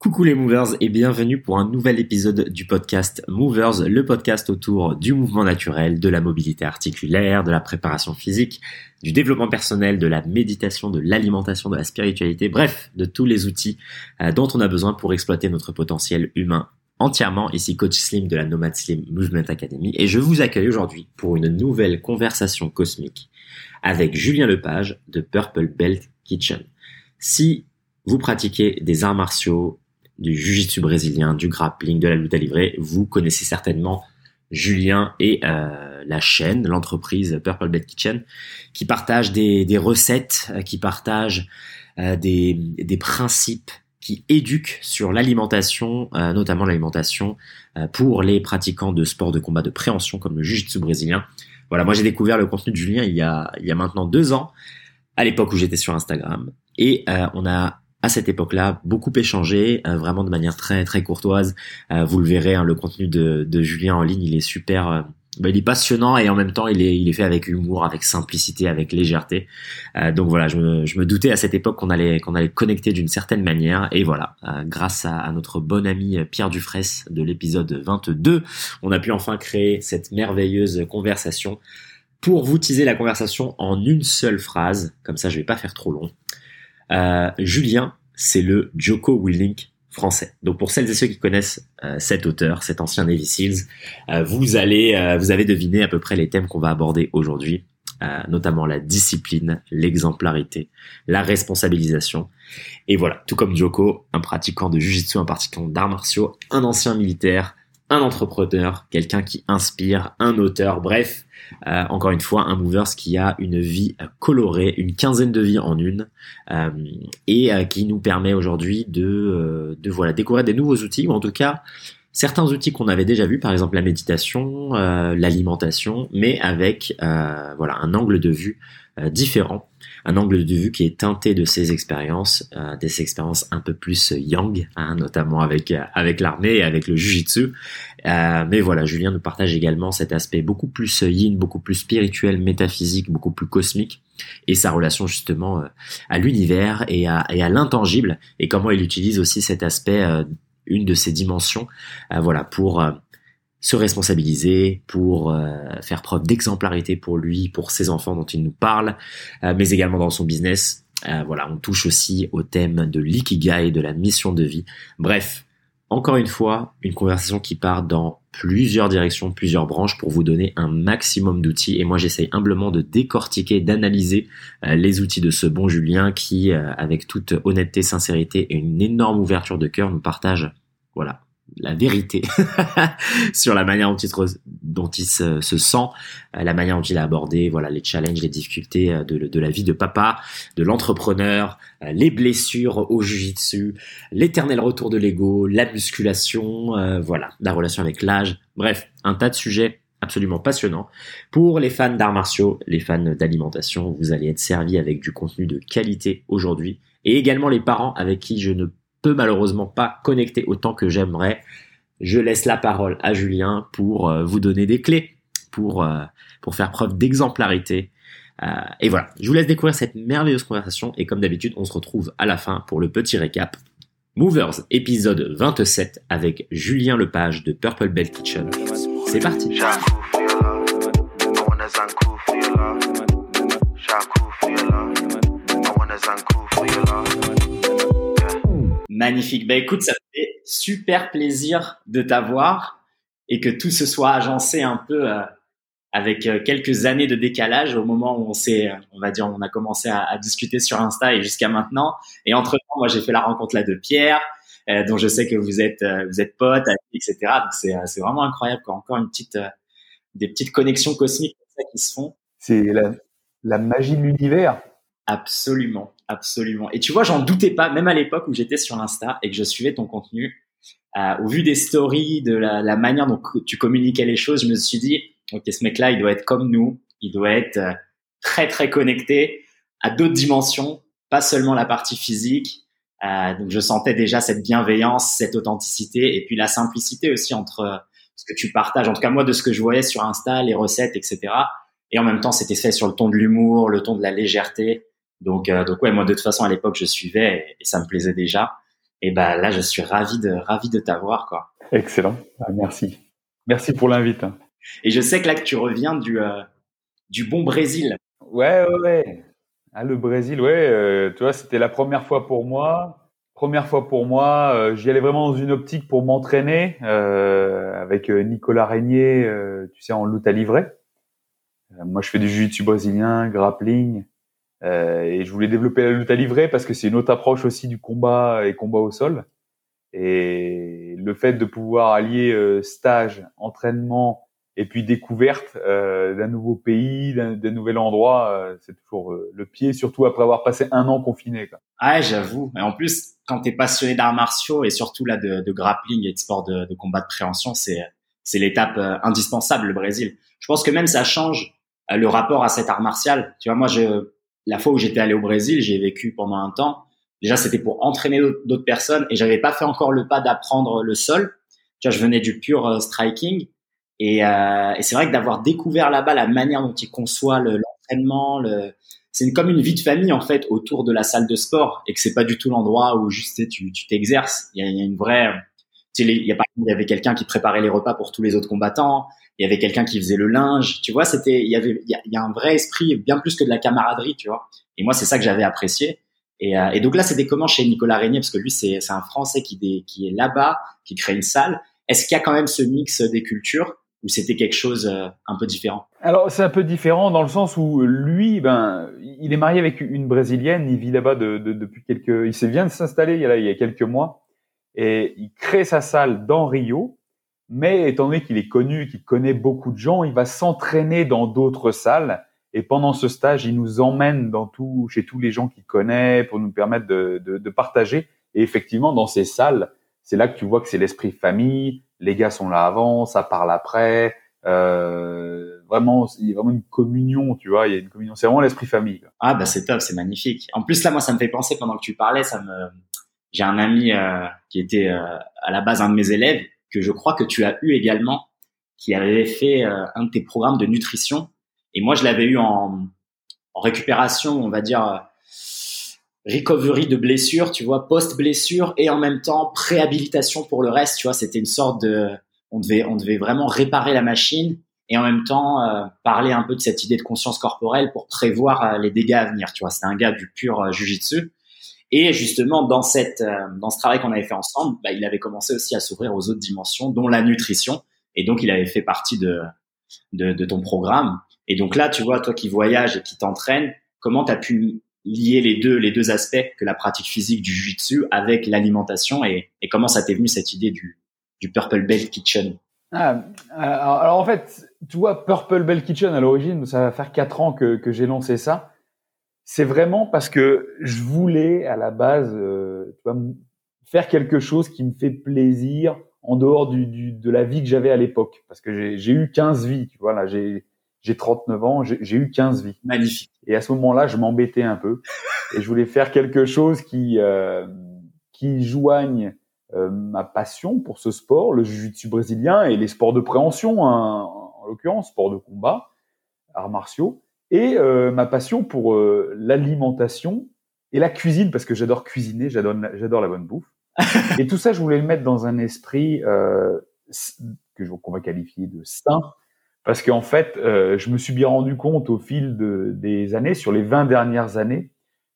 Coucou les movers et bienvenue pour un nouvel épisode du podcast Movers, le podcast autour du mouvement naturel, de la mobilité articulaire, de la préparation physique, du développement personnel, de la méditation, de l'alimentation, de la spiritualité, bref, de tous les outils euh, dont on a besoin pour exploiter notre potentiel humain entièrement. Ici Coach Slim de la Nomad Slim Movement Academy et je vous accueille aujourd'hui pour une nouvelle conversation cosmique avec Julien Lepage de Purple Belt Kitchen. Si vous pratiquez des arts martiaux, du jiu-jitsu brésilien, du grappling, de la lutte à livrer, vous connaissez certainement Julien et euh, la chaîne, l'entreprise Purple Bed Kitchen, qui partagent des, recettes, euh, qui partagent euh, des, des, principes, qui éduquent sur l'alimentation, notamment l'alimentation pour les pratiquants de sports de combat de préhension comme le jiu-jitsu brésilien. Voilà, moi j'ai découvert le contenu de Julien il y a, il y a maintenant deux ans, à l'époque où j'étais sur Instagram, et on a à cette époque-là, beaucoup échangé, euh, vraiment de manière très très courtoise. Euh, vous le verrez, hein, le contenu de, de, Julien en ligne, il est super, euh, bah, il est passionnant et en même temps, il est, il est fait avec humour, avec simplicité, avec légèreté. donc voilà, je me, je me, doutais à cette époque qu'on allait qu'on allait connecter d'une certaine manière. Et voilà, grâce à, à, notre bon ami Pierre Dufresne de l'épisode 22, on a pu enfin créer cette merveilleuse conversation. Pour vous teaser la conversation en une seule phrase, comme ça je vais pas faire trop long. Euh, Julien, c'est le Joko Willink français. Donc pour celles et ceux qui connaissent euh, cet auteur, cet ancien Navy Seals, euh, vous allez, vous avez deviné à peu près les thèmes qu'on va aborder aujourd'hui, notamment la discipline, l'exemplarité, la responsabilisation. Et voilà, tout comme Joko, un pratiquant de Jiu-Jitsu, un pratiquant d'arts martiaux, un ancien militaire, un entrepreneur, quelqu'un qui inspire, un auteur, bref, euh, encore une fois, un movers qui a une vie colorée, une quinzaine de vies en une, euh, et euh, qui nous permet aujourd'hui de, de voilà découvrir des nouveaux outils, ou en tout cas certains outils qu'on avait déjà vus, par exemple la méditation, l'alimentation, mais avec voilà un angle de vue différent un angle de vue qui est teinté de ces expériences, euh, des expériences un peu plus yang, hein, notamment avec euh, avec l'armée et avec le jujitsu. Euh, mais voilà, Julien nous partage également cet aspect beaucoup plus yin, beaucoup plus spirituel, métaphysique, beaucoup plus cosmique, et sa relation justement à l'univers et à, et à l'intangible, et comment il utilise aussi cet aspect, une de ses dimensions, voilà, pour se responsabiliser, pour euh, faire preuve d'exemplarité pour lui, pour ses enfants dont il nous parle, euh, mais également dans son business. Euh, voilà, on touche aussi au thème de l'ikigai, de la mission de vie. Bref, encore une fois, une conversation qui part dans plusieurs directions, plusieurs branches pour vous donner un maximum d'outils. Et moi, j'essaye humblement de décortiquer, d'analyser les outils de ce bon Julien qui, avec toute honnêteté, sincérité et une énorme ouverture de cœur, nous partage, voilà, la vérité sur la manière dont il, dont il se, sent, euh, la manière dont il a abordé voilà les challenges, les difficultés euh, de, de la vie de papa, de l'entrepreneur, euh, les blessures au jujitsu, l'éternel retour de l'ego, la musculation, voilà, la relation avec l'âge, bref, un tas de sujets absolument passionnants. Pour les fans d'arts martiaux, les fans d'alimentation, vous allez être servis avec du contenu de qualité aujourd'hui et également les parents avec qui je ne peut malheureusement pas connecter autant que j'aimerais. Je laisse la parole à Julien pour euh, vous donner des clés, pour, euh, pour faire preuve d'exemplarité. Euh, et voilà, je vous laisse découvrir cette merveilleuse conversation et comme d'habitude, on se retrouve à la fin pour le petit récap. Movers, épisode 27 avec Julien Lepage de Purple Belt Kitchen. C'est parti. Magnifique. Ben écoute, ça fait super plaisir de t'avoir et que tout se soit agencé un peu euh, avec euh, quelques années de décalage au moment où on s'est, euh, on va dire, on a commencé à, discuter sur Insta et jusqu'à maintenant. Et entre temps, moi, j'ai fait la rencontre là de Pierre, dont je sais que vous êtes, vous êtes potes, etc. Donc c'est, c'est vraiment incroyable. Quoi. Encore une petite, des petites connexions cosmiques qui se font. C'est la, la magie de l'univers. Absolument, absolument. Et tu vois, j'en doutais pas, même à l'époque où j'étais sur Insta et que je suivais ton contenu, euh, au vu des stories, de la, manière dont tu communiquais les choses, je me suis dit, ok, ce mec-là, il doit être comme nous, il doit être euh, très très connecté à d'autres dimensions, pas seulement la partie physique. Euh, donc je sentais déjà cette bienveillance, cette authenticité et puis la simplicité aussi entre ce que tu partages. En tout cas moi, de ce que je voyais sur Insta, les recettes, etc. Et en même temps, c'était fait sur le ton de l'humour, le ton de la légèreté. Donc, euh, donc ouais, moi de toute façon à l'époque je suivais et, ça me plaisait déjà. Et ben là, je suis ravi de ravi de t'avoir quoi. Excellent, ah, merci, merci pour l'invite. Et je sais que là que tu reviens du euh, du bon Brésil. Ouais ouais ouais. Ah, le Brésil, ouais, euh, tu vois, c'était la première fois pour moi. Première fois pour moi, euh, j'y allais vraiment dans une optique pour m'entraîner avec Nicolas Régnier, tu sais, en lutte à livrer. moi, je fais du jiu-jitsu brésilien, grappling, euh, et je voulais développer la lutte à livrer parce que c'est une autre approche aussi du combat et combat au sol. Et le fait de pouvoir allier euh, stage, entraînement et puis découverte euh, d'un nouveau pays, d'un nouvel endroit, euh, c'est toujours euh, le pied, surtout après avoir passé un an confiné. Quoi. Ah, j'avoue. Et en plus, quand tu es passionné d'arts martiaux et surtout là de, de grappling et de sport de, de combat de préhension, c'est c'est l'étape indispensable le Brésil. Je pense que même ça change le rapport à cet art martial. Tu vois, moi, je la fois où j'étais allé au Brésil, j'ai vécu pendant un temps. Déjà, c'était pour entraîner d'autres personnes et j'avais pas fait encore le pas d'apprendre le sol. Tu vois, je venais du pur euh, striking et, euh, et c'est vrai que d'avoir découvert là-bas la manière dont ils conçoivent l'entraînement, le, c'est comme une vie de famille en fait autour de la salle de sport et que c'est pas du tout l'endroit où juste tu t'exerces. Il, y a, une vraie, il y a il y avait quelqu'un qui préparait les repas pour tous les autres combattants il y avait quelqu'un qui faisait le linge, tu vois, c'était, il y avait, il y, a, un vrai esprit, bien plus que de la camaraderie, tu vois. Et moi, c'est ça que j'avais apprécié. Et, euh, et, donc là, c'était comment chez Nicolas Régnier, parce que lui, c'est, c'est un Français qui, qui est là-bas, qui crée une salle. Est-ce qu'il y a quand même ce mix des cultures ou c'était quelque chose euh, un peu différent? Alors c'est un peu différent dans le sens où lui, ben, il est marié avec une brésilienne, il vit là-bas de, de, depuis quelques, il vient de s'installer il y a, il y a quelques mois et il crée sa salle dans Rio mais étant donné qu'il est connu, qu'il connaît beaucoup de gens, il va s'entraîner dans d'autres salles. Et pendant ce stage, il nous emmène dans tout, chez tous les gens qu'il connaît pour nous permettre de, de, de, partager. Et effectivement, dans ces salles, c'est là que tu vois que c'est l'esprit famille. Les gars sont là avant, ça parle après. Euh, vraiment, il y a vraiment une communion, tu vois. Il y a une communion. C'est vraiment l'esprit famille. Ah bah c'est top, c'est magnifique. En plus là, moi, ça me fait penser pendant que tu parlais, ça me, j'ai un ami euh, qui était euh, à la base un de mes élèves que je crois que tu as eu également, qui avait fait euh, un de tes programmes de nutrition. Et moi, je l'avais eu en, en, récupération, on va dire, euh, recovery de blessure, tu vois, post-blessure et en même temps préhabilitation pour le reste, tu vois. C'était une sorte de, on devait, on devait vraiment réparer la machine et en même temps euh, parler un peu de cette idée de conscience corporelle pour prévoir les dégâts à venir, tu vois. C'était un gars du pur jujitsu. Et justement, dans cette, euh, dans ce travail qu'on avait fait ensemble, bah, il avait commencé aussi à s'ouvrir aux autres dimensions, dont la nutrition. Et donc, il avait fait partie de, de, de ton programme. Et donc là, tu vois, toi qui voyages et qui t'entraînes, comment tu as pu lier les deux, les deux aspects que la pratique physique du jiu-jitsu avec l'alimentation et, et, comment ça t'est venu cette idée du, du Purple Belt Kitchen? Ah, alors, alors, en fait, tu vois, Purple Belt Kitchen à l'origine, ça va faire quatre ans que, que j'ai lancé ça c'est vraiment parce que je voulais à la base euh, tu vois, faire quelque chose qui me fait plaisir en dehors du, du de la vie que j'avais à l'époque. Parce que j'ai eu 15 vies, tu vois, là, j'ai j'ai 39 ans, j'ai eu 15 vies. Magnifique. Et à ce moment-là, je m'embêtais un peu et je voulais faire quelque chose qui euh, qui joigne euh, ma passion pour ce sport, le jiu-jitsu brésilien et les sports de préhension, hein, en l'occurrence, sport de combat, arts martiaux, et euh, ma passion pour euh, l'alimentation et la cuisine parce que j'adore cuisiner, j'adore j'adore la bonne bouffe. et tout ça, je voulais le mettre dans un esprit euh, que qu'on va qualifier de sain parce qu'en fait, euh, je me suis bien rendu compte au fil de, des années, sur les 20 dernières années,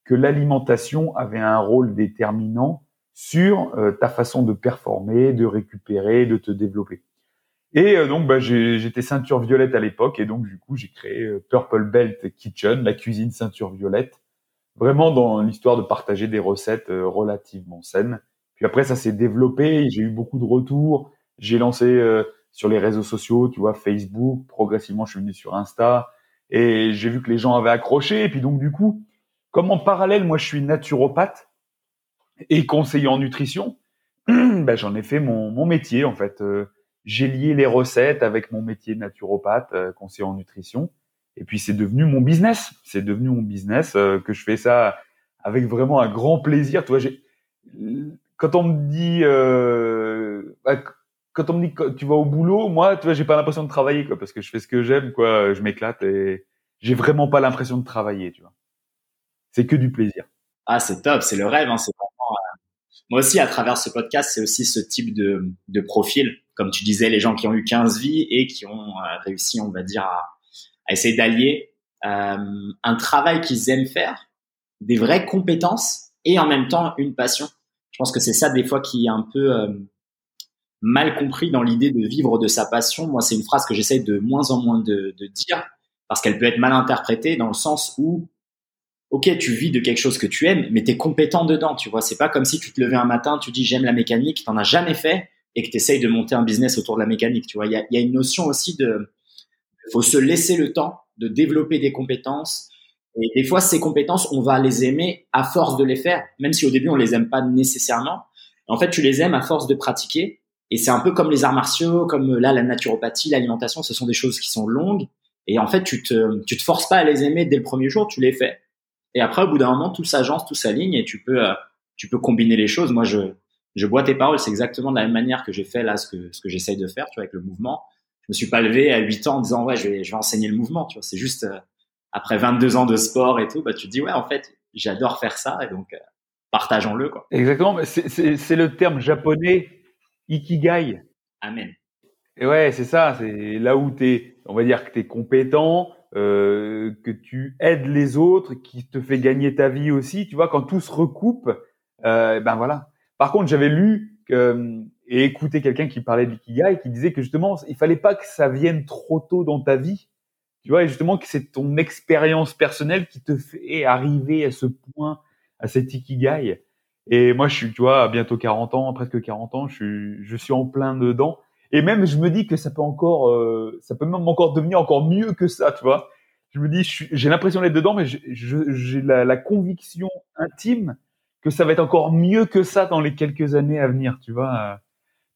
que l'alimentation avait un rôle déterminant sur ta façon de performer, de récupérer, de te développer. Et euh, donc, bah, j'étais ceinture violette à l'époque, et donc du coup, j'ai créé euh, Purple Belt Kitchen, la cuisine ceinture violette, vraiment dans l'histoire de partager des recettes euh, relativement saines. Puis après, ça s'est développé, j'ai eu beaucoup de retours. J'ai lancé sur les réseaux sociaux, tu vois, Facebook. Progressivement, je suis venu sur Insta, et j'ai vu que les gens avaient accroché. Et puis donc, du coup, comme en parallèle, moi, je suis naturopathe et conseiller en nutrition, ben, j'en ai fait mon, mon métier en fait j'ai lié les recettes avec mon métier de naturopathe, euh, conseiller en nutrition. Et puis c'est devenu mon business. C'est devenu mon business euh, que je fais ça avec vraiment un grand plaisir. Tu vois, j'ai quand on me dit euh, bah, quand on me dit que tu vas au boulot, moi, tu vois, j'ai pas l'impression de travailler quoi, parce que je fais ce que j'aime, quoi. Je m'éclate et j'ai vraiment pas l'impression de travailler, tu vois. C'est que du plaisir. Ah, c'est top, c'est le rêve. Hein, vraiment moi aussi, à travers ce podcast, c'est aussi ce type de, de profil. Comme tu disais, les gens qui ont eu 15 vies et qui ont euh, réussi, on va dire, à, à essayer d'allier euh, un travail qu'ils aiment faire, des vraies compétences et en même temps une passion. Je pense que c'est ça des fois qui est un peu euh, mal compris dans l'idée de vivre de sa passion. Moi, c'est une phrase que j'essaie de moins en moins de, de dire parce qu'elle peut être mal interprétée dans le sens où ok, tu vis de quelque chose que tu aimes, mais tu es compétent dedans, tu vois. C'est pas comme si tu te levais un matin, tu dis j'aime la mécanique, t'en as jamais fait et que tu essayes de monter un business autour de la mécanique, tu vois. Il y a, y a, une notion aussi de, faut se laisser le temps de développer des compétences. Et des fois, ces compétences, on va les aimer à force de les faire, même si au début on les aime pas nécessairement. En fait, tu les aimes à force de pratiquer. Et c'est un peu comme les arts martiaux, comme là la naturopathie, l'alimentation. Ce sont des choses qui sont longues. Et en fait, tu te, tu te forces pas à les aimer dès le premier jour, tu les fais. Et après, au bout d'un moment, tout s'agence, tout s'aligne et tu peux, euh, tu peux combiner les choses. Moi, je, je bois tes paroles. C'est exactement de la même manière que j'ai fait là, ce que, ce que j'essaye de faire, tu vois, avec le mouvement. Je me suis pas levé à 8 ans en disant, ouais, je vais, je vais enseigner le mouvement, tu vois. C'est juste, euh, après 22 ans de sport et tout, bah, tu te dis, ouais, en fait, j'adore faire ça et donc, euh, partageons-le, quoi. Exactement. C'est le terme japonais ikigai. Amen. Et ouais, c'est ça. C'est là où tu es, on va dire que tu es compétent, euh, que tu aides les autres, qui te fait gagner ta vie aussi. Tu vois, quand tout se recoupe, euh, ben voilà. Par contre, j'avais lu que, et écouté quelqu'un qui parlait de et qui disait que justement, il fallait pas que ça vienne trop tôt dans ta vie. Tu vois, et justement que c'est ton expérience personnelle qui te fait arriver à ce point, à cet ikigai. Et moi, je suis, tu vois, à bientôt 40 ans, presque 40 ans, je suis, je suis en plein dedans. Et même, je me dis que ça peut encore, euh, ça peut même encore devenir encore mieux que ça, tu vois. Je me dis, j'ai l'impression d'être dedans, mais j'ai la, la, conviction intime que ça va être encore mieux que ça dans les quelques années à venir, tu vois.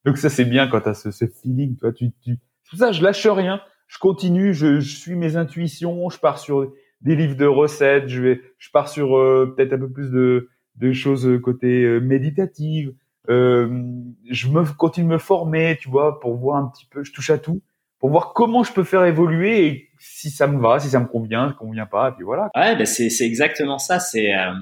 Donc ça, c'est bien quand tu as ce, ce, feeling, tu vois. Tu, tu... Pour ça, je lâche rien. Je continue, je, je, suis mes intuitions, je pars sur des livres de recettes, je vais, je pars sur euh, peut-être un peu plus de, de choses côté euh, méditative, euh, je me continue de me former, tu vois, pour voir un petit peu, je touche à tout, pour voir comment je peux faire évoluer et si ça me va, si ça me convient, convient pas, et puis voilà. Ouais, c'est c'est exactement ça. C'est euh,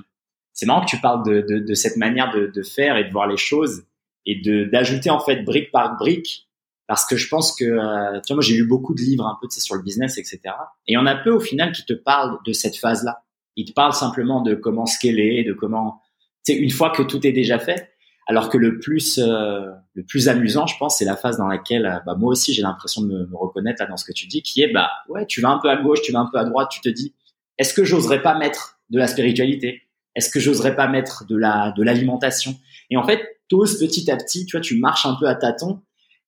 c'est marrant que tu parles de, de, de cette manière de, de, faire et de voir les choses et de d'ajouter en fait brique par brique parce que je pense que euh, tu vois moi j'ai lu beaucoup de livres un peu tu sais, sur le business etc et il y en a peu au final qui te parlent de cette phase là ils te parlent simplement de comment scaler de comment tu sais une fois que tout est déjà fait. Alors que le plus, euh, le plus amusant, je pense, c'est la phase dans laquelle, euh, bah, moi aussi, j'ai l'impression de me, reconnaître là dans ce que tu dis, qui est, bah, ouais, tu vas un peu à gauche, tu vas un peu à droite, tu te dis, est-ce que j'oserais pas mettre de la spiritualité? Est-ce que j'oserais pas mettre de la, de l'alimentation? Et en fait, t'oses petit à petit, tu vois, tu marches un peu à tâtons.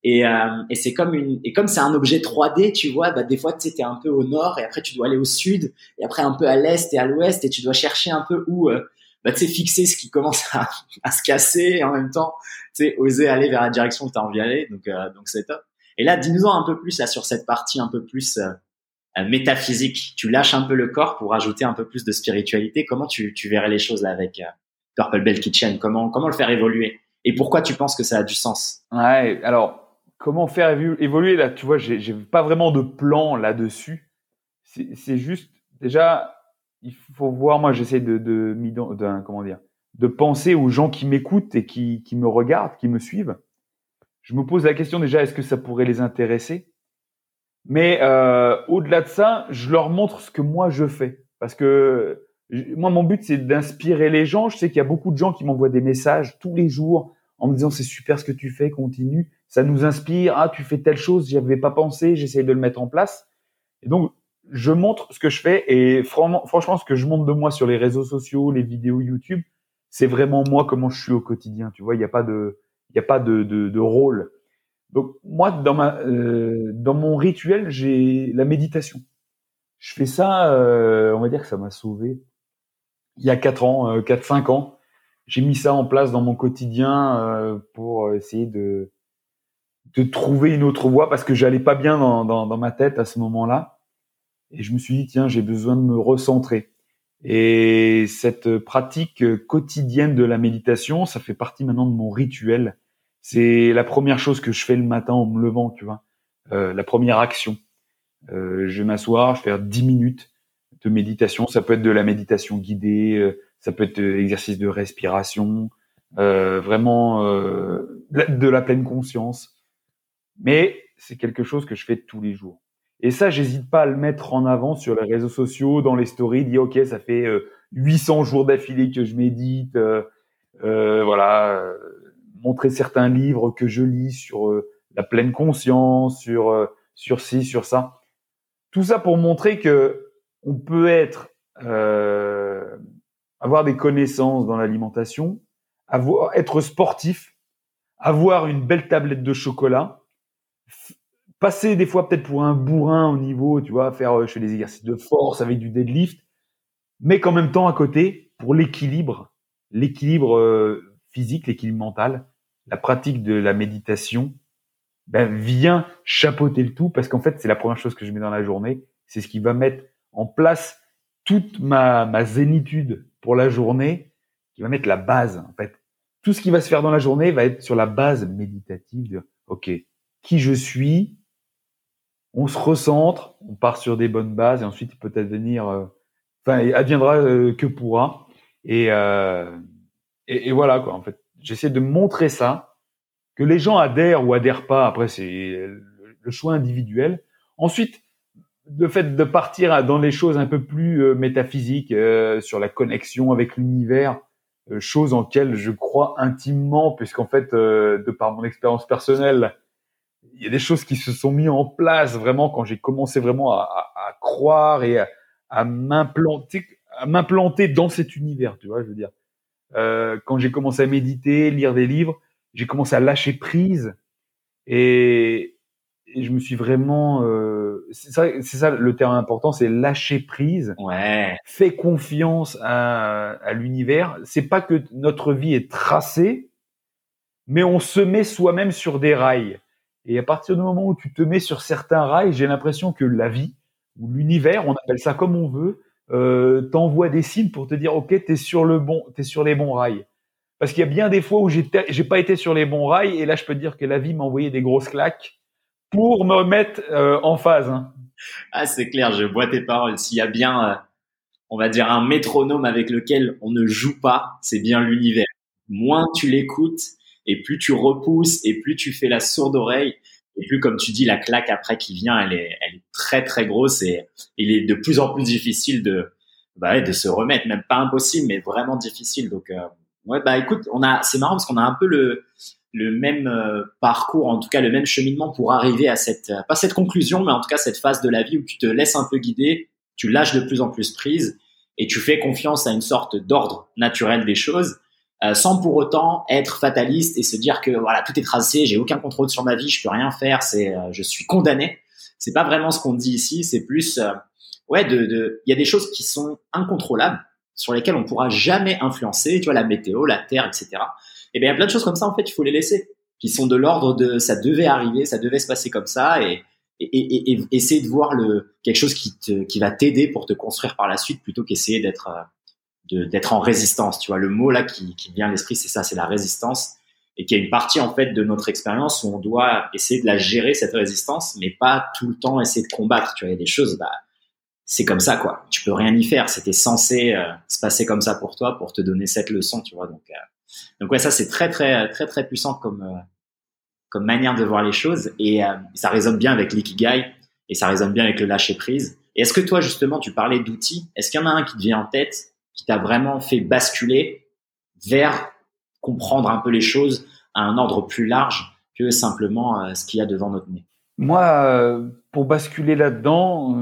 Et, euh, et c'est comme une, et comme c'est un objet 3D, tu vois, bah, des fois, tu sais, un peu au nord et après tu dois aller au sud et après un peu à l'est et à l'ouest et tu dois chercher un peu où, bah, tu sais, fixer ce qui commence à, à, se casser et en même temps, tu sais, oser aller vers la direction que tu as envie d'aller. Donc, euh, donc c'est top. Et là, dis-nous un peu plus là sur cette partie un peu plus euh, euh, métaphysique. Tu lâches un peu le corps pour ajouter un peu plus de spiritualité. Comment tu, tu verrais les choses là avec Purple Bell Kitchen? Comment comment le faire évoluer? Et pourquoi tu penses que ça a du sens? Ouais. Alors, comment faire évoluer là? Tu vois, j'ai pas vraiment de plan là-dessus. C'est juste déjà il faut voir, moi j'essaie de, de, de, comment dire, de penser aux gens qui m'écoutent et qui, qui me regardent, qui me suivent. Je me pose la question déjà, est-ce que ça pourrait les intéresser? Mais euh, au-delà de ça, je leur montre ce que moi je fais. Parce que moi, mon but, c'est d'inspirer les gens. Je sais qu'il y a beaucoup de gens qui m'envoient des messages tous les jours en me disant c'est super ce que tu fais, continue. Ça nous inspire. Ah, tu fais telle chose, j'y avais pas pensé, j'essaie de le mettre en place. Et donc, je montre ce que je fais et franchement, ce que je montre de moi sur les réseaux sociaux, les vidéos YouTube, c'est vraiment moi comment je suis au quotidien. Tu vois, il n'y a pas de, il a pas de, de, de, rôle. Donc moi, dans ma, euh, dans mon rituel, j'ai la méditation. Je fais ça, euh, on va dire que ça m'a sauvé. Il y a quatre ans, euh, quatre cinq ans, j'ai mis ça en place dans mon quotidien euh, pour essayer de de trouver une autre voie parce que j'allais pas bien dans, dans, dans ma tête à ce moment-là. Et je me suis dit, tiens, j'ai besoin de me recentrer. Et cette pratique quotidienne de la méditation, ça fait partie maintenant de mon rituel. C'est la première chose que je fais le matin en me levant, tu vois. Euh, la première action. Euh, je vais m'asseoir, je vais faire 10 minutes de méditation. Ça peut être de la méditation guidée, euh, ça peut être exercice de respiration, euh, vraiment euh, de la pleine conscience. Mais c'est quelque chose que je fais tous les jours. Et ça, j'hésite pas à le mettre en avant sur les réseaux sociaux, dans les stories, dire ok, ça fait 800 jours d'affilée que je médite, voilà, montrer certains livres que je lis sur la pleine conscience, sur sur ci, sur ça. Tout ça pour montrer que on peut être euh, avoir des connaissances dans l'alimentation, avoir être sportif, avoir une belle tablette de chocolat, passer des fois peut-être pour un bourrin au niveau, tu vois, faire fais des exercices de force avec du deadlift, mais qu'en même temps à côté pour l'équilibre, l'équilibre euh, physique, l'équilibre mental, la pratique de la méditation, ben vient chapeauter le tout parce qu'en fait c'est la première chose que je mets dans la journée, c'est ce qui va mettre en place toute ma, ma zénitude pour la journée, qui va mettre la base en fait. Tout ce qui va se faire dans la journée va être sur la base méditative de OK, qui je suis, on se recentre, on part sur des bonnes bases et ensuite peut advenir, euh, enfin, il adviendra euh, que pourra. Et, euh, et, et, voilà quoi. En fait, j'essaie de montrer ça, que les gens adhèrent ou adhèrent pas. Après, c'est le choix individuel. Ensuite, le fait de partir dans les choses un peu plus euh, métaphysiques euh, sur la connexion avec l'univers, euh, chose en laquelle je crois intimement, puisqu'en fait, de par mon expérience personnelle, il y a des choses qui se sont mises en place vraiment quand j'ai commencé vraiment à, croire et à m'implanter, à m'implanter dans cet univers, tu vois, je veux dire. Quand j'ai commencé à méditer, lire des livres, j'ai commencé à lâcher prise et, et je me suis vraiment euh, c'est ça ça le terme important c'est lâcher prise. Ouais. Fais confiance à, à l'univers. C'est pas que notre vie est tracée mais on se met soi-même sur des rails. Et à partir du moment où tu te mets sur certains rails j'ai l'impression que la vie ou l'univers on appelle ça comme on veut euh, t'envoie des signes pour te dire ok t'es sur le bon t'es sur les bons rails parce qu'il y a bien des fois où j'ai j'ai pas été sur les bons rails et là je peux dire que la vie m'a envoyé des grosses claques pour me mettre euh, en phase. Hein. Ah, c'est clair, je vois tes paroles. S'il y a bien, euh, on va dire, un métronome avec lequel on ne joue pas, c'est bien l'univers. Moins tu l'écoutes, et plus tu repousses, et plus tu fais la sourde oreille, et plus, comme tu dis, la claque après qui vient, elle est, elle est très très grosse, et il est de plus en plus difficile de, bah, de se remettre. Même pas impossible, mais vraiment difficile. Donc, euh, ouais, bah écoute, on a, c'est marrant parce qu'on a un peu le, le même euh, parcours, en tout cas le même cheminement pour arriver à cette, pas cette conclusion, mais en tout cas cette phase de la vie où tu te laisses un peu guider, tu lâches de plus en plus prise et tu fais confiance à une sorte d'ordre naturel des choses, euh, sans pour autant être fataliste et se dire que voilà tout est tracé, j'ai aucun contrôle sur ma vie, je peux rien faire, c'est euh, je suis condamné. C'est pas vraiment ce qu'on dit ici, c'est plus ouais de il y a des choses qui sont incontrôlables sur lesquelles on pourra jamais influencer, tu vois la météo, la terre, etc. Et eh bien, il y a plein de choses comme ça, en fait, il faut les laisser, qui sont de l'ordre de ça devait arriver, ça devait se passer comme ça, et, et, et, et essayer de voir le quelque chose qui te, qui va t'aider pour te construire par la suite, plutôt qu'essayer d'être euh, d'être en résistance. Tu vois, le mot là qui, qui vient à l'esprit, c'est ça, c'est la résistance, et qu'il y a une partie en fait de notre expérience où on doit essayer de la gérer cette résistance, mais pas tout le temps essayer de combattre. Tu vois, il y a des choses, bah c'est comme ça quoi. Tu peux rien y faire. C'était censé euh, se passer comme ça pour toi, pour te donner cette leçon, tu vois. Donc euh, donc ouais, ça c'est très très très très puissant comme euh, comme manière de voir les choses et euh, ça résonne bien avec l'ikigai et ça résonne bien avec le lâcher prise. Et est-ce que toi justement tu parlais d'outils, est-ce qu'il y en a un qui te vient en tête qui t'a vraiment fait basculer vers comprendre un peu les choses à un ordre plus large que simplement euh, ce qu'il y a devant notre nez Moi, pour basculer là-dedans,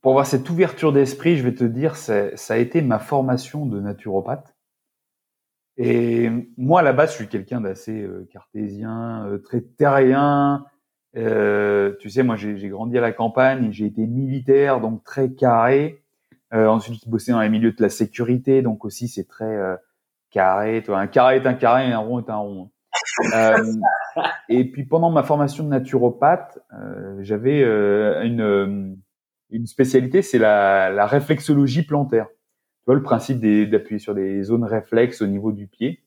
pour avoir cette ouverture d'esprit, je vais te dire, ça a été ma formation de naturopathe. Et moi, à la base, je suis quelqu'un d'assez euh, cartésien, euh, très terrien. Euh, tu sais, moi, j'ai grandi à la campagne, j'ai été militaire, donc très carré. Euh, ensuite, j'ai bossé dans les milieux de la sécurité, donc aussi c'est très carré. Toi, un carré est un carré, un rond est un rond. et puis pendant ma formation de naturopathe, j'avais une, une spécialité, c'est la, la réflexologie plantaire vois, le principe d'appuyer sur des zones réflexes au niveau du pied.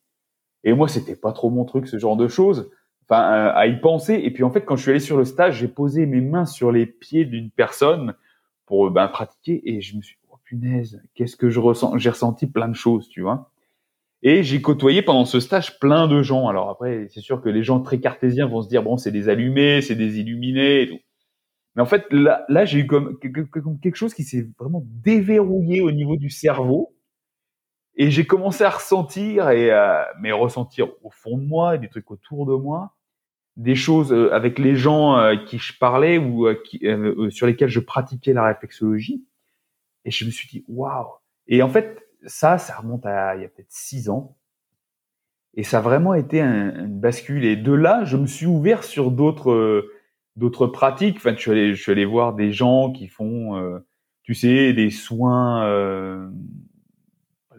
Et moi, c'était pas trop mon truc, ce genre de choses. Enfin, euh, à y penser. Et puis, en fait, quand je suis allé sur le stage, j'ai posé mes mains sur les pieds d'une personne pour ben, pratiquer. Et je me suis punaise, qu'est-ce que je ressens? J'ai ressenti plein de choses, tu vois. Et j'ai côtoyé pendant ce stage plein de gens. Alors après, c'est sûr que les gens très cartésiens vont se dire bon, c'est des allumés, c'est des illuminés et tout. Mais en fait, là, j'ai eu comme quelque chose qui s'est vraiment déverrouillé au niveau du cerveau. Et j'ai commencé à ressentir et à, mais ressentir au fond de moi, des trucs autour de moi, des choses euh, avec les gens euh, qui je parlais ou euh, sur lesquels je pratiquais la réflexologie. Et je me suis dit waouh. Et en fait, ça, ça remonte à il y a peut-être six ans. Et ça a vraiment été un, une bascule. Et de là, je me suis ouvert sur d'autres d'autres pratiques. Enfin, je suis allé, je suis allé voir des gens qui font, tu sais, des soins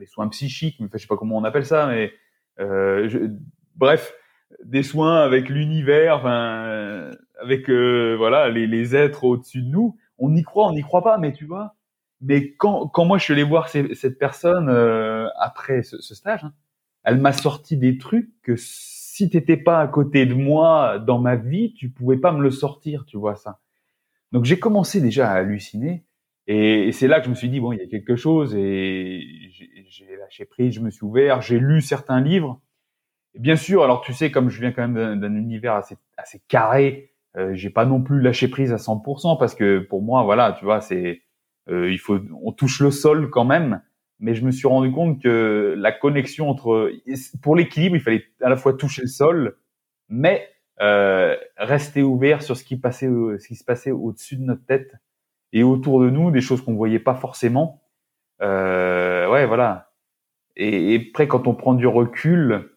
les soins psychiques, mais je sais pas comment on appelle ça, mais euh, bref, des soins avec l'univers, enfin, avec euh, voilà les, les êtres au-dessus de nous. On y croit, on n'y croit pas, mais tu vois. Mais quand, quand moi je suis allé voir cette personne euh, après ce, ce stage, hein, elle m'a sorti des trucs que si t'étais pas à côté de moi dans ma vie, tu pouvais pas me le sortir, tu vois ça. Donc j'ai commencé déjà à halluciner. Et, c'est là que je me suis dit bon, il y a quelque chose et j'ai lâché prise, je me suis ouvert, j'ai lu certains livres. Bien sûr, alors tu sais, comme je viens quand même d'un univers assez, assez carré, euh, j'ai pas non plus lâché prise à 100% parce que pour moi, voilà, tu vois, c'est il faut, on touche le sol quand même. Mais je me suis rendu compte que la connexion entre, pour l'équilibre, il fallait à la fois toucher le sol, mais euh, rester ouvert sur ce qui passait, ce qui se passait au-dessus de notre tête et autour de nous des choses qu'on voyait pas forcément. Euh, ouais, voilà. Et, et, après, quand on prend du recul,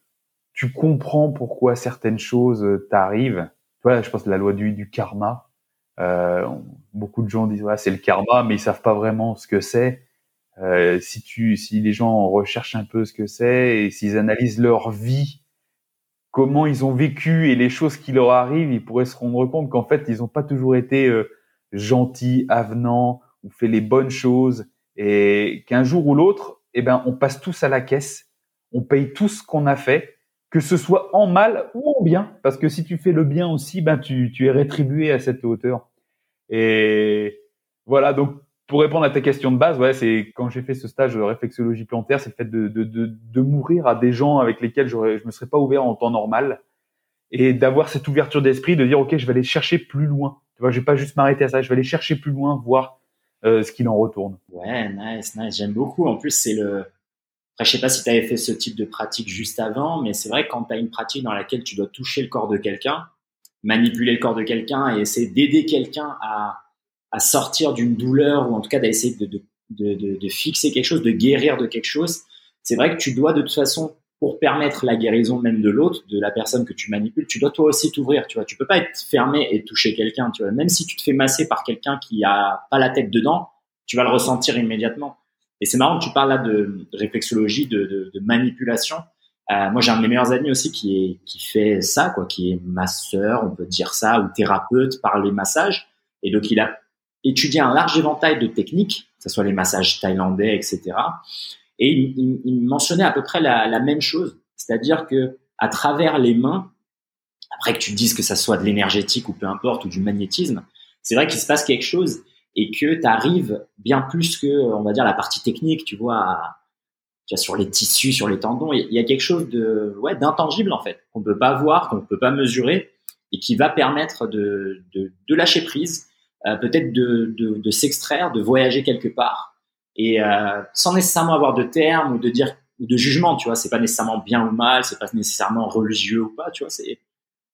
tu comprends pourquoi certaines choses t'arrivent. Tu je pense que la loi du, du karma. Euh, beaucoup de gens disent ouais, c'est le karma, mais ils savent pas vraiment ce que c'est. Euh, si tu, si les gens recherchent un peu ce que c'est et s'ils analysent leur vie, comment ils ont vécu et les choses qui leur arrivent, ils pourraient se rendre compte qu'en fait, ils n'ont pas toujours été euh, gentil, avenant, ou fait les bonnes choses, et qu'un jour ou l'autre, eh ben, on passe tous à la caisse, on paye tout ce qu'on a fait, que ce soit en mal ou en bien, parce que si tu fais le bien aussi, ben tu, es rétribué à cette hauteur. Et voilà, donc pour répondre à ta question de base, ouais, c'est quand j'ai fait ce stage de réflexologie plantaire, c'est le fait de, mourir à des gens avec lesquels je me serais pas ouvert en temps normal et d'avoir cette ouverture d'esprit, de dire ok, je vais aller chercher plus loin. Tu vois, je vais pas juste m'arrêter à ça, je vais aller chercher plus loin, voir euh, ce qu'il en retourne. Ouais, nice, nice. J'aime beaucoup. En plus, c'est le. Après, je sais pas si tu avais fait ce type de pratique juste avant, mais c'est vrai que quand tu as une pratique dans laquelle tu dois toucher le corps de quelqu'un, manipuler le corps de quelqu'un et essayer d'aider quelqu'un à, sortir d'une douleur ou en tout cas d'essayer de, de, de, de, fixer quelque chose, de guérir de quelque chose, c'est vrai que tu dois de toute façon pour permettre la guérison même de l'autre, de la personne que tu manipules, tu dois toi aussi t'ouvrir, tu vois. Tu peux pas être fermé et toucher quelqu'un, tu vois. Même si tu te fais masser par quelqu'un qui a pas la tête dedans, tu vas le ressentir immédiatement. Et c'est marrant que tu parles là de, réflexologie, de, manipulation. Euh, moi, j'ai un de mes meilleurs amis aussi qui fait ça, quoi, qui est masseur, on peut dire ça, ou thérapeute par les massages. Et donc, il a étudié un large éventail de techniques, que ce soit les massages thaïlandais, etc. Et il, il, mentionnait à peu près la, la même chose, c'est-à-dire que à travers les mains, après que tu dises que ça soit de l'énergétique ou peu importe ou du magnétisme, c'est vrai qu'il se passe quelque chose et que tu arrives bien plus que, on va dire, la partie technique, tu vois, sur les tissus, sur les tendons, il y a quelque chose de ouais d'intangible en fait qu'on peut pas voir, qu'on peut pas mesurer et qui va permettre de, de, de lâcher prise, euh, peut-être de, de, de s'extraire, de voyager quelque part et euh, sans nécessairement avoir de termes ou de dire ou de jugement, tu vois, c'est pas nécessairement bien ou mal, c'est pas nécessairement religieux ou pas, tu vois, c'est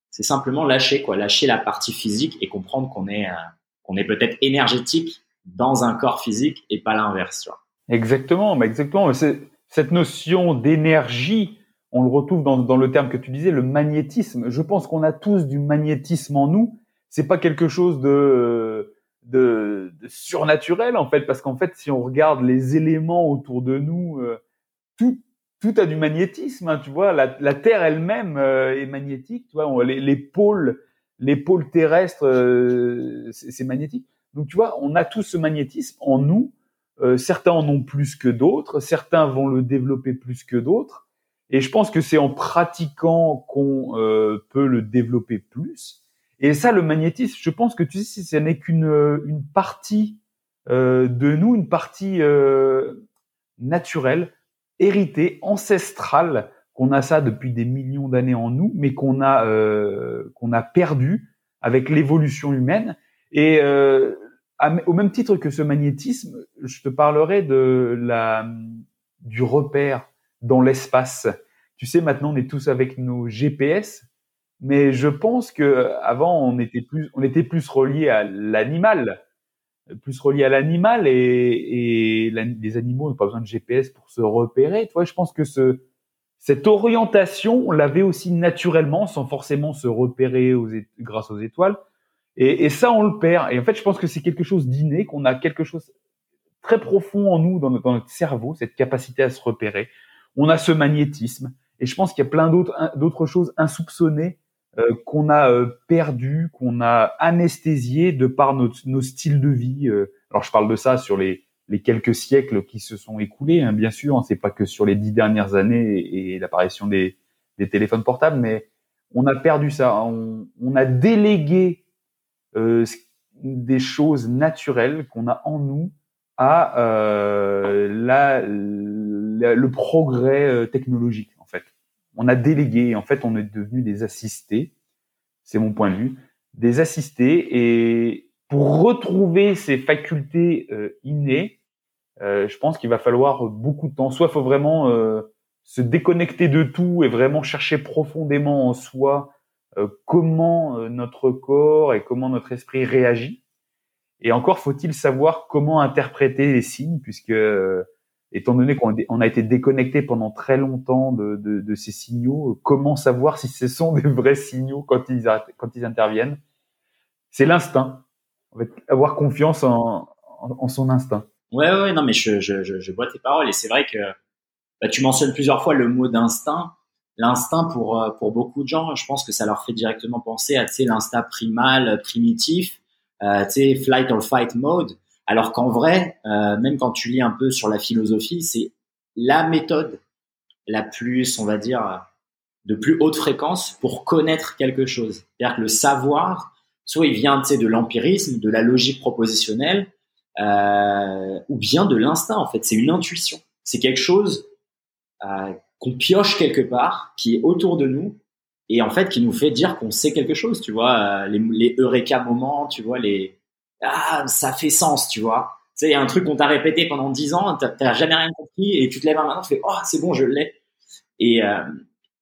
c'est simplement lâcher quoi, lâcher la partie physique et comprendre qu'on est euh, qu'on est peut-être énergétique dans un corps physique et pas l'inverse. Exactement, mais exactement, c'est cette notion d'énergie, on le retrouve dans, le terme que tu disais, le magnétisme. Je pense qu'on a tous du magnétisme en nous. C'est pas quelque chose de surnaturel en fait, parce qu'en fait, si on regarde les éléments autour de nous, euh, tout a du magnétisme, hein, tu vois. La, Terre elle-même euh, est magnétique, tu vois. les, pôles, les pôles terrestres, euh, c'est magnétique. Donc tu vois, on a tous ce magnétisme en nous. certains en ont plus que d'autres, certains vont le développer plus que d'autres. Et je pense que c'est en pratiquant qu'on peut le développer plus. Et ça, le magnétisme, je pense que tu sais, ce n'est qu'une euh, une partie euh, de nous, une partie euh, naturelle. hérité, ancestral, qu'on a ça depuis des millions d'années en nous, mais qu'on a euh, qu'on a perdu avec l'évolution humaine. Et euh, au même titre que ce magnétisme, je te parlerai de la du repère dans l'espace. Tu sais, maintenant on est tous avec nos GPS, mais je pense que avant on était plus on était plus relié à l'animal, plus relié à l'animal et, et les animaux n'ont pas besoin de GPS pour se repérer. Tu vois, je pense que ce cette orientation, on l'avait aussi naturellement, sans forcément se repérer grâce aux étoiles. Et, ça, on le perd. Et en fait, je pense que c'est quelque chose d'inné, qu'on a quelque chose très profond en nous, dans notre, cerveau, cette capacité à se repérer. On a ce magnétisme. Et je pense qu'il y a plein d'autres choses insoupçonnées euh, qu'on a euh, perdues, qu'on a anesthésiées de par notre, nos styles de vie. Euh. alors, je parle de ça sur les les quelques siècles qui se sont écoulés, hein, bien sûr, hein, c'est pas que sur les dix dernières années et, l'apparition des, téléphones portables, mais on a perdu ça, on, on a délégué euh, des choses naturelles qu'on a en nous à euh, la, le progrès euh, technologique, en fait. On a délégué, en fait, on est devenu des assistés, c'est mon point de vue, des assistés, et pour retrouver ces facultés euh, innées, je pense qu'il va falloir beaucoup de temps. Soit il faut vraiment euh, se déconnecter de tout et vraiment chercher profondément en soi euh, comment notre corps et comment notre esprit réagit. Et encore faut-il savoir comment interpréter les signes, puisque étant donné qu'on a été déconnecté pendant très longtemps de, ces signaux, comment savoir si ce sont des vrais signaux quand ils, quand ils interviennent? C'est l'instinct. Avoir confiance en son instinct. Ouais, ouais, non, mais je, je, je, je vois tes paroles et c'est vrai que bah, tu mentionnes plusieurs fois le mot d'instinct. L'instinct pour euh, pour beaucoup de gens, je pense que ça leur fait directement penser à l'instinct primal, primitif, euh, flight or fight mode. Alors qu'en vrai, euh, même quand tu lis un peu sur la philosophie, c'est la méthode la plus, on va dire, de plus haute fréquence pour connaître quelque chose. C'est-à-dire que le savoir, soit il vient de l'empirisme, de la logique propositionnelle, euh, ou bien de l'instinct en fait. C'est une intuition. C'est quelque chose euh, qu'on pioche quelque part, qui est autour de nous et en fait qui nous fait dire qu'on sait quelque chose. Tu vois, euh, les, eureka moments, tu vois, les ah ça fait sens, tu vois. Tu sais, il y a un truc qu'on t'a répété pendant dix ans, t'as jamais rien compris et tu te lèves matin, tu fais oh c'est bon, je l'ai. Et euh,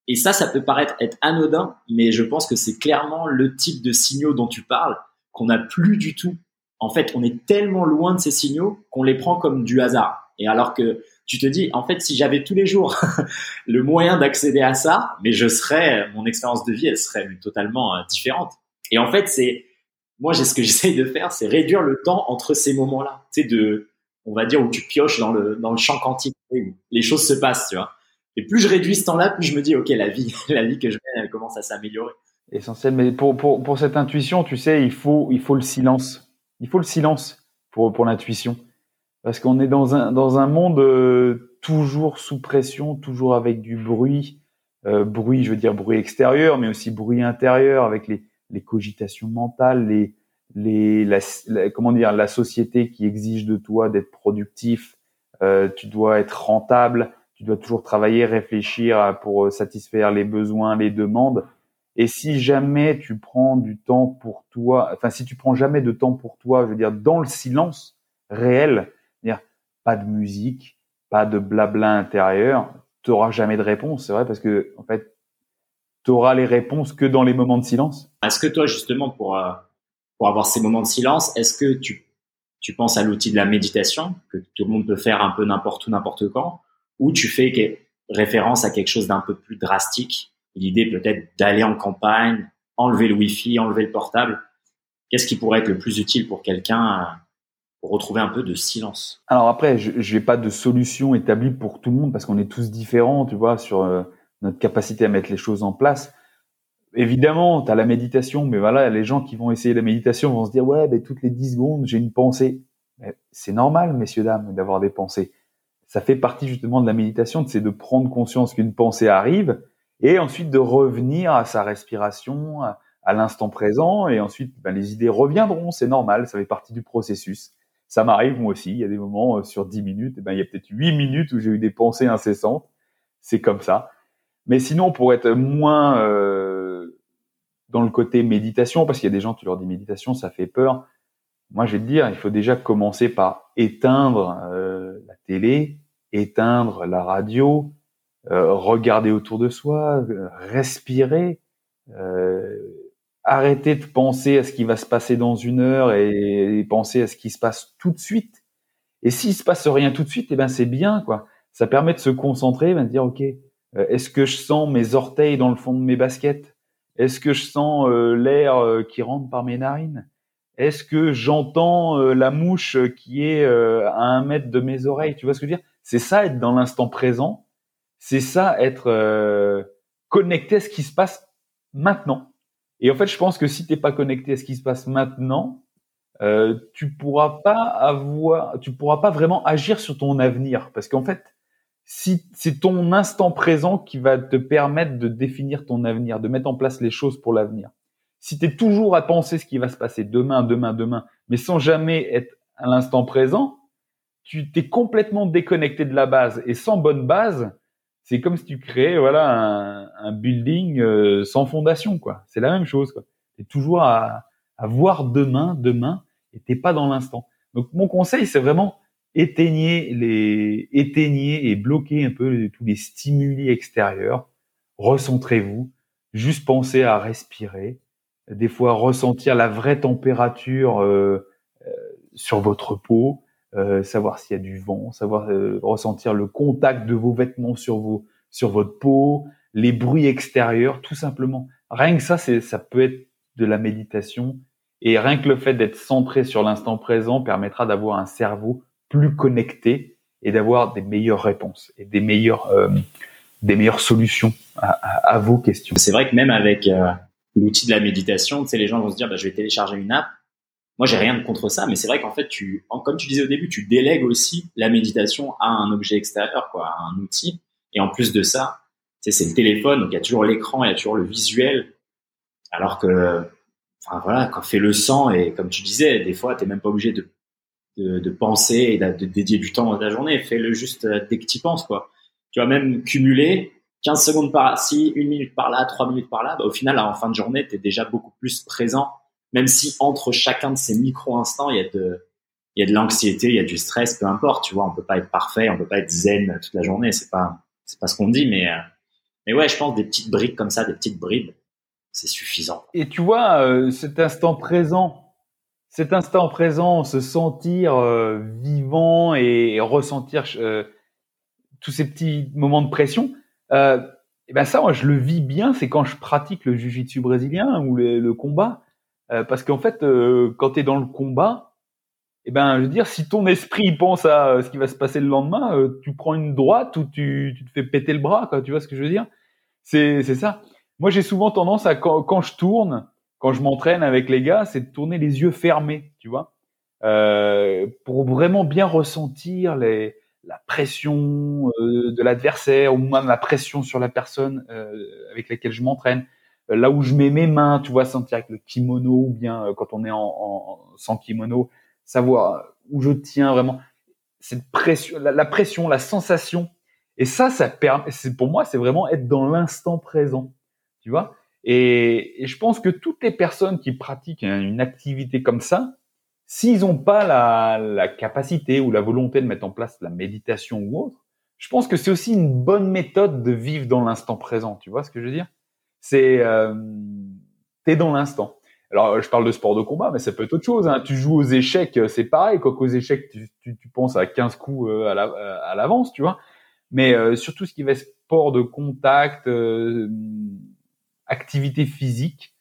et ça, ça peut paraître être anodin, mais je pense que c'est clairement le type de signaux dont tu parles qu'on n'a plus du tout en fait, on est tellement loin de ces signaux qu'on les prend comme du hasard. Et alors que tu te dis, en fait, si j'avais tous les jours le moyen d'accéder à ça, mais je serais, mon expérience de vie, elle serait totalement euh, différente. Et en fait, c'est, moi, j'ai ce que j'essaye de faire, c'est réduire le temps entre ces moments-là. Tu sais, de, on va dire, où tu pioches dans le, dans le champ quantique, où les choses se passent, tu vois. Et plus je réduis ce temps-là, plus je me dis, OK, la vie, la vie que je mène, elle commence à s'améliorer. Essentiel. Mais pour, pour, pour cette intuition, tu sais, il faut, il faut le silence il faut le silence pour, pour l'intuition. Parce qu'on est dans un, dans un monde euh, toujours sous pression, toujours avec du bruit. Euh, bruit, je veux dire bruit extérieur, mais aussi bruit intérieur avec les, les cogitations mentales, les, les, la, comment dire, la société qui exige de toi d'être productif. Euh, tu dois être rentable, tu dois toujours travailler, réfléchir pour satisfaire les besoins, les demandes. Et si jamais tu prends du temps pour toi, enfin si tu prends jamais de temps pour toi, je veux dire dans le silence réel, dire pas de musique, pas de blabla intérieur, tu n'auras jamais de réponse, c'est vrai parce que en fait tu auras les réponses que dans les moments de silence. Est-ce que toi justement pour euh, pour avoir ces moments de silence, est-ce que tu tu penses à l'outil de la méditation que tout le monde peut faire un peu n'importe où n'importe quand ou tu fais référence à quelque chose d'un peu plus drastique? L'idée peut-être d'aller en campagne, enlever le Wi-Fi, enlever le portable. Qu'est-ce qui pourrait être le plus utile pour quelqu'un euh, pour retrouver un peu de silence? Alors après, je n'ai pas de solution établie pour tout le monde parce qu'on est tous différents, tu vois, sur euh, notre capacité à mettre les choses en place. Évidemment, tu as la méditation, mais voilà, les gens qui vont essayer la méditation vont se dire, ouais, ben, toutes les 10 secondes, j'ai une pensée. C'est normal, messieurs, dames, d'avoir des pensées. Ça fait partie justement de la méditation, c'est de prendre conscience qu'une pensée arrive, et ensuite de revenir à sa respiration, à, l'instant présent, et ensuite ben, les idées reviendront, c'est normal, ça fait partie du processus. Ça m'arrive moi aussi. Il y a des moments sur 10 minutes, eh ben il y a peut-être 8 minutes où j'ai eu des pensées incessantes. C'est comme ça. Mais sinon, pour être moins euh, dans le côté méditation, parce qu'il y a des gens, tu leur dis méditation, ça fait peur. Moi, je vais te dire, il faut déjà commencer par éteindre euh, la télé, éteindre la radio, euh, regarder autour de soi, respirer, arrêter de penser à ce qui va se passer dans une heure et, penser à ce qui se passe tout de suite. Et s'il se passe rien tout de suite, eh ben c'est bien quoi. Ça permet de se concentrer, de dire ok, est-ce que je sens mes orteils dans le fond de mes baskets? Est-ce que je sens l'air qui rentre par mes narines? Est-ce que j'entends euh, la mouche qui est euh, à un mètre de mes oreilles? Tu vois ce que je veux dire? C'est ça être dans l'instant présent. C'est ça être euh, connecté à ce qui se passe maintenant. Et en fait, je pense que si t'es pas connecté à ce qui se passe maintenant, euh, tu pourras pas avoir, tu pourras pas vraiment agir sur ton avenir, parce qu'en fait, si c'est ton instant présent qui va te permettre de définir ton avenir, de mettre en place les choses pour l'avenir si tu es toujours à penser ce qui va se passer demain, demain, demain, mais sans jamais être à l'instant présent, tu t'es complètement déconnecté de la base. Et sans bonne base, c'est comme si tu créais voilà un, un building euh, sans fondation. quoi. C'est la même chose. Tu es toujours à, à, voir demain, demain, et t'es pas dans l'instant. Donc mon conseil, c'est vraiment éteignez les éteignez et bloquez un peu tous les stimuli extérieurs. Recentrez-vous. Juste pensez à respirer des fois ressentir la vraie température euh, euh, sur votre peau, euh, savoir s'il y a du vent, savoir ressentir le contact de vos vêtements sur vos sur votre peau, les bruits extérieurs, tout simplement. Rien que ça, c'est ça peut être de la méditation et rien que le fait d'être centré sur l'instant présent permettra d'avoir un cerveau plus connecté et d'avoir des meilleures réponses et des meilleures des meilleures solutions à, vos questions. C'est vrai que même avec l'outil de la méditation, tu sais, les gens vont se dire, bah, je vais télécharger une app. Moi, j'ai rien contre ça, mais c'est vrai qu'en fait, tu, comme tu disais au début, tu délègues aussi la méditation à un objet extérieur, quoi, à un outil. Et en plus de ça, tu sais, c'est le téléphone, donc il y a toujours l'écran, il y a toujours le visuel. Alors que, enfin voilà, quand fait le sang et comme tu disais, des fois, t'es même pas obligé de, de, penser et de, dédier du temps dans ta journée. Fais-le juste euh, dès que tu penses, quoi. Tu vas même cumuler 15 secondes par-ci, une minute par là, trois minutes par là, bah, au final, en fin de journée, tu es déjà beaucoup plus présent, même si entre chacun de ces micro-instants, il y a de, l'anxiété, il y a du stress, peu importe, tu vois, on peut pas être parfait, on peut pas être zen toute la journée, c'est pas, c'est pas ce qu'on dit, mais, euh, mais ouais, je pense des petites briques comme ça, des petites bribes, c'est suffisant. Et tu vois, euh, cet instant présent, cet instant présent, se sentir euh, vivant et ressentir tous ces petits moments de pression, et ben ça, moi, je le vis bien, c'est quand je pratique le jiu-jitsu brésilien ou le, combat, euh, parce qu'en fait, euh, quand tu es dans le combat, et ben, je veux dire, si ton esprit pense à euh, ce qui va se passer le lendemain, tu prends une droite ou tu, te fais péter le bras, quoi. Tu vois ce que je veux dire? C'est ça. Moi, j'ai souvent tendance à quand, quand je tourne, quand je m'entraîne avec les gars, c'est de tourner les yeux fermés, tu vois, pour vraiment bien ressentir les la pression de l'adversaire ou même la pression sur la personne avec laquelle je m'entraîne. Euh, là où je mets mes mains, tu vois, sentir avec le kimono ou bien quand on est en, en, sans kimono, savoir où je tiens vraiment cette pression, la, pression, la sensation. Et ça, ça permet, c'est pour moi, c'est vraiment être dans l'instant présent, tu vois. Et, et, je pense que toutes les personnes qui pratiquent une activité comme ça, S'ils n'ont pas la, la, capacité ou la volonté de mettre en place la méditation ou autre, je pense que c'est aussi une bonne méthode de vivre dans l'instant présent. Tu vois ce que je veux dire? C'est euh, t'es dans l'instant. Alors je parle de sport de combat, mais ça peut être autre chose. Hein. Tu joues aux échecs, c'est pareil. Quoi qu'aux échecs, tu, tu, tu, penses à 15 coups euh, à l'avance, tu vois. Mais euh, surtout ce qui va être sport de contact, euh, activité physique,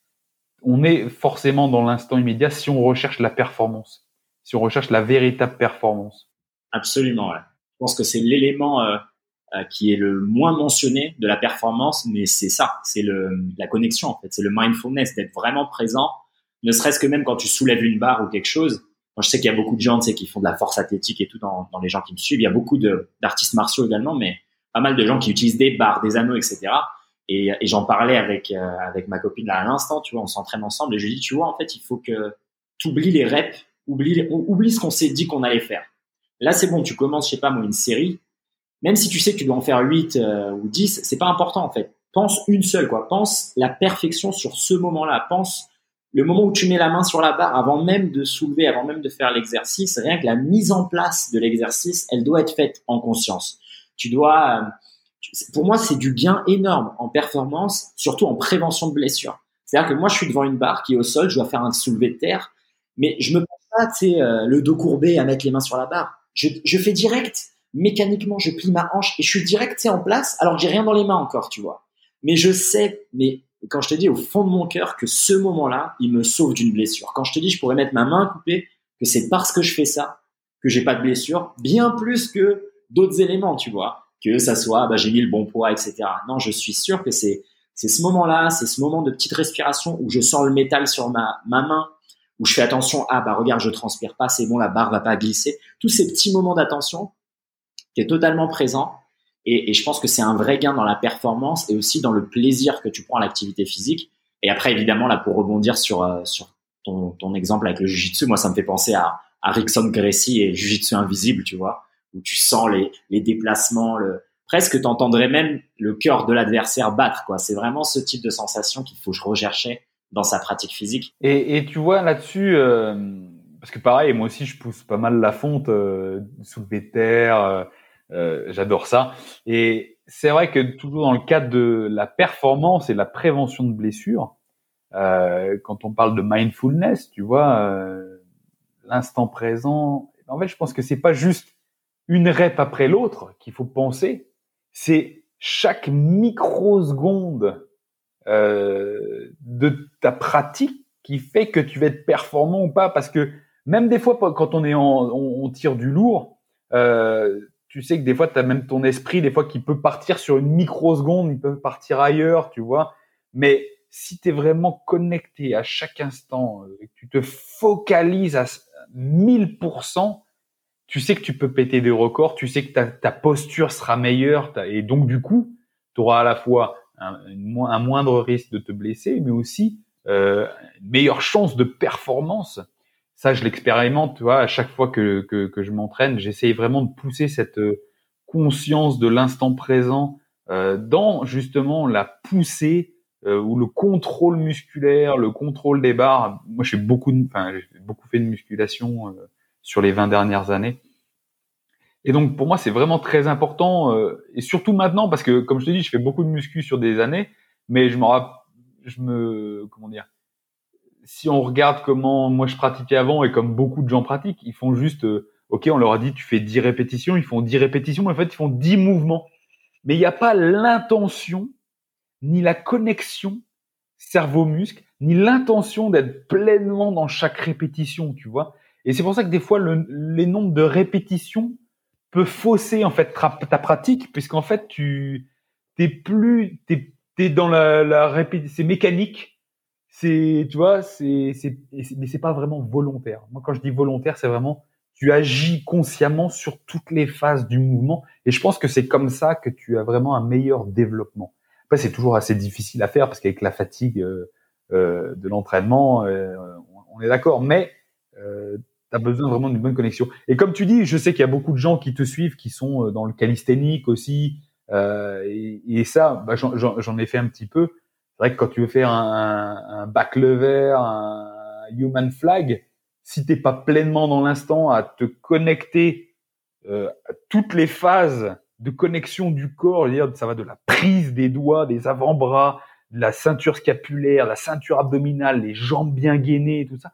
on est forcément dans l'instant immédiat si on recherche la performance, si on recherche la véritable performance. Absolument, ouais. Je pense que c'est l'élément euh, euh, qui est le moins mentionné de la performance, mais c'est ça, c'est la connexion en fait, c'est le mindfulness, d'être vraiment présent, ne serait-ce que même quand tu soulèves une barre ou quelque chose. Je sais qu'il y a beaucoup de gens, tu sais, qui font de la force athlétique et tout dans, dans les gens qui me suivent. Il y a beaucoup d'artistes martiaux également, mais pas mal de gens qui utilisent des barres, des anneaux, etc. Et, et j'en parlais avec euh, avec ma copine là à l'instant, tu vois, on s'entraîne ensemble et je lui dis, tu vois, en fait, il faut que tu oublies les reps oublie, oublie ce qu'on s'est dit qu'on allait faire. Là, c'est bon, tu commences, je sais pas moi, une série. Même si tu sais que tu dois en faire 8 euh, ou 10, c'est pas important en fait. Pense une seule, quoi. Pense la perfection sur ce moment-là. Pense le moment où tu mets la main sur la barre avant même de soulever, avant même de faire l'exercice. Rien que la mise en place de l'exercice, elle doit être faite en conscience. Tu dois, euh, pour moi, c'est du gain énorme en performance, surtout en prévention de blessures. C'est-à-dire que moi, je suis devant une barre qui est au sol, je dois faire un soulevé de terre, mais je me prends pas, tu sais, euh, le dos courbé à mettre les mains sur la barre. Je, je fais direct, mécaniquement, je plie ma hanche et je suis direct, en place, alors que j'ai rien dans les mains encore, tu vois. Mais je sais, mais quand je te dis au fond de mon cœur que ce moment-là, il me sauve d'une blessure. Quand je te dis je pourrais mettre ma main coupée, que c'est parce que je fais ça que j'ai pas de blessure, bien plus que d'autres éléments, tu vois, que ça soit, bah, j'ai mis le bon poids, etc. Non, je suis sûr que c'est c'est ce moment-là, c'est ce moment de petite respiration où je sens le métal sur ma, ma main, où je fais attention, ah bah regarde, je transpire pas, c'est bon, la barre va pas glisser. Tous ces petits moments d'attention qui est totalement présent. Et, et je pense que c'est un vrai gain dans la performance et aussi dans le plaisir que tu prends à l'activité physique. Et après, évidemment, là, pour rebondir sur, euh, sur ton, ton exemple avec le jujitsu, moi, ça me fait penser à, à Rickson Gracie et jujitsu invisible, tu vois, où tu sens les, les déplacements, le, presque t'entendrais même le cœur de l'adversaire battre. quoi. C'est vraiment ce type de sensation qu'il faut rechercher dans sa pratique physique. Et, et tu vois là-dessus, euh, parce que pareil, moi aussi je pousse pas mal la fonte, euh, soulever de terre, euh, euh, j'adore ça. Et c'est vrai que toujours dans le cadre de la performance et la prévention de blessures, euh, quand on parle de mindfulness, tu vois, l'instant présent, en fait je pense que c'est pas juste une rep après l'autre qu'il faut penser, c'est chaque microseconde euh, de ta pratique qui fait que tu vas être performant ou pas. Parce que même des fois, quand on est en, on, tire du lourd, euh, tu sais que des fois, tu as même ton esprit, des fois, qui peut partir sur une microseconde, il peut partir ailleurs, tu vois. Mais si tu es vraiment connecté à chaque instant, euh, et tu te focalises à 1000%, tu sais que tu peux péter des records, tu sais que ta, posture sera meilleure, et donc du coup, tu auras à la fois un, un, moindre risque de te blesser, mais aussi euh, une meilleure chance de performance. Ça, je l'expérimente, tu vois, à chaque fois que, que, que je m'entraîne, j'essaye vraiment de pousser cette euh, conscience de l'instant présent euh, dans justement la poussée euh, ou le contrôle musculaire, le contrôle des barres. Moi, j'ai beaucoup, enfin, j'ai beaucoup fait de musculation euh, sur les 20 dernières années. Et donc pour moi c'est vraiment très important euh, et surtout maintenant parce que comme je te dis je fais beaucoup de muscu sur des années mais je me je me comment dire si on regarde comment moi je pratiquais avant et comme beaucoup de gens pratiquent ils font juste euh, OK on leur a dit tu fais 10 répétitions ils font 10 répétitions mais en fait ils font 10 mouvements mais il n'y a pas l'intention ni la connexion cerveau-muscle ni l'intention d'être pleinement dans chaque répétition tu vois et c'est pour ça que des fois, le, les nombres de répétitions peut fausser en fait ta, pratique, puisqu'en fait, tu t'es plus, t'es es dans la, la répétition, c'est mécanique. C'est, tu vois, c'est, c'est, mais c'est pas vraiment volontaire. Moi, quand je dis volontaire, c'est vraiment tu agis consciemment sur toutes les phases du mouvement. Et je pense que c'est comme ça que tu as vraiment un meilleur développement. Après, c'est toujours assez difficile à faire parce qu'avec la fatigue euh, euh de l'entraînement, euh, on est d'accord. Mais euh, tu as besoin vraiment d'une bonne connexion. Et comme tu dis, je sais qu'il y a beaucoup de gens qui te suivent, qui sont euh, dans le calisthénique aussi. Euh, et, et, ça, bah, j'en ai fait un petit peu. C'est vrai que quand tu veux faire un, un back lever, un human flag, si t'es pas pleinement dans l'instant à te connecter euh, à toutes les phases de connexion du corps, dire ça va de la prise des doigts, des avant-bras, de la ceinture scapulaire, la ceinture abdominale, les jambes bien gainées, tout ça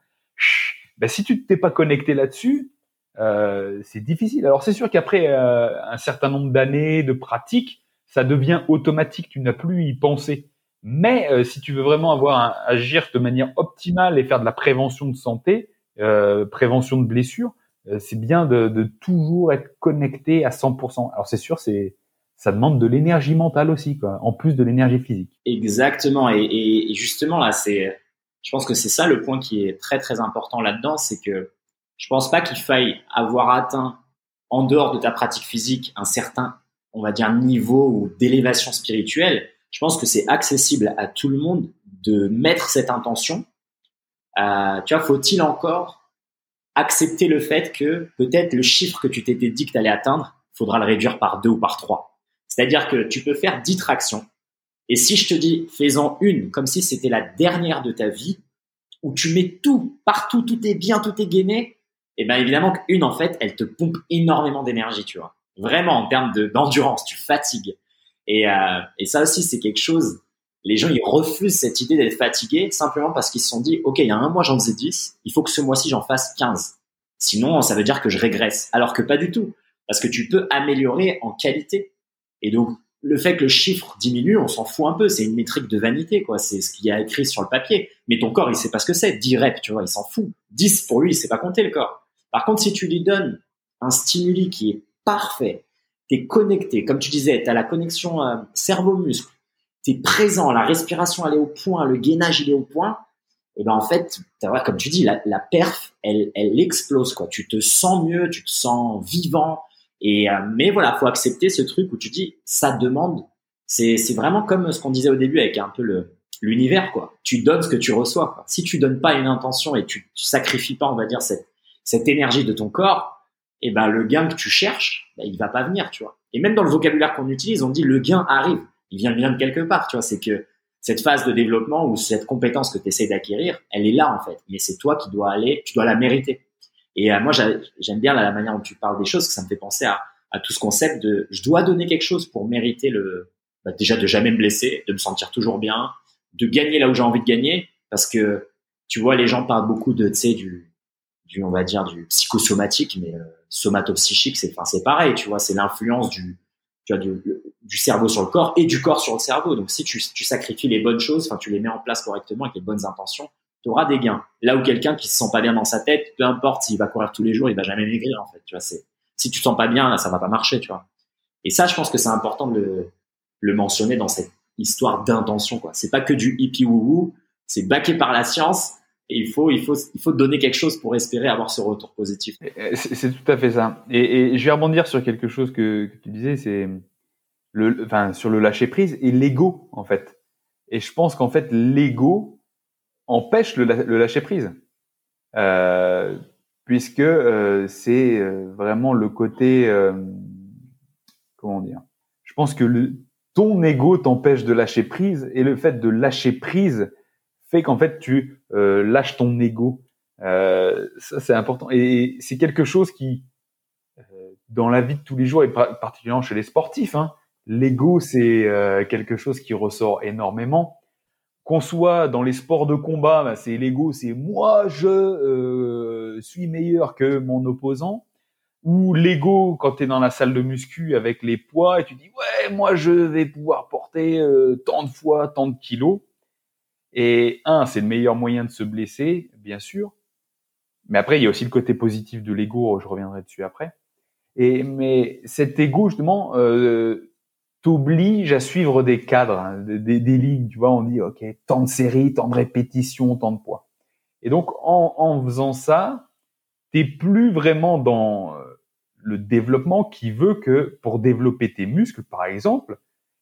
ben, si tu t'es pas connecté là-dessus, euh, c'est difficile. Alors c'est sûr qu'après euh, un certain nombre d'années de pratique, ça devient automatique, tu n'as plus y penser. Mais euh, si tu veux vraiment avoir un, agir de manière optimale et faire de la prévention de santé, euh, prévention de blessures, euh, c'est bien de, de, toujours être connecté à 100%. Alors c'est sûr, c'est ça demande de l'énergie mentale aussi, quoi, en plus de l'énergie physique. Exactement. Et, et, justement là, c'est je pense que c'est ça le point qui est très très important là-dedans, c'est que je pense pas qu'il faille avoir atteint en dehors de ta pratique physique un certain, on va dire, niveau ou d'élévation spirituelle. Je pense que c'est accessible à tout le monde de mettre cette intention. Euh, tu vois, faut-il encore accepter le fait que peut-être le chiffre que tu t'étais dit que tu atteindre, faudra le réduire par deux ou par trois? C'est-à-dire que tu peux faire 10 tractions. Et si je te dis, fais-en une, comme si c'était la dernière de ta vie, où tu mets tout, partout, tout est bien, tout est gainé, eh bien évidemment qu'une, en fait, elle te pompe énormément d'énergie, tu vois. Vraiment, en termes d'endurance, tu fatigues. Et, euh, et ça aussi, c'est quelque chose, les gens, ils refusent cette idée d'être fatigués simplement parce qu'ils se sont dit, OK, il y a un mois, j'en faisais 10, il faut que ce mois-ci, j'en fasse 15. Sinon, ça veut dire que je régresse. Alors que pas du tout. Parce que tu peux améliorer en qualité. Et donc, le fait que le chiffre diminue, on s'en fout un peu. C'est une métrique de vanité, quoi. C'est ce qu'il y a écrit sur le papier. Mais ton corps, il sait pas ce que c'est. 10 reps, tu vois, il s'en fout. 10 pour lui, il sait pas compter le corps. Par contre, si tu lui donnes un stimuli qui est parfait, connecté, comme tu disais, t'as la connexion euh, cerveau-muscle, t'es présent, la respiration elle est au point, le gainage il est au point, et ben en fait, comme tu dis, la, la perf, elle, elle explose quoi. Tu te sens mieux, tu te sens vivant, et euh, mais voilà, faut accepter ce truc où tu dis ça demande. C'est c'est vraiment comme ce qu'on disait au début avec un peu le l'univers quoi. Tu donnes ce que tu reçois. Si tu donnes pas une intention et tu, tu sacrifies pas, on va dire cette cette énergie de ton corps, et eh ben le gain que tu cherches, ben, il va pas venir, tu vois. Et même dans le vocabulaire qu'on utilise, on dit le gain arrive. Il vient bien de quelque part, tu vois. C'est que cette phase de développement ou cette compétence que tu essaies d'acquérir, elle est là en fait. Mais c'est toi qui dois aller, tu dois la mériter. Et euh, moi, j'aime bien la, manière dont tu parles des choses, que ça me fait penser à, à, tout ce concept de je dois donner quelque chose pour mériter le, bah, déjà de jamais me blesser, de me sentir toujours bien, de gagner là où j'ai envie de gagner, parce que tu vois, les gens parlent beaucoup de, tu sais, du, du, on va dire, du psychosomatique, mais euh, somatopsychique, c'est, enfin, c'est pareil, tu vois, c'est l'influence du, tu vois, du, du, cerveau sur le corps et du corps sur le cerveau. Donc, si tu, tu sacrifies les bonnes choses, enfin, tu les mets en place correctement avec les bonnes intentions, tu auras des gains. Là où quelqu'un qui se sent pas bien dans sa tête, peu importe s'il va courir tous les jours, il va jamais maigrir en fait. Tu vois, c'est si tu te sens pas bien, ça va pas marcher, tu vois. Et ça, je pense que c'est important de le, le, mentionner dans cette histoire d'intention, quoi. C'est pas que du hippie wou c'est baqué par la science. Il faut, il faut, il faut donner quelque chose pour espérer avoir ce retour positif. C'est tout à fait ça. Et, je vais rebondir sur quelque chose que, tu disais, c'est le, enfin, sur le lâcher prise et l'ego, en fait. Et je pense qu'en fait, l'ego, empêche le, lâcher prise, euh, puisque euh, c'est euh, vraiment le côté comment dire? Je pense que ton ego t'empêche de lâcher prise et le fait de lâcher prise fait qu'en fait tu lâches ton ego. ça c'est important et c'est quelque chose qui dans la vie de tous les jours et particulièrement chez les sportifs, hein, l'ego c'est quelque chose qui ressort énormément qu'on soit dans les sports de combat, bah, c'est l'ego, c'est moi je euh, suis meilleur que mon opposant. Ou l'ego quand tu es dans la salle de muscu avec les poids et tu dis ouais moi je vais pouvoir porter euh, tant de fois tant de kilos. Et un, c'est le meilleur moyen de se blesser, bien sûr. Mais après, il y a aussi le côté positif de l'ego, je reviendrai dessus après. Et mais cet ego justement, euh, t'oblige à suivre des cadres, hein, des, des, lignes. Tu vois, on dit ok, tant de séries, tant de répétitions, tant de poids. Et donc en, en faisant ça, t'es plus vraiment dans euh, le développement qui veut que pour développer tes muscles, par exemple,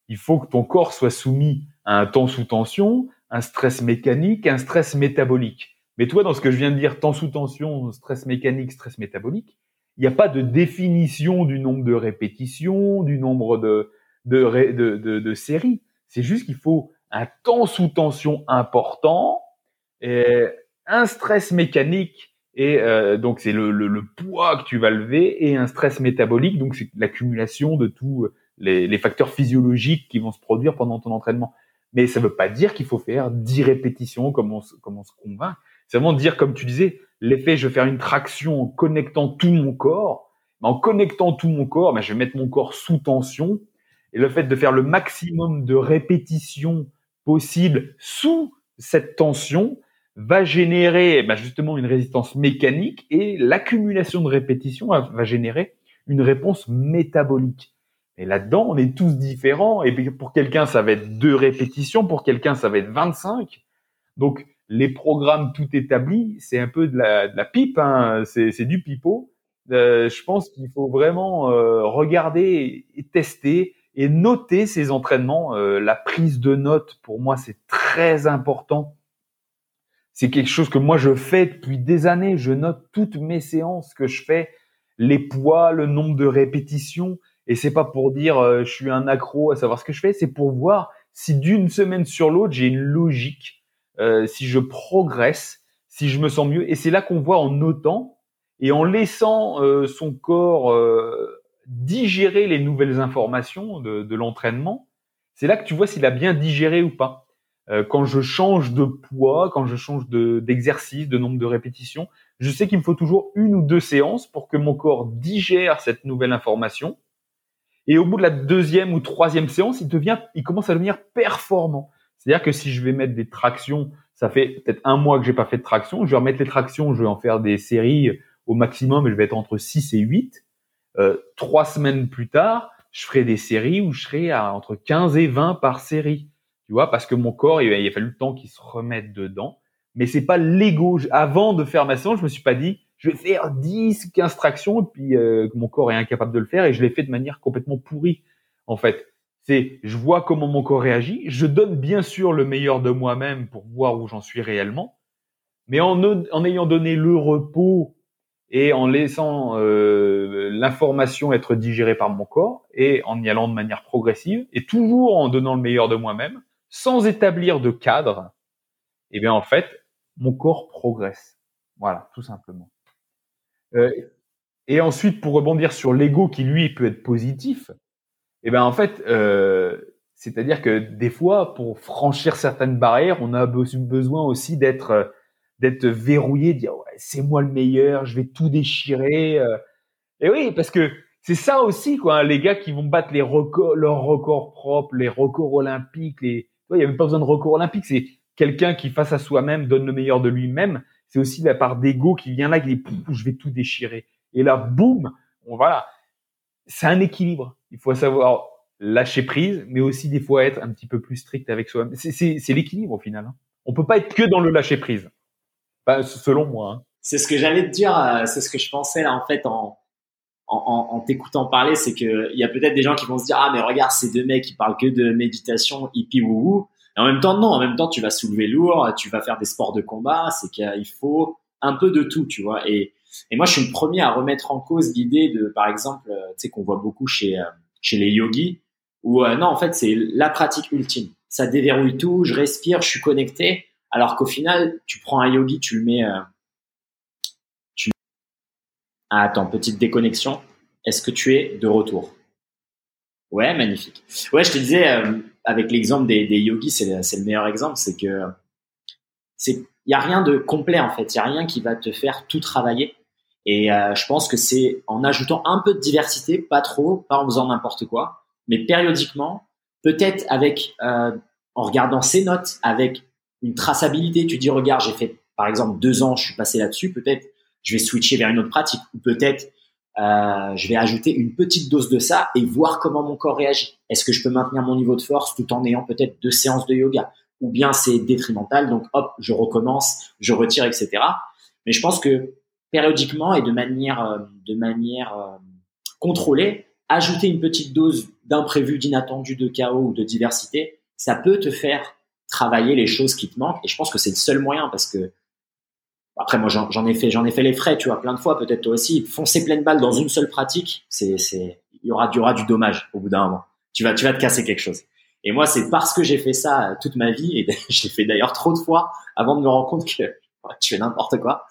il faut que ton corps soit soumis à un temps sous tension, un stress mécanique, un stress métabolique. Mais toi, dans ce que je viens de dire, temps sous tension, stress mécanique, stress métabolique, il n'y a pas de définition du nombre de répétitions, du nombre de, de, de, de, de série. C'est juste qu'il faut un temps sous tension important, et un stress mécanique, et euh, donc c'est le, le, poids que tu vas lever, et un stress métabolique, donc c'est l'accumulation de tous les, les, facteurs physiologiques qui vont se produire pendant ton entraînement. Mais ça ne veut pas dire qu'il faut faire 10 répétitions comme on, comme on se convainc. C'est vraiment dire, comme tu disais, l'effet, je vais faire une traction en connectant tout mon corps. En connectant tout mon corps, ben, je vais mettre mon corps sous tension et le fait de faire le maximum de répétitions possibles sous cette tension va générer bah, justement une résistance mécanique et l'accumulation de répétitions va générer une réponse métabolique. Et là-dedans, on est tous différents. Et pour quelqu'un, ça va être deux répétitions, pour quelqu'un, ça va être 25. Donc, les programmes tout établis, c'est un peu de la, pipe, hein, c'est du pipeau. Euh, je pense qu'il faut vraiment euh, regarder et tester et noter ces entraînements. Euh, la prise de notes, pour moi, c'est très important. C'est quelque chose que moi je fais depuis des années. Je note toutes mes séances que je fais, les poids, le nombre de répétitions. Et c'est pas pour dire euh, je suis un accro à savoir ce que je fais, c'est pour voir si d'une semaine sur l'autre j'ai une logique, euh, si je progresse, si je me sens mieux. Et c'est là qu'on voit en notant et en laissant euh, son corps digérer les nouvelles informations de, l'entraînement, c'est là que tu vois s'il a bien digéré ou pas. Quand je change de poids, quand je change d'exercice, de, nombre de répétitions, je sais qu'il me faut toujours une ou deux séances pour que mon corps digère cette nouvelle information. Et au bout de la deuxième ou troisième séance, il devient, il commence à devenir performant. C'est-à-dire que si je vais mettre des tractions, ça fait peut-être un mois que j'ai pas fait de traction, je vais remettre les tractions, je vais en faire des séries au maximum, et je vais être entre 6 et 8. Euh, trois semaines plus tard, je ferai des séries où je serai à entre 15 et 20 par série. Tu vois, parce que mon corps, il, a fallu le temps qu'il se remette dedans. Mais c'est pas l'ego. Avant de faire ma séance, je me suis pas dit, je vais faire 10, 15 tractions, et puis euh, mon corps est incapable de le faire, et je l'ai fait de manière complètement pourrie. En fait, c'est, je vois comment mon corps réagit, je donne bien sûr le meilleur de moi-même pour voir où j'en suis réellement, mais en, en ayant donné le repos et en laissant euh, l'information être digérée par mon corps et en y allant de manière progressive et toujours en donnant le meilleur de moi-même, sans établir de cadre, eh bien en fait, mon corps progresse. Voilà, tout simplement. Euh, et ensuite, pour rebondir sur l'ego qui lui peut être positif, eh bien en fait, euh, c'est-à-dire que des fois, pour franchir certaines barrières, on a besoin aussi d'être d'être verrouillé, de dire ouais, c'est moi le meilleur, je vais tout déchirer. Euh. Et oui, parce que c'est ça aussi quoi, hein, les gars qui vont battre les records, leurs records propres, les records olympiques, les il n'y a pas besoin de records olympiques, c'est quelqu'un qui face à soi-même donne le meilleur de lui-même. C'est aussi la part d'ego qui vient là, qui dit je vais tout déchirer. Et là, boum, on voilà. C'est un équilibre. Il faut savoir lâcher prise, mais aussi des fois être un petit peu plus strict avec soi-même. C'est l'équilibre au final. Hein. On peut pas être que dans le lâcher prise selon moi. Hein. C'est ce que j'allais te dire, euh, c'est ce que je pensais là en fait en, t'écoutant parler, c'est que il y a peut-être des gens qui vont se dire ah mais regarde ces deux mecs qui parlent que de méditation hippie wou Et en même temps non, en même temps tu vas soulever lourd, tu vas faire des sports de combat, c'est qu'il faut un peu de tout, tu vois. Et, et moi je suis le premier à remettre en cause l'idée de par exemple, euh, tu sais qu'on voit beaucoup chez euh, chez les yogis où non en fait c'est la pratique ultime. Ça déverrouille tout, je respire, je suis connecté. Alors qu'au final, tu prends un yogi, tu le mets. Euh, tu... Ah, attends, petite déconnexion. Est-ce que tu es de retour? Ouais, magnifique. Ouais, je te disais, euh, avec l'exemple des, yogis, c'est le, meilleur exemple, c'est que c'est il y a rien de complet en fait, il y a rien qui va te faire tout travailler. Et euh, je pense que c'est en ajoutant un peu de diversité, pas trop, pas en faisant n'importe quoi, mais périodiquement, peut-être avec euh, en regardant ses notes, avec une traçabilité. Tu dis, regarde, j'ai fait par exemple deux ans, je suis passé là-dessus. Peut-être je vais switcher vers une autre pratique ou peut-être euh, je vais ajouter une petite dose de ça et voir comment mon corps réagit. Est-ce que je peux maintenir mon niveau de force tout en ayant peut-être deux séances de yoga? Ou bien c'est détrimental, donc hop, je recommence, je retire, etc. Mais je pense que périodiquement et de manière, euh, de manière euh, contrôlée, ajouter une petite dose d'imprévu, d'inattendu, de chaos ou de diversité, ça peut te faire travailler les choses qui te manquent. Et je pense que c'est le seul moyen parce que après moi j'en ai fait j'en ai fait les frais, tu vois, plein de fois, peut-être toi aussi. Foncer pleine balle dans une seule pratique, c'est c'est il y aura du aura du dommage au bout d'un moment. Tu vas tu vas te casser quelque chose. Et moi c'est parce que j'ai fait ça toute ma vie et je l'ai fait d'ailleurs trop de fois avant de me rendre compte que tu fais n'importe quoi.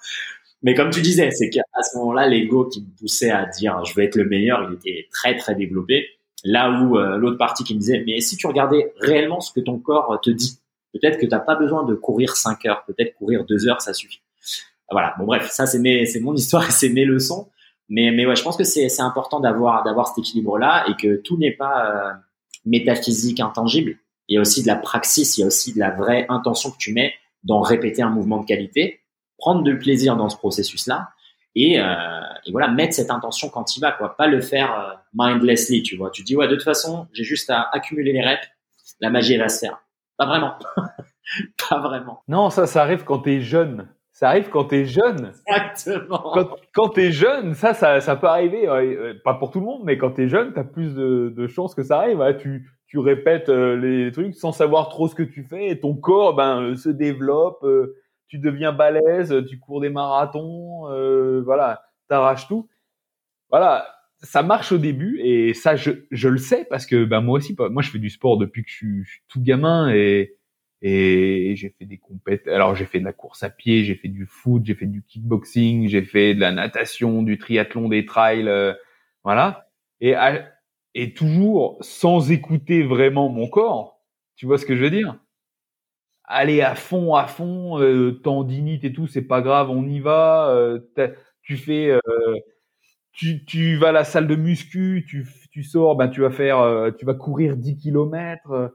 Mais comme tu disais, c'est qu'à ce moment-là, l'ego qui me poussait à dire je veux être le meilleur, il était très très développé. Là où euh, l'autre partie qui me disait mais si tu regardais réellement ce que ton corps te dit, Peut-être que tu n'as pas besoin de courir 5 heures, peut-être courir 2 heures, ça suffit. Voilà, bon bref, ça c'est mes, c'est mon histoire et c'est mes leçons. Mais, mais ouais, je pense que c'est, c'est important d'avoir, d'avoir cet équilibre-là et que tout n'est pas euh, métaphysique, intangible. Il y a aussi de la praxis, il y a aussi de la vraie intention que tu mets dans répéter un mouvement de qualité, prendre du plaisir dans ce processus-là et, euh, et voilà, mettre cette intention quand il va, quoi. Pas le faire euh, mindlessly, tu vois. Tu dis, ouais, de toute façon, j'ai juste à accumuler les reps, la magie va se faire. Pas vraiment. pas vraiment. Non, ça, ça arrive quand tu es jeune. Ça arrive quand tu es jeune. Exactement. Quand, quand tu es jeune, ça, ça, ça peut arriver. Euh, pas pour tout le monde, mais quand tu es jeune, tu as plus de, de chances que ça arrive. Tu, tu répètes euh, les trucs sans savoir trop ce que tu fais et ton corps ben, euh, se développe. tu deviens balèze, tu cours des marathons, euh, voilà, t'arraches tout. Voilà, ça marche au début et ça je, je le sais parce que ben moi aussi moi je fais du sport depuis que je suis, tout gamin et et j'ai fait des compétitions alors j'ai fait de la course à pied j'ai fait du foot j'ai fait du kickboxing j'ai fait de la natation du triathlon des trails euh, voilà. Et et toujours sans écouter vraiment mon corps. Tu vois ce que je veux dire? Aller à fond à fond euh, tendinite et tout c'est pas grave on y va euh, tu fais euh, tu, tu vas à la salle de muscu, tu, tu sors, ben tu vas faire, euh, tu vas courir 10 km.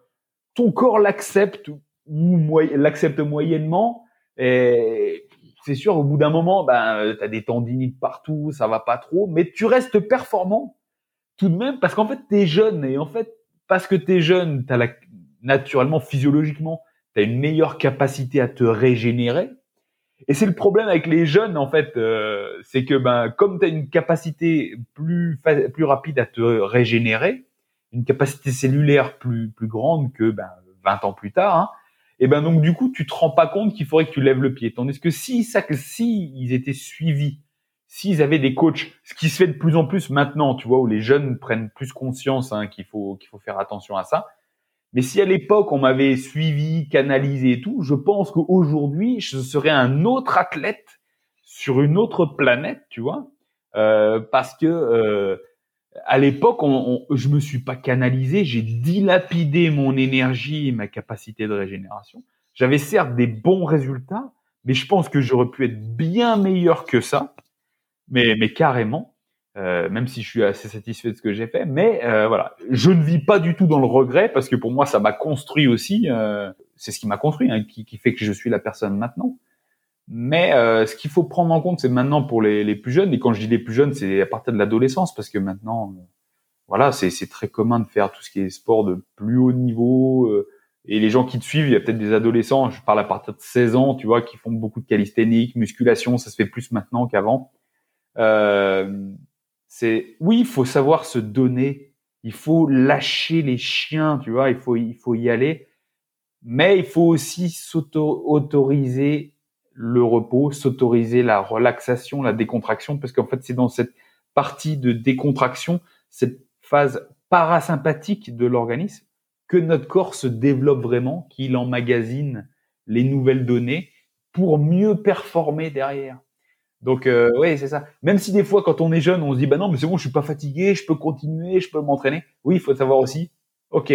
ton corps l'accepte ou l'accepte moyennement. Et c'est sûr, au bout d'un moment, ben tu as des tendinites partout, ça va pas trop, mais tu restes performant tout de même parce qu'en fait tu es jeune et en fait parce que tu es jeune, tu la naturellement physiologiquement, tu as une meilleure capacité à te régénérer et c'est le problème avec les jeunes, en fait, euh, c'est que ben, comme tu as une capacité plus, plus rapide à te régénérer, une capacité cellulaire plus, plus grande que ben, 20 ans plus tard, hein, et ben donc du coup, tu te rends pas compte qu'il faudrait que tu lèves le pied. Tandis que si ça, si ils étaient suivis, s'ils avaient des coachs, ce qui se fait de plus en plus maintenant, tu vois, où les jeunes prennent plus conscience hein, qu'il faut qu'il faut faire attention à ça, mais si à l'époque on m'avait suivi, canalisé et tout, je pense qu'aujourd'hui je serais un autre athlète sur une autre planète, tu vois, euh, parce que euh, à l'époque on, on, je me suis pas canalisé, j'ai dilapidé mon énergie et ma capacité de régénération. J'avais certes des bons résultats, mais je pense que j'aurais pu être bien meilleur que ça, mais mais carrément. Euh, même si je suis assez satisfait de ce que j'ai fait. Mais euh, voilà, je ne vis pas du tout dans le regret parce que pour moi, ça m'a construit aussi. Euh, c'est ce qui m'a construit, hein, qui, qui, fait que je suis la personne maintenant. Mais euh, ce qu'il faut prendre en compte, c'est maintenant pour les, les, plus jeunes. Et quand je dis les plus jeunes, c'est à partir de l'adolescence parce que maintenant, voilà, c'est très commun de faire tout ce qui est sport de plus haut niveau. et les gens qui te suivent, il y a peut-être des adolescents. Je parle à partir de 16 ans, tu vois, qui font beaucoup de calisthénique, musculation. Ça se fait plus maintenant qu'avant. Euh, c'est oui, il faut savoir se donner, il faut lâcher les chiens, tu vois, il faut il faut y aller, mais il faut aussi s'autoriser le repos, s'autoriser la relaxation, la décontraction, parce qu'en fait c'est dans cette partie de décontraction, cette phase parasympathique de l'organisme, que notre corps se développe vraiment, qu'il emmagasine les nouvelles données pour mieux performer derrière. Donc euh, oui, c'est ça. Même si des fois, quand on est jeune, on se dit bah non, mais c'est bon, je suis pas fatigué, je peux continuer, je peux m'entraîner. Oui, il faut savoir aussi. Ok,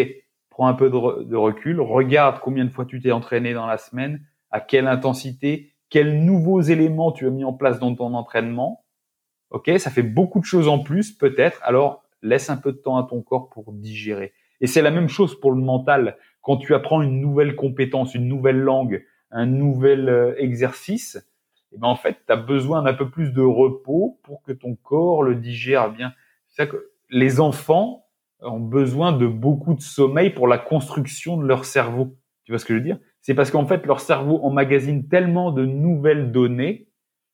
prends un peu de, recul, regarde combien de fois tu t'es entraîné dans la semaine, à quelle intensité, quels nouveaux éléments tu as mis en place dans ton entraînement. Ok, ça fait beaucoup de choses en plus, peut-être. Alors laisse un peu de temps à ton corps pour digérer. Et c'est la même chose pour le mental. Quand tu apprends une nouvelle compétence, une nouvelle langue, un nouvel euh, exercice, et ben en fait, tu as besoin d'un peu plus de repos pour que ton corps le digère bien. C'est ça que les enfants ont besoin de beaucoup de sommeil pour la construction de leur cerveau. Tu vois ce que je veux dire? C'est parce qu'en fait, leur cerveau emmagasine tellement de nouvelles données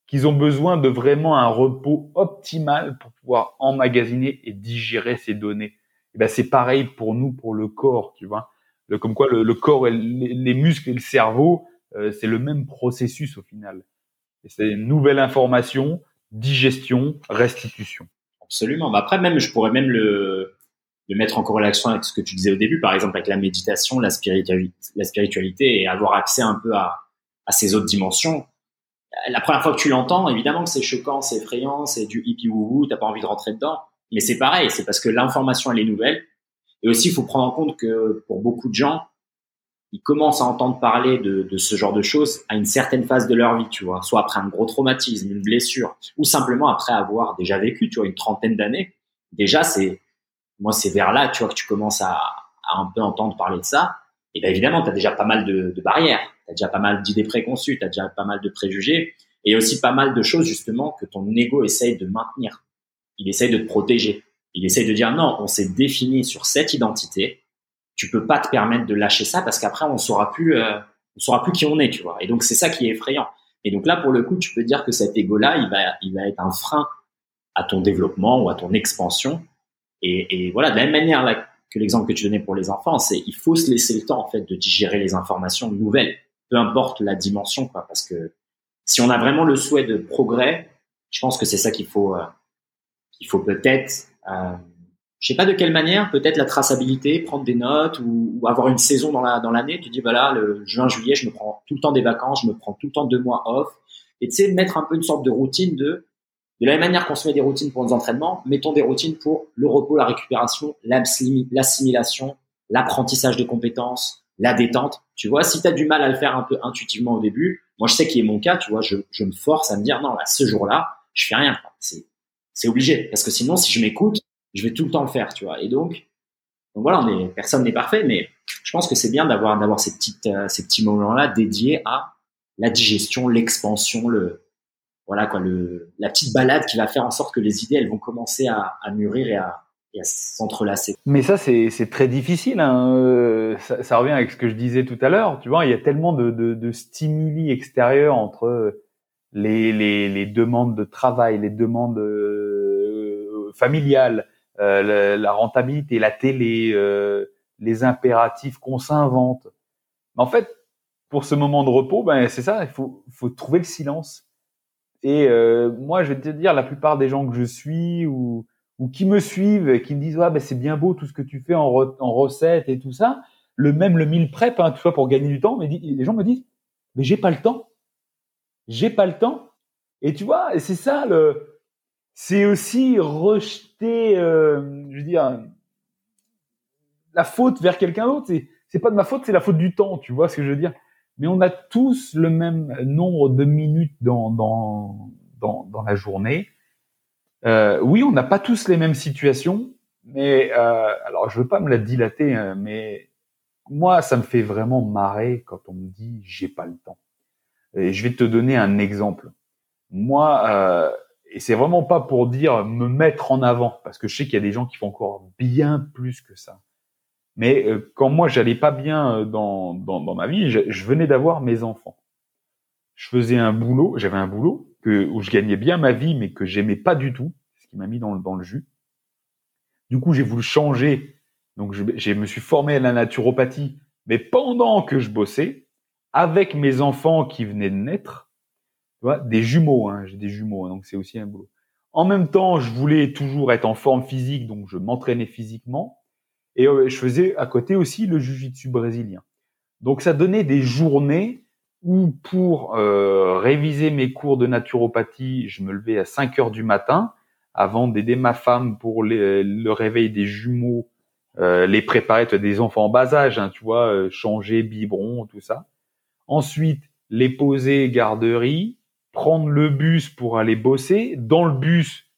qu'ils ont besoin de vraiment un repos optimal pour pouvoir emmagasiner et digérer ces données. Et ben c'est pareil pour nous, pour le corps, tu vois. Comme quoi, le, corps, et les, muscles et le cerveau, euh, c'est le même processus au final c'est une nouvelle information, digestion, restitution. Absolument. Bah, après, même, je pourrais même le, le mettre en corrélation avec ce que tu disais au début, par exemple avec la méditation, la spiritualité, la spiritualité et avoir accès un peu à, à ces autres dimensions. La première fois que tu l'entends, évidemment que c'est choquant, c'est effrayant, c'est du hippie wouhou, t'as pas envie de rentrer dedans. Mais c'est pareil, c'est parce que l'information elle est nouvelle. Et aussi, il faut prendre en compte que pour beaucoup de gens, ils commencent à entendre parler de, de, ce genre de choses à une certaine phase de leur vie, tu vois, soit après un gros traumatisme, une blessure, ou simplement après avoir déjà vécu, tu vois, une trentaine d'années. Déjà, c'est, moi, c'est vers là, tu vois, que tu commences à, à un peu entendre parler de ça. Et bien évidemment, tu as déjà pas mal de, de barrières, tu as déjà pas mal d'idées préconçues, tu as déjà pas mal de préjugés, et aussi pas mal de choses justement que ton ego essaye de maintenir. Il essaye de te protéger. Il essaye de dire non, on s'est défini sur cette identité, tu peux pas te permettre de lâcher ça parce qu'après on saura plus euh, on saura plus qui on est tu vois. Et donc c'est ça qui est effrayant. Et donc là pour le coup tu peux dire que cet ego là il va il va être un frein à ton développement ou à ton expansion et, voilà de la même manière que l'exemple que tu donnais pour les enfants c'est il faut se laisser le temps en fait de digérer les informations nouvelles peu importe la dimension. Parce que si on a vraiment le souhait de progrès, je pense que c'est ça qu'il faut, euh, faut peut-être, euh, je sais pas de quelle manière, peut-être la traçabilité, prendre des notes ou, avoir une saison dans la dans l'année. Tu dis voilà, le juin, juillet, je me prends tout le temps des vacances, je me prends tout le temps deux mois off, et tu sais mettre un peu une sorte de routine de de la même manière qu'on se met des routines pour nos entraînements, mettons des routines pour le repos, la récupération, l'assimilation, l'apprentissage des compétences, la détente. Tu vois, si tu as du mal à le faire un peu intuitivement au début, moi je sais qu'il est mon cas, tu vois, je, je me force à me dire non, là, ce jour-là, je fais rien. C'est, obligé. Parce que sinon, si je m'écoute, je vais tout le temps le faire, tu vois. Et donc, donc voilà, on est, personne n'est parfait, mais je pense que c'est bien d'avoir, d'avoir ces petites, euh, ces petits moments-là dédiés à la digestion, l'expansion, le, voilà quoi, le, la petite balade qui va faire en sorte que les idées, elles vont commencer à, à mûrir et à, et à s'entrelacer. Mais ça, c'est, très difficile. Hein. Euh, ça, ça, revient avec ce que je disais tout à l'heure. Tu vois, il y a tellement de, de, de stimuli extérieurs entre les, les, les, demandes de travail, les demandes euh, familiales, euh, la, rentabilité, la télé, euh, les impératifs qu'on s'invente. En fait, pour ce moment de repos, ben c'est ça, il faut, faut trouver le silence. Et euh, moi, je vais te dire, la plupart des gens que je suis ou, qui me suivent, et qui me disent, ah, ben, c'est bien beau tout ce que tu fais en, en recettes et tout ça, le même le mille prep, hein, tout ça pour gagner du temps, mais les gens me disent, mais j'ai pas le temps. J'ai pas le temps. Et tu vois, c'est ça le, c'est aussi rejeter, euh, je veux dire, la faute vers quelqu'un d'autre. C'est pas de ma faute, c'est la faute du temps. Tu vois ce que je veux dire? Mais on a tous le même nombre de minutes dans dans dans, dans la journée. Euh, oui, on n'a pas tous les mêmes situations, mais euh, alors je veux pas me la dilater, hein, mais moi, ça me fait vraiment marrer quand on me dit j'ai pas le temps. Et je vais te donner un exemple. Moi, euh, et c'est vraiment pas pour dire me mettre en avant, parce que je sais qu'il y a des gens qui font encore bien plus que ça. Mais euh, quand moi j'allais pas bien euh, dans, dans, dans ma vie, je, je venais d'avoir mes enfants. Je faisais un boulot, j'avais un boulot que, où je gagnais bien ma vie, mais que j'aimais pas du tout, ce qui m'a mis dans, dans le jus. Du coup, j'ai voulu changer. Donc, je, je me suis formé à la naturopathie, mais pendant que je bossais, avec mes enfants qui venaient de naître, vois, des jumeaux, hein, j'ai des jumeaux, donc c'est aussi un boulot. En même temps, je voulais toujours être en forme physique, donc je m'entraînais physiquement. Et euh, je faisais à côté aussi le jiu-jitsu brésilien. Donc ça donnait des journées où pour euh, réviser mes cours de naturopathie, je me levais à 5 heures du matin avant d'aider ma femme pour le réveil des jumeaux, euh, les préparer, des enfants en bas âge, hein, tu vois, changer biberon, tout ça. Ensuite, les poser garderie, prendre le bus pour aller bosser. Dans le bus,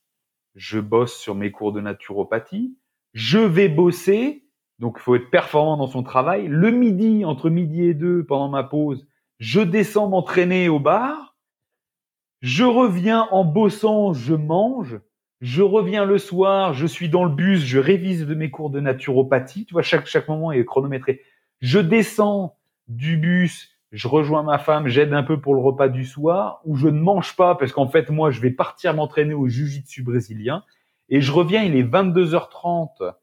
je bosse sur mes cours de naturopathie. Je vais bosser. Donc, il faut être performant dans son travail. Le midi, entre midi et deux, pendant ma pause, je descends m'entraîner au bar. Je reviens en bossant, je mange. Je reviens le soir, je suis dans le bus, je révise de mes cours de naturopathie. Tu vois, chaque, chaque moment est chronométré. Je descends du bus, je rejoins ma femme, j'aide un peu pour le repas du soir, ou je ne mange pas parce qu'en fait, moi, je vais partir m'entraîner au jiu-jitsu brésilien, et je reviens, il est 22h30,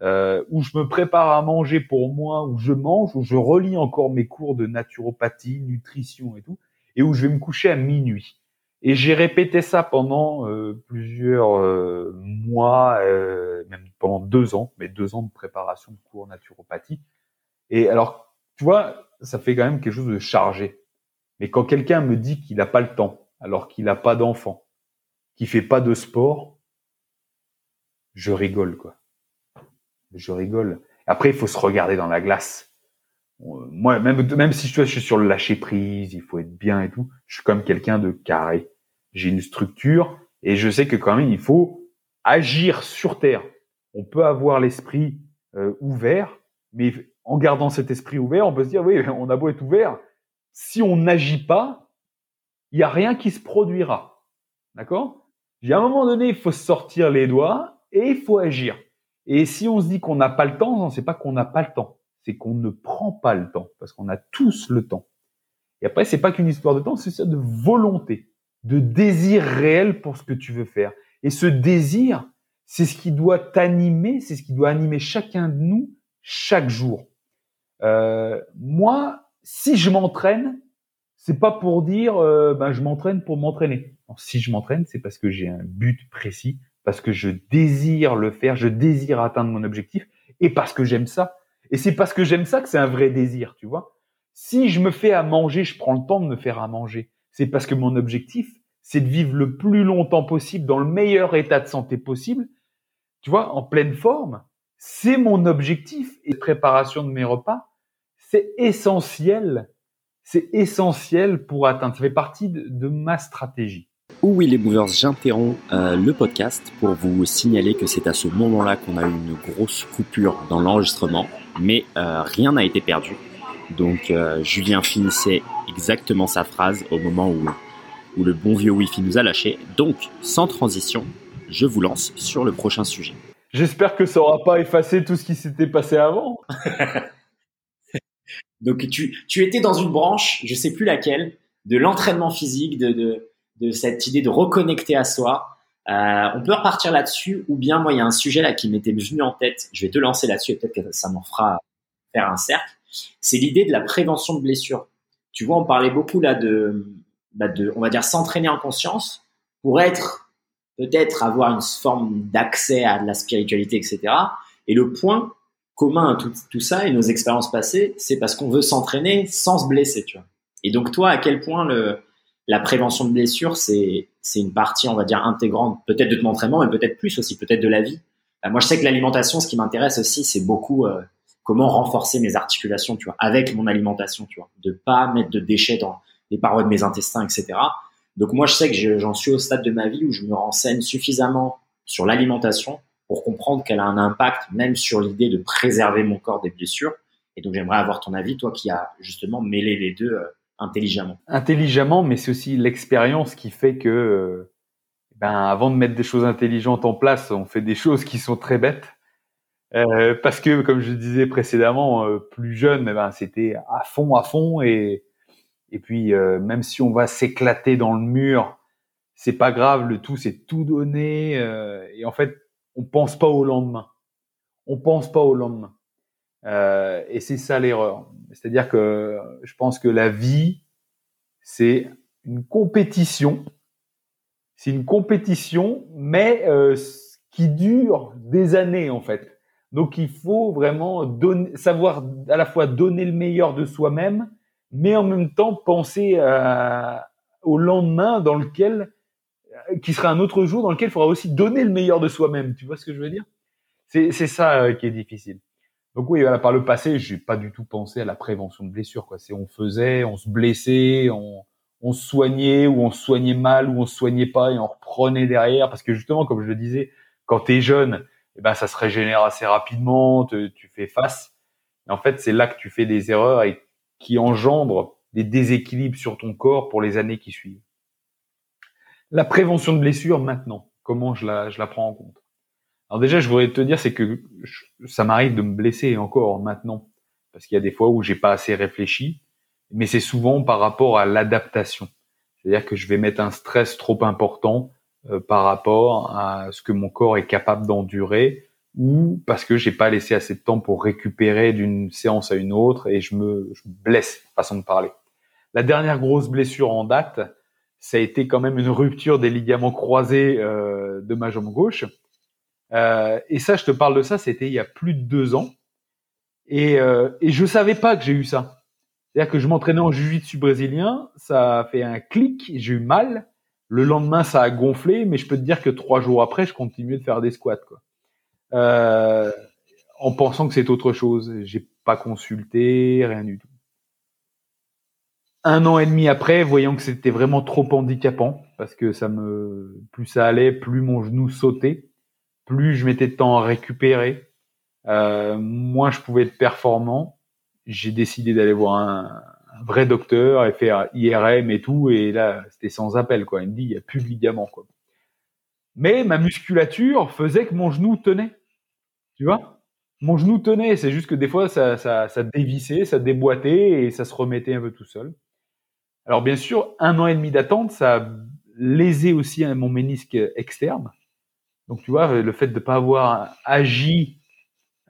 euh, où je me prépare à manger pour moi, où je mange, où je relis encore mes cours de naturopathie, nutrition et tout, et où je vais me coucher à minuit. Et j'ai répété ça pendant euh, plusieurs euh, mois, euh, même pendant deux ans, mais deux ans de préparation de cours naturopathie. Et alors, tu vois, ça fait quand même quelque chose de chargé. Mais quand quelqu'un me dit qu'il n'a pas le temps, alors qu'il n'a pas d'enfant, qu'il fait pas de sport, je rigole, quoi. Je rigole. Après, il faut se regarder dans la glace. Moi, même, même si je suis sur le lâcher prise, il faut être bien et tout, je suis comme quelqu'un de carré. J'ai une structure et je sais que quand même, il faut agir sur terre. On peut avoir l'esprit euh, ouvert, mais en gardant cet esprit ouvert, on peut se dire, oui, on a beau être ouvert, si on n'agit pas, il n'y a rien qui se produira. D'accord? À un moment donné, il faut sortir les doigts et il faut agir. Et si on se dit qu'on n'a pas le temps, c'est pas qu'on n'a pas le temps, c'est qu'on ne prend pas le temps, parce qu'on a tous le temps. Et après, c'est pas qu'une histoire de temps, c'est ça de volonté, de désir réel pour ce que tu veux faire. Et ce désir, c'est ce qui doit t'animer, c'est ce qui doit animer chacun de nous chaque jour. Euh, moi, si je m'entraîne, c'est pas pour dire euh, ben je m'entraîne pour m'entraîner. Si je m'entraîne, c'est parce que j'ai un but précis, parce que je désire le faire, je désire atteindre mon objectif et parce que j'aime ça. Et c'est parce que j'aime ça que c'est un vrai désir, tu vois. Si je me fais à manger, je prends le temps de me faire à manger. C'est parce que mon objectif, c'est de vivre le plus longtemps possible dans le meilleur état de santé possible, tu vois, en pleine forme. C'est mon objectif et préparation de mes repas, c'est essentiel. C'est essentiel pour atteindre. Ça fait partie de, ma stratégie. Oui les movers, j'interromps euh, le podcast pour vous signaler que c'est à ce moment-là qu'on a eu une grosse coupure dans l'enregistrement, mais euh, rien n'a été perdu. Donc euh, Julien finissait exactement sa phrase au moment où, où le bon vieux Wi-Fi nous a lâché. Donc, sans transition, je vous lance sur le prochain sujet. J'espère que ça aura pas effacé tout ce qui s'était passé avant. Donc tu, tu étais dans une branche, je sais plus laquelle, de l'entraînement physique, de, de, de, cette idée de reconnecter à soi. Euh, on peut repartir là-dessus, ou bien moi il y a un sujet là qui m'était venu en tête. Je vais te lancer là-dessus et peut-être que ça m'en fera faire un cercle. C'est l'idée de la prévention de blessures. Tu vois, on parlait beaucoup là de, bah de on va dire s'entraîner en conscience pour être peut-être avoir une forme d'accès à de la spiritualité, etc. Et le point commun à tout, tout ça et nos expériences passées, c'est parce qu'on veut s'entraîner sans se blesser, tu vois. Et donc toi, à quel point le, la prévention de blessures, c'est une partie, on va dire, intégrante, peut-être de ton entraînement, mais peut-être plus aussi, peut-être de la vie. Bah, moi, je sais que l'alimentation, ce qui m'intéresse aussi, c'est beaucoup euh, comment renforcer mes articulations, tu vois, avec mon alimentation, tu vois, de pas mettre de déchets dans les parois de mes intestins, etc. Donc moi, je sais que j'en suis au stade de ma vie où je me renseigne suffisamment sur l'alimentation pour comprendre qu'elle a un impact même sur l'idée de préserver mon corps des blessures. Et donc j'aimerais avoir ton avis, toi qui as justement mêlé les deux euh, intelligemment. Intelligemment, mais c'est aussi l'expérience qui fait que, euh, ben, avant de mettre des choses intelligentes en place, on fait des choses qui sont très bêtes. Euh, parce que, comme je disais précédemment, euh, plus jeune, eh ben, c'était à fond, à fond, et et puis même si on va s'éclater dans le mur, c'est pas grave. Le tout, c'est tout donner. et en fait, on pense pas au lendemain. On pense pas au lendemain. Euh, et c'est ça l'erreur. C'est-à-dire que je pense que la vie, c'est une compétition. C'est une compétition, mais euh, qui dure des années en fait. Donc il faut vraiment savoir à la fois donner le meilleur de soi-même, mais en même temps penser à, au lendemain dans lequel qui sera un autre jour dans lequel il faudra aussi donner le meilleur de soi-même. Tu vois ce que je veux dire? C'est ça euh, qui est difficile. Donc oui, par le passé, j'ai pas du tout pensé à la prévention de blessures. Quoi. C'est on faisait, on se blessait, on, on soignait ou on soignait mal ou on soignait pas et on reprenait derrière parce que justement, comme je le disais, quand tu es jeune, eh ben ça se régénère assez rapidement, tu fais face. Et en fait, c'est là que tu fais des erreurs et qui engendrent des déséquilibres sur ton corps pour les années qui suivent. La prévention de blessures maintenant, comment je la prends en compte? Alors déjà, je voudrais te dire, c'est que ça m'arrive de me blesser encore maintenant, parce qu'il y a des fois où j'ai pas assez réfléchi, mais c'est souvent par rapport à l'adaptation. C'est-à-dire que je vais mettre un stress trop important euh, par rapport à ce que mon corps est capable d'endurer, ou parce que j'ai pas laissé assez de temps pour récupérer d'une séance à une autre et je me, je me blesse, façon de parler. La dernière grosse blessure en date, ça a été quand même une rupture des ligaments croisés euh, de ma jambe gauche. Euh, et ça, je te parle de ça, c'était il y a plus de deux ans. Et, euh, et je savais pas que j'ai eu ça. C'est-à-dire que je m'entraînais en jiu-jitsu brésilien, ça a fait un clic, j'ai eu mal. Le lendemain, ça a gonflé, mais je peux te dire que trois jours après, je continuais de faire des squats, quoi. Euh, en pensant que c'est autre chose. J'ai pas consulté, rien du tout un an et demi après, voyant que c'était vraiment trop handicapant, parce que ça me, plus ça allait, plus mon genou sautait, plus je mettais de temps à récupérer, euh, moins je pouvais être performant. J'ai décidé d'aller voir un, vrai docteur et faire IRM et tout, et là c'était sans appel quoi. Il me dit il y a plus de ligaments quoi. Mais ma musculature faisait que mon genou tenait, tu vois? Mon genou tenait, c'est juste que des fois ça, dévissait, ça déboîtait et ça se remettait un peu tout seul. Alors bien sûr, un an et demi d'attente, ça lésé aussi mon ménisque externe. Donc tu vois, le fait de ne pas avoir agi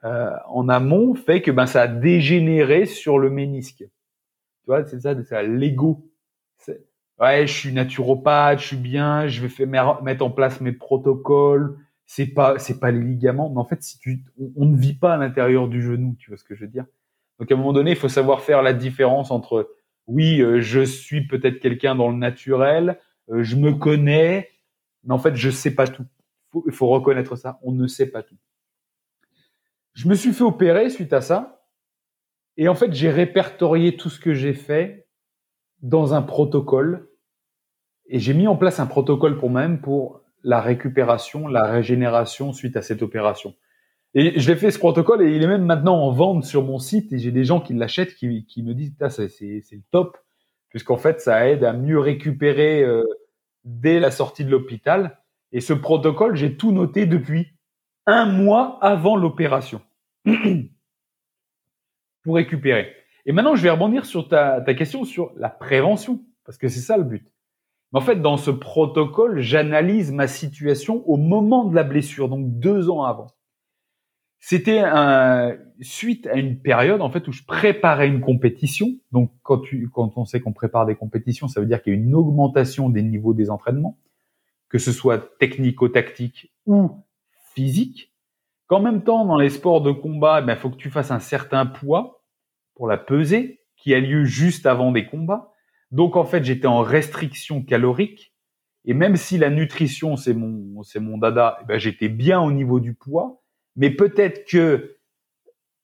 euh, en amont fait que ben ça a dégénéré sur le ménisque. Tu vois, c'est ça, c'est ça l'ego. Ouais, je suis naturopathe, je suis bien, je vais faire, mettre en place mes protocoles. C'est pas, c'est pas les ligaments, mais en fait, si tu, on, ne vit pas à l'intérieur du genou, tu vois ce que je veux dire. Donc à un moment donné, il faut savoir faire la différence entre, oui, euh, je suis peut-être quelqu'un dans le naturel, euh, je me connais, mais en fait, je sais pas tout. Il faut reconnaître ça. On ne sait pas tout. Je me suis fait opérer suite à ça. Et en fait, j'ai répertorié tout ce que j'ai fait dans un protocole. Et j'ai mis en place un protocole pour moi-même pour la récupération, la régénération suite à cette opération. Et je l'ai fait ce protocole et il est même maintenant en vente sur mon site et j'ai des gens qui l'achètent qui, me disent c'est c'est le top puisqu'en fait ça aide à mieux récupérer euh, dès la sortie de l'hôpital. Et ce protocole, j'ai tout noté depuis un mois avant l'opération pour récupérer. Et maintenant, je vais rebondir sur ta, question sur la prévention, parce que c'est ça le but. En fait, dans ce protocole, j'analyse ma situation au moment de la blessure, donc deux ans avant. C'était suite à une période en fait où je préparais une compétition. Donc quand, quand on sait qu'on prépare des compétitions, ça veut dire qu'il y a une augmentation des niveaux des entraînements, que ce soit technico-tactique ou physique. Qu'en même temps, dans les sports de combat, il eh ben, faut que tu fasses un certain poids pour la peser, qui a lieu juste avant des combats. Donc en fait, j'étais en restriction calorique. Et même si la nutrition, c'est mon, c'est mon dada, eh ben, j'étais bien au niveau du poids mais peut-être que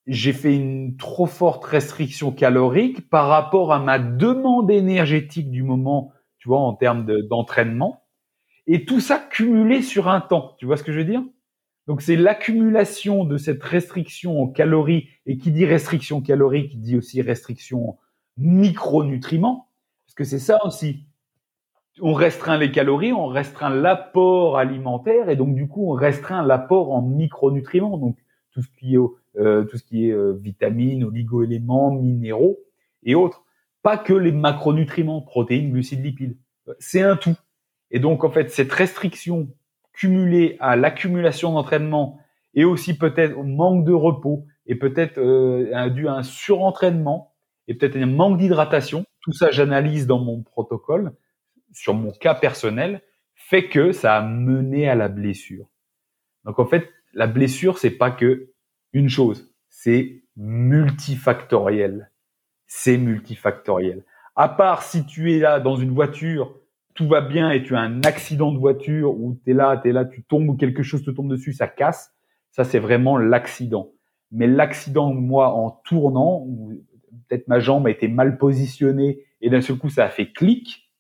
j'ai fait une trop forte restriction calorique par rapport à ma demande énergétique du moment, tu vois, en termes d'entraînement. Et tout ça cumulé sur un temps. Tu vois ce que je veux dire? Donc c'est l'accumulation de cette restriction en calories et qui dit restriction calorique dit aussi restriction micronutriments parce que c'est ça aussi on restreint les calories, on restreint l'apport alimentaire et donc du coup on restreint l'apport en micronutriments, donc tout ce qui est euh, euh, vitamines, oligoéléments, minéraux et autres. Pas que les macronutriments, protéines, glucides, lipides. C'est un tout. Et donc en fait cette restriction cumulée à l'accumulation d'entraînement et aussi peut-être au manque de repos et peut-être euh, dû à un surentraînement et peut-être un manque d'hydratation. Tout ça j'analyse dans mon protocole sur mon cas personnel, fait que ça a mené à la blessure. Donc en fait, la blessure, c'est pas que une chose, c'est multifactoriel. C'est multifactoriel. À part si tu es là dans une voiture, tout va bien et tu as un accident de voiture où tu es là, tu es là, tu tombes ou quelque chose te tombe dessus, ça casse, ça c'est vraiment l'accident. Mais l'accident, moi, en tournant, peut-être ma jambe a été mal positionnée et d'un seul coup ça a fait clic,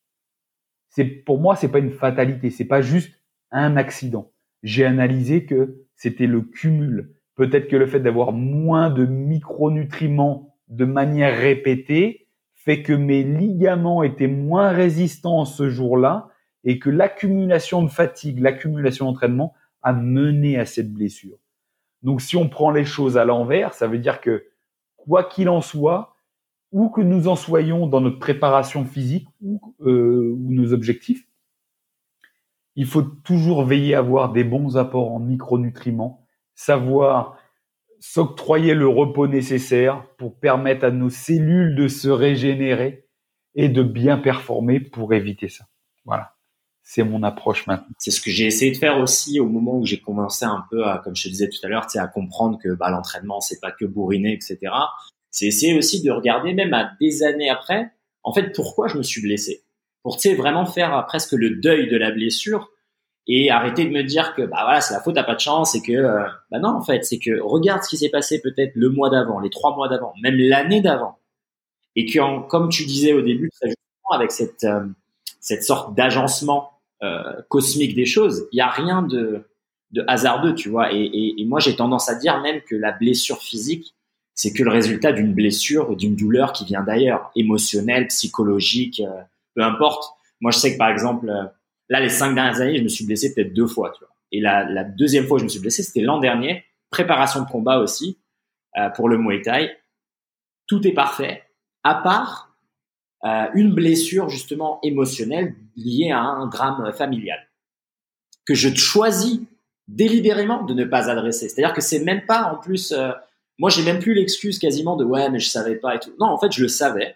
c'est pour moi c'est pas une fatalité, c'est pas juste un accident. J'ai analysé que c'était le cumul. Peut-être que le fait d'avoir moins de micronutriments de manière répétée fait que mes ligaments étaient moins résistants ce jour-là et que l'accumulation de fatigue, l'accumulation d'entraînement a mené à cette blessure. Donc si on prend les choses à l'envers, ça veut dire que quoi qu'il en soit, où que nous en soyons dans notre préparation physique ou, euh, ou nos objectifs, il faut toujours veiller à avoir des bons apports en micronutriments, savoir s'octroyer le repos nécessaire pour permettre à nos cellules de se régénérer et de bien performer pour éviter ça. Voilà. C'est mon approche maintenant. C'est ce que j'ai essayé de faire aussi au moment où j'ai commencé un peu à, comme je te disais tout à l'heure, à comprendre que bah, l'entraînement c'est pas que bourriner, etc c'est essayer aussi de regarder même à des années après, en fait, pourquoi je me suis blessé. Pour, tu vraiment faire euh, presque le deuil de la blessure et arrêter de me dire que, bah voilà, c'est la faute, t'as pas de chance et que, euh, bah non, en fait, c'est que regarde ce qui s'est passé peut-être le mois d'avant, les trois mois d'avant, même l'année d'avant. Et que, comme tu disais au début, avec cette, euh, cette sorte d'agencement cosmique des choses, il y a rien de, de hasardeux, tu vois. Et, et, et moi, j'ai tendance à dire même que la blessure physique, c'est que le résultat d'une blessure, d'une douleur qui vient d'ailleurs, émotionnelle, psychologique, euh, peu importe. Moi, je sais que par exemple, euh, là, les cinq dernières années, je me suis blessé peut-être deux fois, tu vois. Et la, deuxième fois que je me suis blessé, c'était l'an dernier, préparation de combat aussi euh, pour le Muay Thai. Tout est parfait, à part une blessure justement émotionnelle liée à un drame familial que je choisis délibérément de ne pas adresser. C'est-à-dire que c'est même pas en plus moi, j'ai même plus l'excuse quasiment de ouais, mais je savais pas et tout. Non, en fait, je le savais.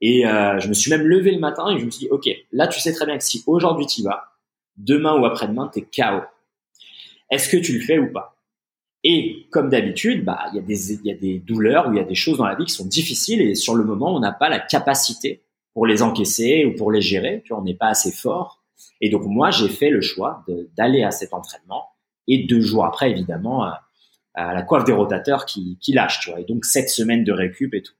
Et euh, je me suis même levé le matin et je me suis dit, ok, là tu sais très bien que si aujourd'hui tu y vas, demain ou après-demain t'es KO. Est-ce que tu le fais ou pas? Et comme d'habitude, bah il y a des il y a des douleurs ou il y a des choses dans la vie qui sont difficiles et sur le moment on n'a pas la capacité pour les encaisser ou pour les gérer. Tu vois, on n'est pas assez fort. Et donc moi j'ai fait le choix d'aller à cet entraînement et deux jours après évidemment à, à la coiffe des rotateurs qui, qui lâche. Tu vois. Et donc sept semaines de récup et tout.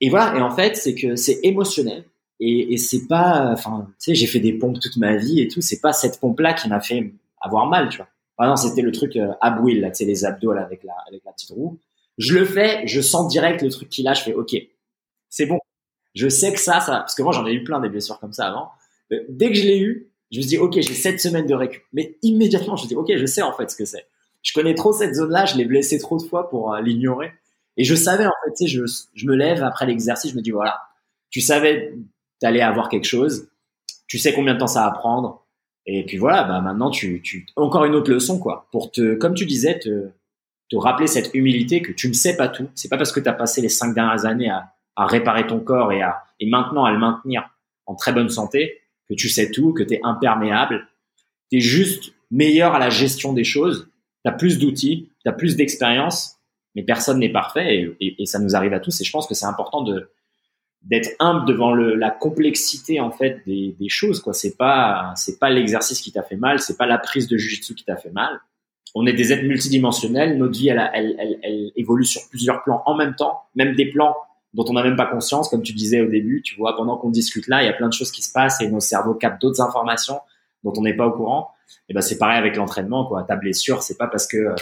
Et voilà. Et en fait, c'est que c'est émotionnel. Et, et c'est pas, enfin, tu sais, j'ai fait des pompes toute ma vie et tout. C'est pas cette pompe-là qui m'a fait avoir mal, tu vois. Ah non, c'était le truc euh, ab wheel, là, tu sais, les abdos là, avec la, avec la petite roue. Je le fais, je sens direct le truc qui lâche. Je fais, ok, c'est bon. Je sais que ça, ça, parce que moi j'en ai eu plein des blessures comme ça avant. Euh, dès que je l'ai eu, je me dis, ok, j'ai sept semaines de récup. Mais immédiatement, je me dis, ok, je sais en fait ce que c'est. Je connais trop cette zone-là, je l'ai blessé trop de fois pour euh, l'ignorer. Et je savais, en fait, je, je me lève après l'exercice, je me dis, voilà, tu savais t'allais avoir quelque chose, tu sais combien de temps ça va prendre, et puis voilà, bah maintenant, tu, tu, encore une autre leçon, quoi, pour te, comme tu disais, te, te rappeler cette humilité que tu ne sais pas tout. C'est pas parce que tu as passé les cinq dernières années à, à réparer ton corps et à, et maintenant à le maintenir en très bonne santé que tu sais tout, que tu es imperméable. Tu es juste meilleur à la gestion des choses, tu as plus d'outils, tu as plus d'expérience mais personne n'est parfait et, ça nous arrive à tous. Et je pense que c'est important d'être humble devant la complexité en fait des, choses. Quoi, c'est pas pas l'exercice qui t'a fait mal, c'est pas la prise de jujitsu qui t'a fait mal. On est des êtres multidimensionnels. Notre vie, elle, évolue sur plusieurs plans en même temps, même des plans dont on n'a même pas conscience, comme tu disais au début. Tu vois, pendant qu'on discute là, il y a plein de choses qui se passent et nos cerveaux captent d'autres informations dont on n'est pas au courant. Et ben c'est pareil avec l'entraînement. Ta blessure, c'est pas parce que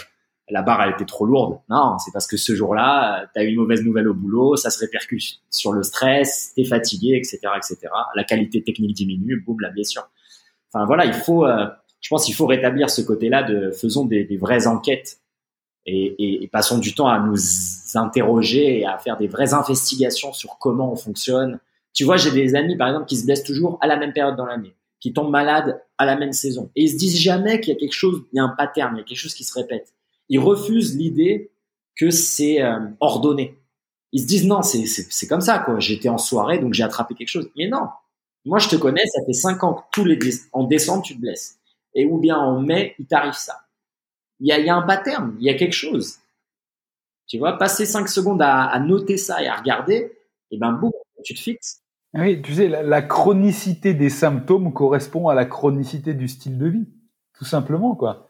la barre elle était trop lourde. Non, c'est parce que ce jour-là, tu as eu une mauvaise nouvelle au boulot, ça se répercute sur le stress, t'es fatigué, etc., etc. La qualité technique diminue, boum, la blessure. Enfin voilà, il faut, euh, je pense, qu'il faut rétablir ce côté-là de faisons des, vraies enquêtes et, et, et, passons du temps à nous interroger et à faire des vraies investigations sur comment on fonctionne. Tu vois, j'ai des amis par exemple qui se blessent toujours à la même période dans l'année, qui tombent malades à la même saison, et ils se disent jamais qu'il y a quelque chose, il y a un pattern, il y a quelque chose qui se répète ils refusent l'idée que c'est euh, ordonné. Ils se disent non, c'est comme ça quoi. J'étais en soirée donc j'ai attrapé quelque chose. Mais non, moi je te connais, ça fait cinq ans que tous les en décembre tu te blesses et ou bien en mai il t'arrive ça. Il y a, y a un pattern, il y a quelque chose. Tu vois, passer cinq secondes à, à noter ça et à regarder, et ben boum, tu te fixes. Oui, tu sais, la, chronicité des symptômes correspond à la chronicité du style de vie, tout simplement quoi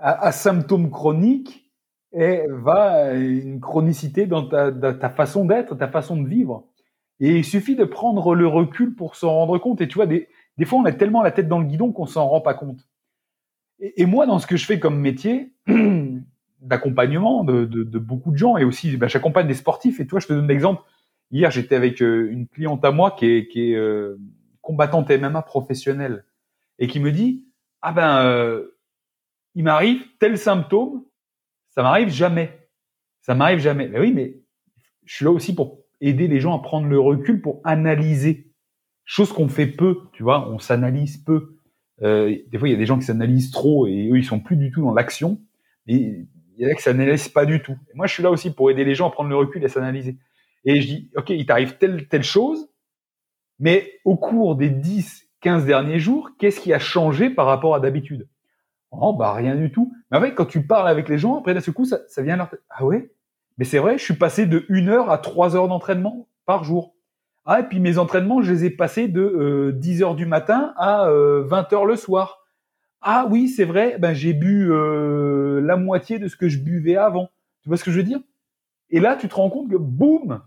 à, symptômes chroniques et va une chronicité dans ta, ta façon d'être, ta façon de vivre. Et il suffit de prendre le recul pour s'en rendre compte. Et tu vois, des, des fois, on a tellement la tête dans le guidon qu'on s'en rend pas compte. Et, moi, dans ce que je fais comme métier d'accompagnement de, de, beaucoup de gens, et aussi, ben, j'accompagne des sportifs. Et toi, je te donne l'exemple. Hier, j'étais avec euh, une cliente à moi qui est, qui est euh, combattante MMA professionnelle et qui me dit, ah ben, euh, il m'arrive tel symptôme, ça m'arrive jamais. Ça m'arrive jamais. Mais oui, mais je suis là aussi pour aider les gens à prendre le recul pour analyser. Chose qu'on fait peu, tu vois, on s'analyse peu. Euh, des fois, il y a des gens qui s'analysent trop et eux, ils sont plus du tout dans l'action. Mais il y en a qui s'analysent pas du tout. Et moi, je suis là aussi pour aider les gens à prendre le recul et à s'analyser. Et je dis, OK, il t'arrive telle, telle chose, mais au cours des 10, 15 derniers jours, qu'est-ce qui a changé par rapport à d'habitude? Oh, bah, rien du tout. Mais en fait, quand tu parles avec les gens, après, d'un ce coup, ça, vient leur tête. Ah ouais? Mais c'est vrai, je suis passé de une heure à trois heures d'entraînement par jour. Ah, et puis mes entraînements, je les ai passés de euh, 10 heures du matin à euh, 20 heures le soir. Ah oui, c'est vrai, ben, j'ai bu euh, la moitié de ce que je buvais avant. Tu vois ce que je veux dire? Et là, tu te rends compte que, boum,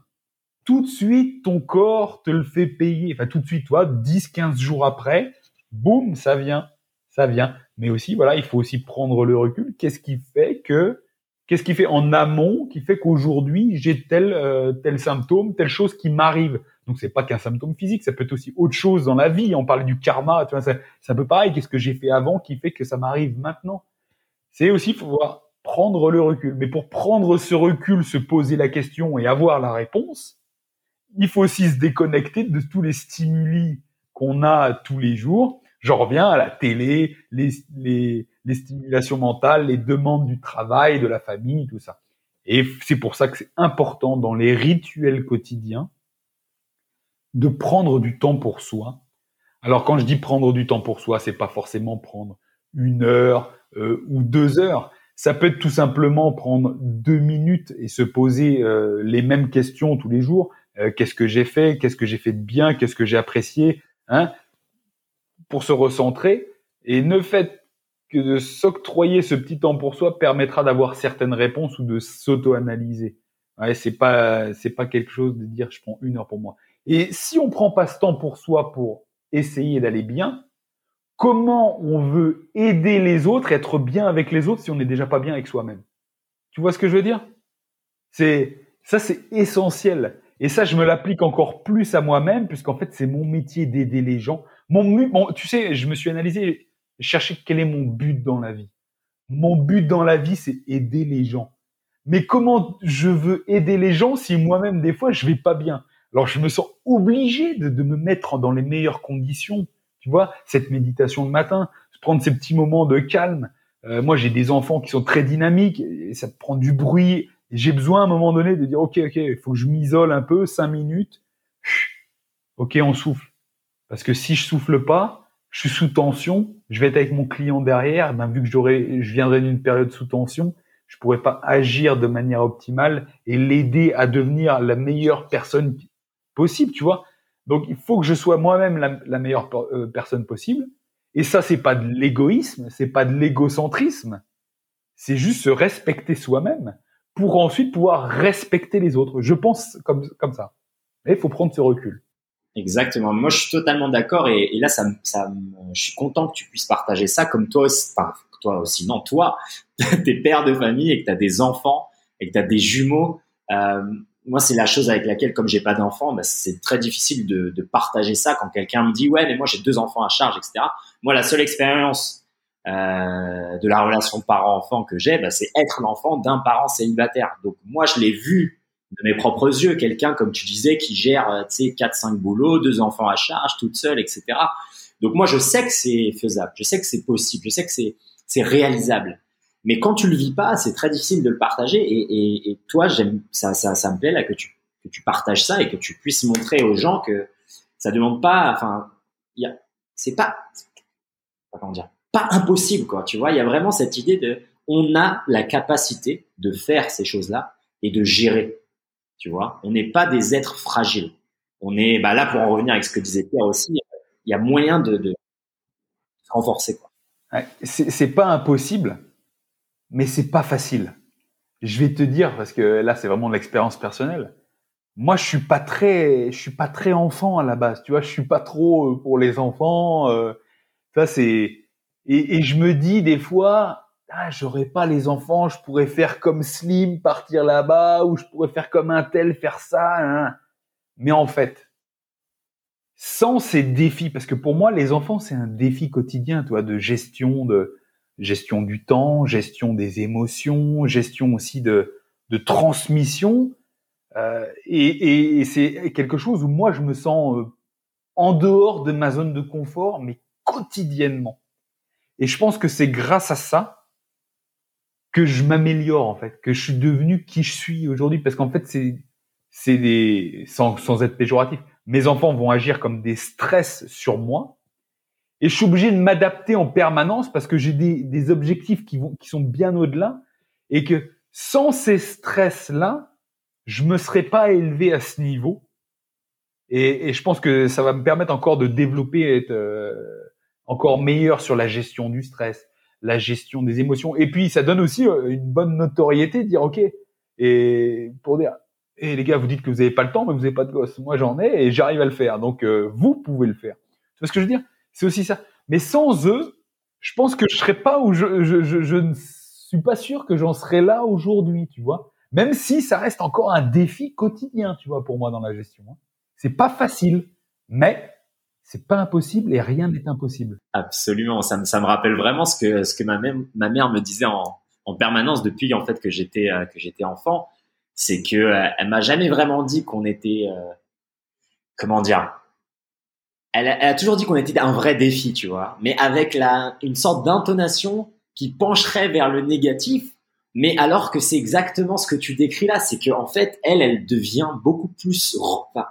tout de suite, ton corps te le fait payer. Enfin, tout de suite, toi, 10, 15 jours après, boum, ça vient ça vient. Mais aussi, voilà, il faut aussi prendre le recul. Qu'est-ce qui fait que, qu'est-ce qui fait en amont, qui fait qu'aujourd'hui j'ai tel euh, tel symptôme, telle chose qui m'arrive? Donc c'est pas qu'un symptôme physique, ça peut être aussi autre chose dans la vie. On parle du karma, tu vois, c'est un peu pareil. Qu'est-ce que j'ai fait avant qui fait que ça m'arrive maintenant? C'est aussi faut voir prendre le recul. Mais pour prendre ce recul, se poser la question et avoir la réponse, il faut aussi se déconnecter de tous les stimuli qu'on a tous les jours J'en reviens à la télé, les, les, les stimulations mentales, les demandes du travail, de la famille, tout ça. Et c'est pour ça que c'est important dans les rituels quotidiens de prendre du temps pour soi. Alors quand je dis prendre du temps pour soi, c'est pas forcément prendre une heure euh, ou deux heures. Ça peut être tout simplement prendre deux minutes et se poser euh, les mêmes questions tous les jours. Euh, qu'est-ce que j'ai fait? Qu'est-ce que j'ai fait de bien? Qu'est-ce que j'ai apprécié? Hein? Pour se recentrer. Et ne faites que de s'octroyer ce petit temps pour soi permettra d'avoir certaines réponses ou de s'auto-analyser. C'est pas c'est pas quelque chose de dire je prends une heure pour moi. Et si on prend pas ce temps pour soi pour essayer d'aller bien, comment on veut aider les autres, être bien avec les autres si on n'est déjà pas bien avec soi-même? Tu vois ce que je veux dire? C'est ça, c'est essentiel. Et ça, je me l'applique encore plus à moi-même, puisqu'en fait, c'est mon métier d'aider les gens. Tu sais, je me suis analysé, chercher quel est mon but dans la vie. Mon but dans la vie, c'est aider les gens. Mais comment je veux aider les gens si moi-même, des fois, je vais pas bien? Alors, je me sens obligé de, de me mettre dans les meilleures conditions tu vois, cette méditation le matin, prendre ces petits moments de calme. Euh, moi, j'ai des enfants qui sont très dynamiques et ça prend du bruit. J'ai besoin à un moment donné de dire, OK, OK, il faut que je m'isole un peu, cinq minutes. OK, on souffle. Parce que si je souffle pas, je suis sous tension, je vais être avec mon client derrière, ben, vu que j'aurais, je viendrai d'une période sous tension, je pourrais pas agir de manière optimale et l'aider à devenir la meilleure personne possible, tu vois. Donc, il faut que je sois moi-même la, meilleure euh, personne possible. Et ça, c'est pas de l'égoïsme, c'est pas de l'égocentrisme. C'est juste se respecter soi-même pour ensuite pouvoir respecter les autres. Je pense comme, comme ça. Mais il faut prendre ce recul. Exactement. Moi, je suis totalement d'accord. Et, là, ça, ça, je suis content que tu puisses partager ça comme toi aussi. Enfin, toi aussi, non, toi, t'es père de famille et que tu as des enfants et que tu as des jumeaux. Euh, moi, c'est la chose avec laquelle, comme j'ai pas d'enfants, bah, c'est très difficile de, de, partager ça quand quelqu'un me dit ouais, mais moi j'ai deux enfants à charge, etc. Moi, la seule expérience euh, de la relation parent-enfant que j'ai, bah, c'est être l'enfant d'un parent célibataire. Donc moi, je l'ai vu de mes propres yeux, quelqu'un comme tu disais qui gère, euh, tu sais, quatre cinq boulots, deux enfants à charge, toute seule, etc. Donc moi, je sais que c'est faisable, je sais que c'est possible, je sais que c'est réalisable. Mais quand tu le vis pas, c'est très difficile de le partager. Et, et, toi, j'aime ça, ça, ça me plaît là que tu que tu partages ça et que tu puisses montrer aux gens que ça demande pas, enfin, il y a, c'est pas, comment dire, pas impossible quoi. Tu vois, il y a vraiment cette idée de, on a la capacité de faire ces choses-là et de gérer. Tu vois, on n'est pas des êtres fragiles. On est, bah là pour en revenir avec ce que disait Pierre aussi, il y a moyen de, de renforcer quoi. C'est pas impossible mais c'est pas facile. Je vais te dire parce que là c'est vraiment l'expérience personnelle. Moi je suis pas très je suis pas très enfant à la base, tu vois, je suis pas trop euh, pour les enfants euh, ça c'est et, et, je me dis des fois ah, j'aurais pas les enfants, je pourrais faire comme Slim partir là-bas ou je pourrais faire comme un tel faire ça hein. mais en fait sans ces défis parce que pour moi les enfants c'est un défi quotidien, toi de gestion de gestion du temps, gestion des émotions, gestion aussi de, de transmission. Euh, et, et, c'est quelque chose où moi je me sens euh, en dehors de ma zone de confort, mais quotidiennement. Et je pense que c'est grâce à ça que je m'améliore en fait, que je suis devenu qui je suis aujourd'hui, parce qu'en fait c'est c'est des sans, sans être péjoratif, mes enfants vont agir comme des stress sur moi, et je suis obligé de m'adapter en permanence parce que j'ai des, des, objectifs qui, vont, qui sont bien au-delà et que sans ces stress-là, je me serais pas élevé à ce niveau. Et, et, je pense que ça va me permettre encore de développer, être euh, encore meilleur sur la gestion du stress, la gestion des émotions. Et puis, ça donne aussi euh, une bonne notoriété de dire, OK, et pour dire, et eh, les gars, vous dites que vous n'avez pas le temps, mais vous n'avez pas de gosse. Moi, j'en ai et j'arrive à le faire. Donc, euh, vous pouvez le faire. Tu vois ce que je veux dire? C'est aussi ça. Mais sans eux, je pense que je serais pas où je, je, je, je ne suis pas sûr que j'en serais là aujourd'hui, tu vois. Même si ça reste encore un défi quotidien, tu vois, pour moi dans la gestion. Hein. C'est pas facile, mais c'est pas impossible et rien n'est impossible. Absolument, ça me, ça me rappelle vraiment ce que ce que ma mère, me disait en, en permanence depuis en fait que j'étais euh, que enfant, c'est que euh, m'a jamais vraiment dit qu'on était euh, comment dire? Elle a, toujours dit qu'on était un vrai défi, tu vois, mais avec la, une sorte d'intonation qui pencherait vers le négatif, mais alors que c'est exactement ce que tu décris là, c'est qu'en fait, elle, elle devient beaucoup plus,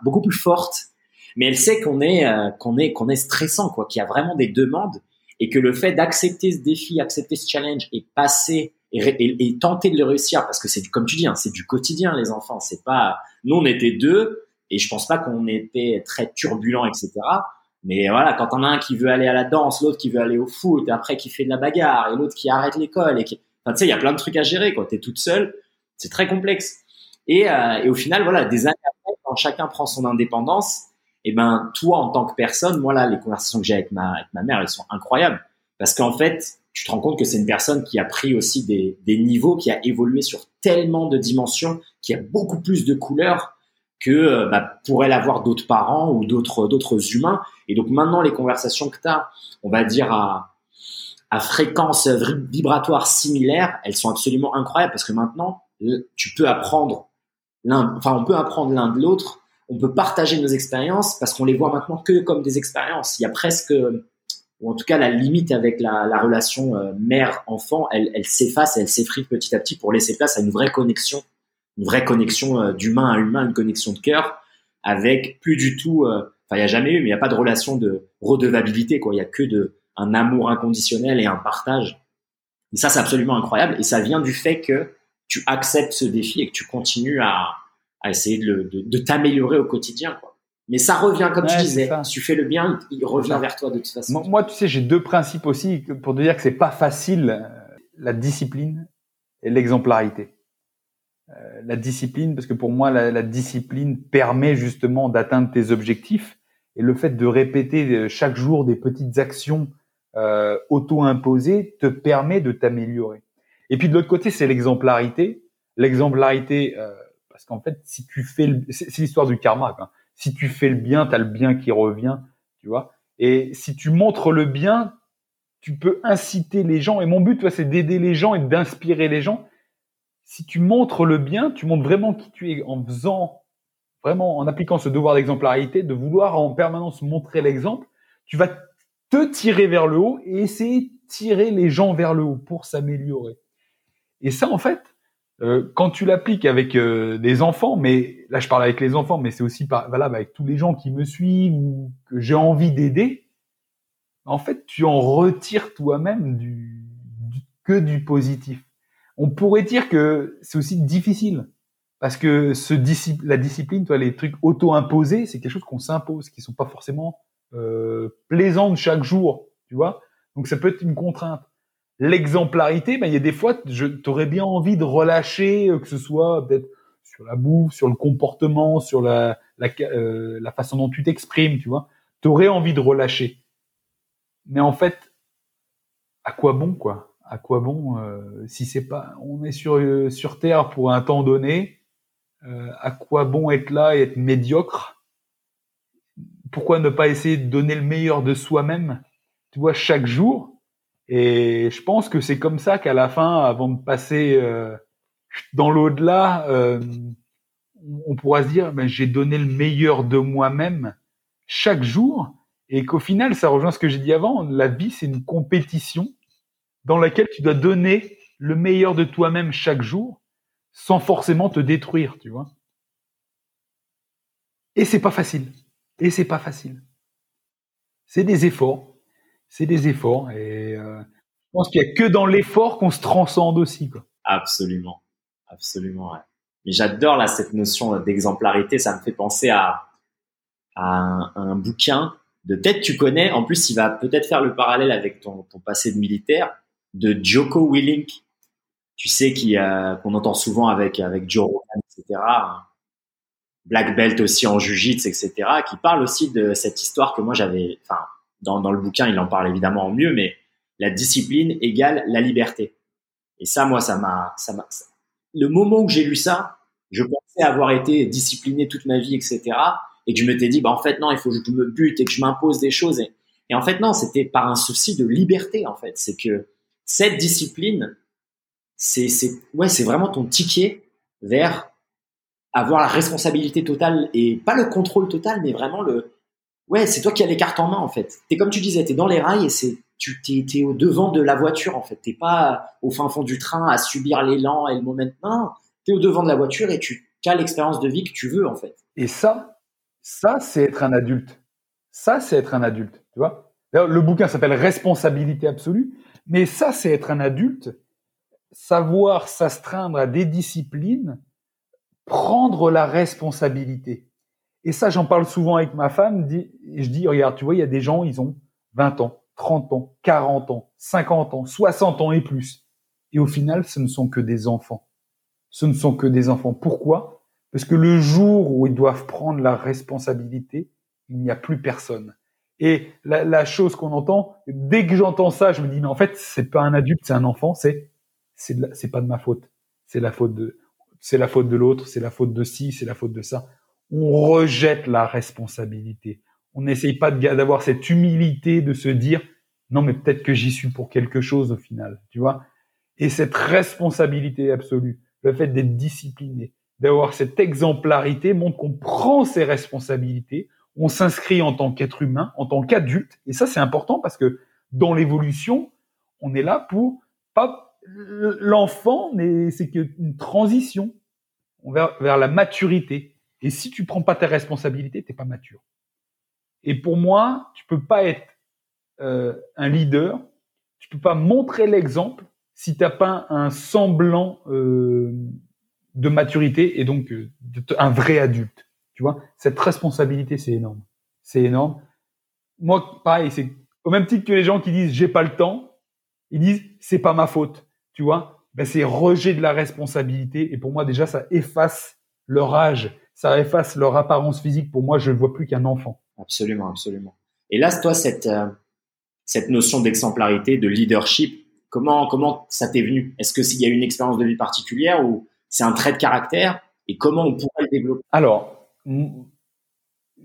beaucoup plus forte, mais elle sait qu'on est euh, qu'on est qu'on est stressant quoi, qu'il y a vraiment des demandes et que le fait d'accepter ce défi, accepter ce challenge et passer et, et, tenter de le réussir parce que c'est comme tu dis, hein, c'est du quotidien les enfants. C'est pas nous on était deux et je pense pas qu'on était très turbulents etc. Mais voilà, quand on a un qui veut aller à la danse, l'autre qui veut aller au foot, et après qui fait de la bagarre, et l'autre qui arrête l'école, et qui, enfin, tu sais, il y a plein de trucs à gérer, quand t'es toute seule, c'est très complexe. Et, euh, et, au final, voilà, des années après, quand chacun prend son indépendance, et eh ben, toi, en tant que personne, moi, là, les conversations que j'ai avec ma, avec ma mère, elles sont incroyables. Parce qu'en fait, tu te rends compte que c'est une personne qui a pris aussi des, des niveaux, qui a évolué sur tellement de dimensions, qui a beaucoup plus de couleurs que euh, bah, pourraient l'avoir d'autres parents ou d'autres d'autres humains. Et donc maintenant, les conversations que tu as, on va dire à, à fréquence vibratoire similaire, elles sont absolument incroyables parce que maintenant, tu peux apprendre l'un, enfin on peut apprendre l'un de l'autre, on peut partager nos expériences parce qu'on les voit maintenant que comme des expériences. Il y a presque, ou en tout cas la limite avec la, la relation euh, mère-enfant, elle, s'efface, elle s'effrite petit à petit pour laisser place à une vraie connexion une vraie connexion euh, d'humain à humain, une connexion de cœur, avec plus du tout, euh, enfin il n'y a jamais eu, mais il n'y a pas de relation de redevabilité, quoi. Il y a que de un amour inconditionnel et un partage. Et ça, c'est absolument incroyable. Et ça vient du fait que tu acceptes ce défi et que tu continues à, à essayer de, de, de t'améliorer au quotidien, quoi. Mais ça revient, comme tu disais, si tu fais le bien, il revient vers toi de toute façon. Moi, tu sais, j'ai deux principes aussi pour te dire que c'est pas facile, euh, la discipline et l'exemplarité. Euh, la discipline, parce que pour moi, la, la discipline permet justement d'atteindre tes objectifs. Et le fait de répéter euh, chaque jour des petites actions euh, auto-imposées te permet de t'améliorer. Et puis de l'autre côté, c'est l'exemplarité. L'exemplarité, euh, parce qu'en fait, si tu fais, c'est l'histoire du karma. Si tu fais le bien, tu as le bien qui revient, tu vois. Et si tu montres le bien, tu peux inciter les gens. Et mon but, c'est d'aider les gens et d'inspirer les gens si tu montres le bien, tu montres vraiment qui tu es en faisant, vraiment en appliquant ce devoir d'exemplarité, de vouloir en permanence montrer l'exemple, tu vas te tirer vers le haut et essayer de tirer les gens vers le haut pour s'améliorer. Et ça, en fait, euh, quand tu l'appliques avec euh, des enfants, mais là je parle avec les enfants, mais c'est aussi valable avec tous les gens qui me suivent ou que j'ai envie d'aider, en fait, tu en retires toi-même du, que du positif on pourrait dire que c'est aussi difficile parce que ce la discipline, toi, les trucs auto-imposés, c'est quelque chose qu'on s'impose, qui sont pas forcément euh, plaisantes chaque jour, tu vois. Donc ça peut être une contrainte. L'exemplarité, ben il y a des fois, je t'aurais bien envie de relâcher, euh, que ce soit peut-être sur la bouffe, sur le comportement, sur la euh, la façon dont tu t'exprimes, tu vois. T'aurais envie de relâcher. Mais en fait, à quoi bon, quoi? À quoi bon euh, si c'est pas on est sur sur terre pour un temps donné à quoi bon être là et être médiocre? Pourquoi ne pas essayer de donner le meilleur de soi-même? Tu vois chaque jour et je pense que c'est comme ça qu'à la fin avant de passer dans l'au-delà on pourra se dire ben, j'ai donné le meilleur de moi-même chaque jour et qu'au final ça rejoint ce que j'ai dit avant la vie c'est une compétition dans laquelle tu dois donner le meilleur de toi-même chaque jour sans forcément te détruire, tu vois. Et c'est pas facile. Et c'est pas facile. C'est des efforts. C'est des efforts. Et euh, je pense qu'il y a que dans l'effort qu'on se transcende aussi, quoi. Absolument. Absolument. Mais j'adore là cette notion d'exemplarité. Ça me fait penser à, un, bouquin de tête tu connais. En plus, il va peut-être faire le parallèle avec ton, passé de militaire de Joko Willink, tu sais, euh, qu'on entend souvent avec avec Joe Rogan, etc. Black belt aussi en jiu-jitsu, etc. Qui parle aussi de cette histoire que moi j'avais, dans, dans le bouquin, il en parle évidemment en mieux, mais la discipline égale la liberté. Et ça, moi, ça m'a, ça m'a, le moment où j'ai lu ça, je pensais avoir été discipliné toute ma vie, etc. Et que je m'étais dit, bah, en fait, non, il faut que je me bute et que je m'impose des choses. Et, et en fait, non, c'était par un souci de liberté, en fait. C'est que cette discipline, c'est ouais, c'est vraiment ton ticket vers avoir la responsabilité totale et pas le contrôle total, mais vraiment le ouais, c'est toi qui as les cartes en main en fait. T'es comme tu disais, t'es dans les rails et c'est tu t'es, au devant de la voiture en fait. T'es pas au fin fond du train à subir l'élan et le moment. Non, t'es au devant de la voiture et tu as l'expérience de vie que tu veux en fait. Et ça, Ça, c'est être un adulte. Ça, c'est être un adulte. Tu vois Le bouquin s'appelle Responsabilité absolue, mais ça, c'est être un adulte. Savoir s'astreindre à des disciplines, prendre la responsabilité. Et ça, j'en parle souvent avec ma femme. Je dis, regarde, tu vois, il y a des gens, ils ont 20 ans, 30 ans, 40 ans, 50 ans, 60 ans et plus. Et au final, ce ne sont que des enfants. Ce ne sont que des enfants. Pourquoi? Parce que le jour où ils doivent prendre la responsabilité, il n'y a plus personne. Et la, chose qu'on entend, dès que j'entends ça, je me dis mais en fait c'est pas un adulte, c'est un enfant, c'est c'est pas de ma faute, c'est la faute de c'est la faute de l'autre, c'est la faute de ci, c'est la faute de ça. On rejette la responsabilité. On n'essaye pas d'avoir cette humilité de se dire non mais peut-être que j'y suis pour quelque chose au final, tu vois. Et cette responsabilité absolue, le fait d'être discipliné, d'avoir cette exemplarité montre qu'on prend ses responsabilités, on s'inscrit en tant qu'être humain, en tant qu'adulte, et ça c'est important parce que dans l'évolution, on est là pour pas l'enfant, mais c'est qu'une transition vers, vers la maturité. Et si tu prends pas tes responsabilités, t'es pas mature. Et pour moi, tu peux pas être euh, un leader, tu peux pas montrer l'exemple si t'as pas un semblant euh, de maturité et donc euh, un vrai adulte. Tu vois, cette responsabilité, c'est énorme. C'est énorme. Moi, pareil, c'est au même titre que les gens qui disent j'ai pas le temps, ils disent c'est pas ma faute. Tu vois, ben, c'est rejet de la responsabilité. Et pour moi, déjà, ça efface leur âge, ça efface leur apparence physique. Pour moi, je ne vois plus qu'un enfant. Absolument, absolument. Et là, toi, cette, euh, cette notion d'exemplarité, de leadership, comment, comment ça t'est venu? Est-ce que s'il y a une expérience de vie particulière ou c'est un trait de caractère? Et comment on pourrait le développer? Alors,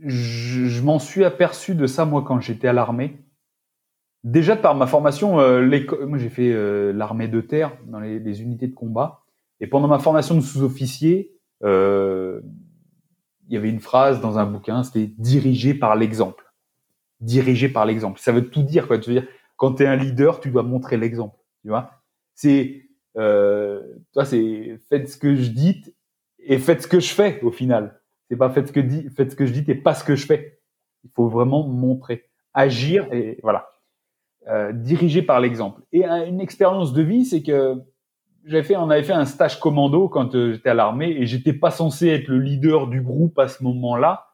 je, m'en suis aperçu de ça moi quand j'étais à l'armée. Déjà par ma formation, euh, moi j'ai fait euh, l'armée de terre dans les, unités de combat, et pendant ma formation de sous-officier, euh, il y avait une phrase dans un bouquin, c'était dirigé par l'exemple. Dirigé par l'exemple. Ça veut tout dire quoi. Tu veux dire, quand tu es un leader, tu dois montrer l'exemple. Tu vois, c'est euh, toi c'est faites ce que je dis et faites ce que je fais au final. C'est pas faites ce que dit, faites ce que je dis et pas ce que je fais. Il faut vraiment montrer, agir et voilà, euh, diriger par l'exemple. Et une expérience de vie, c'est que j'avais fait, on avait fait un stage commando quand euh, j'étais à l'armée et j'étais pas censé être le leader du groupe à ce moment-là.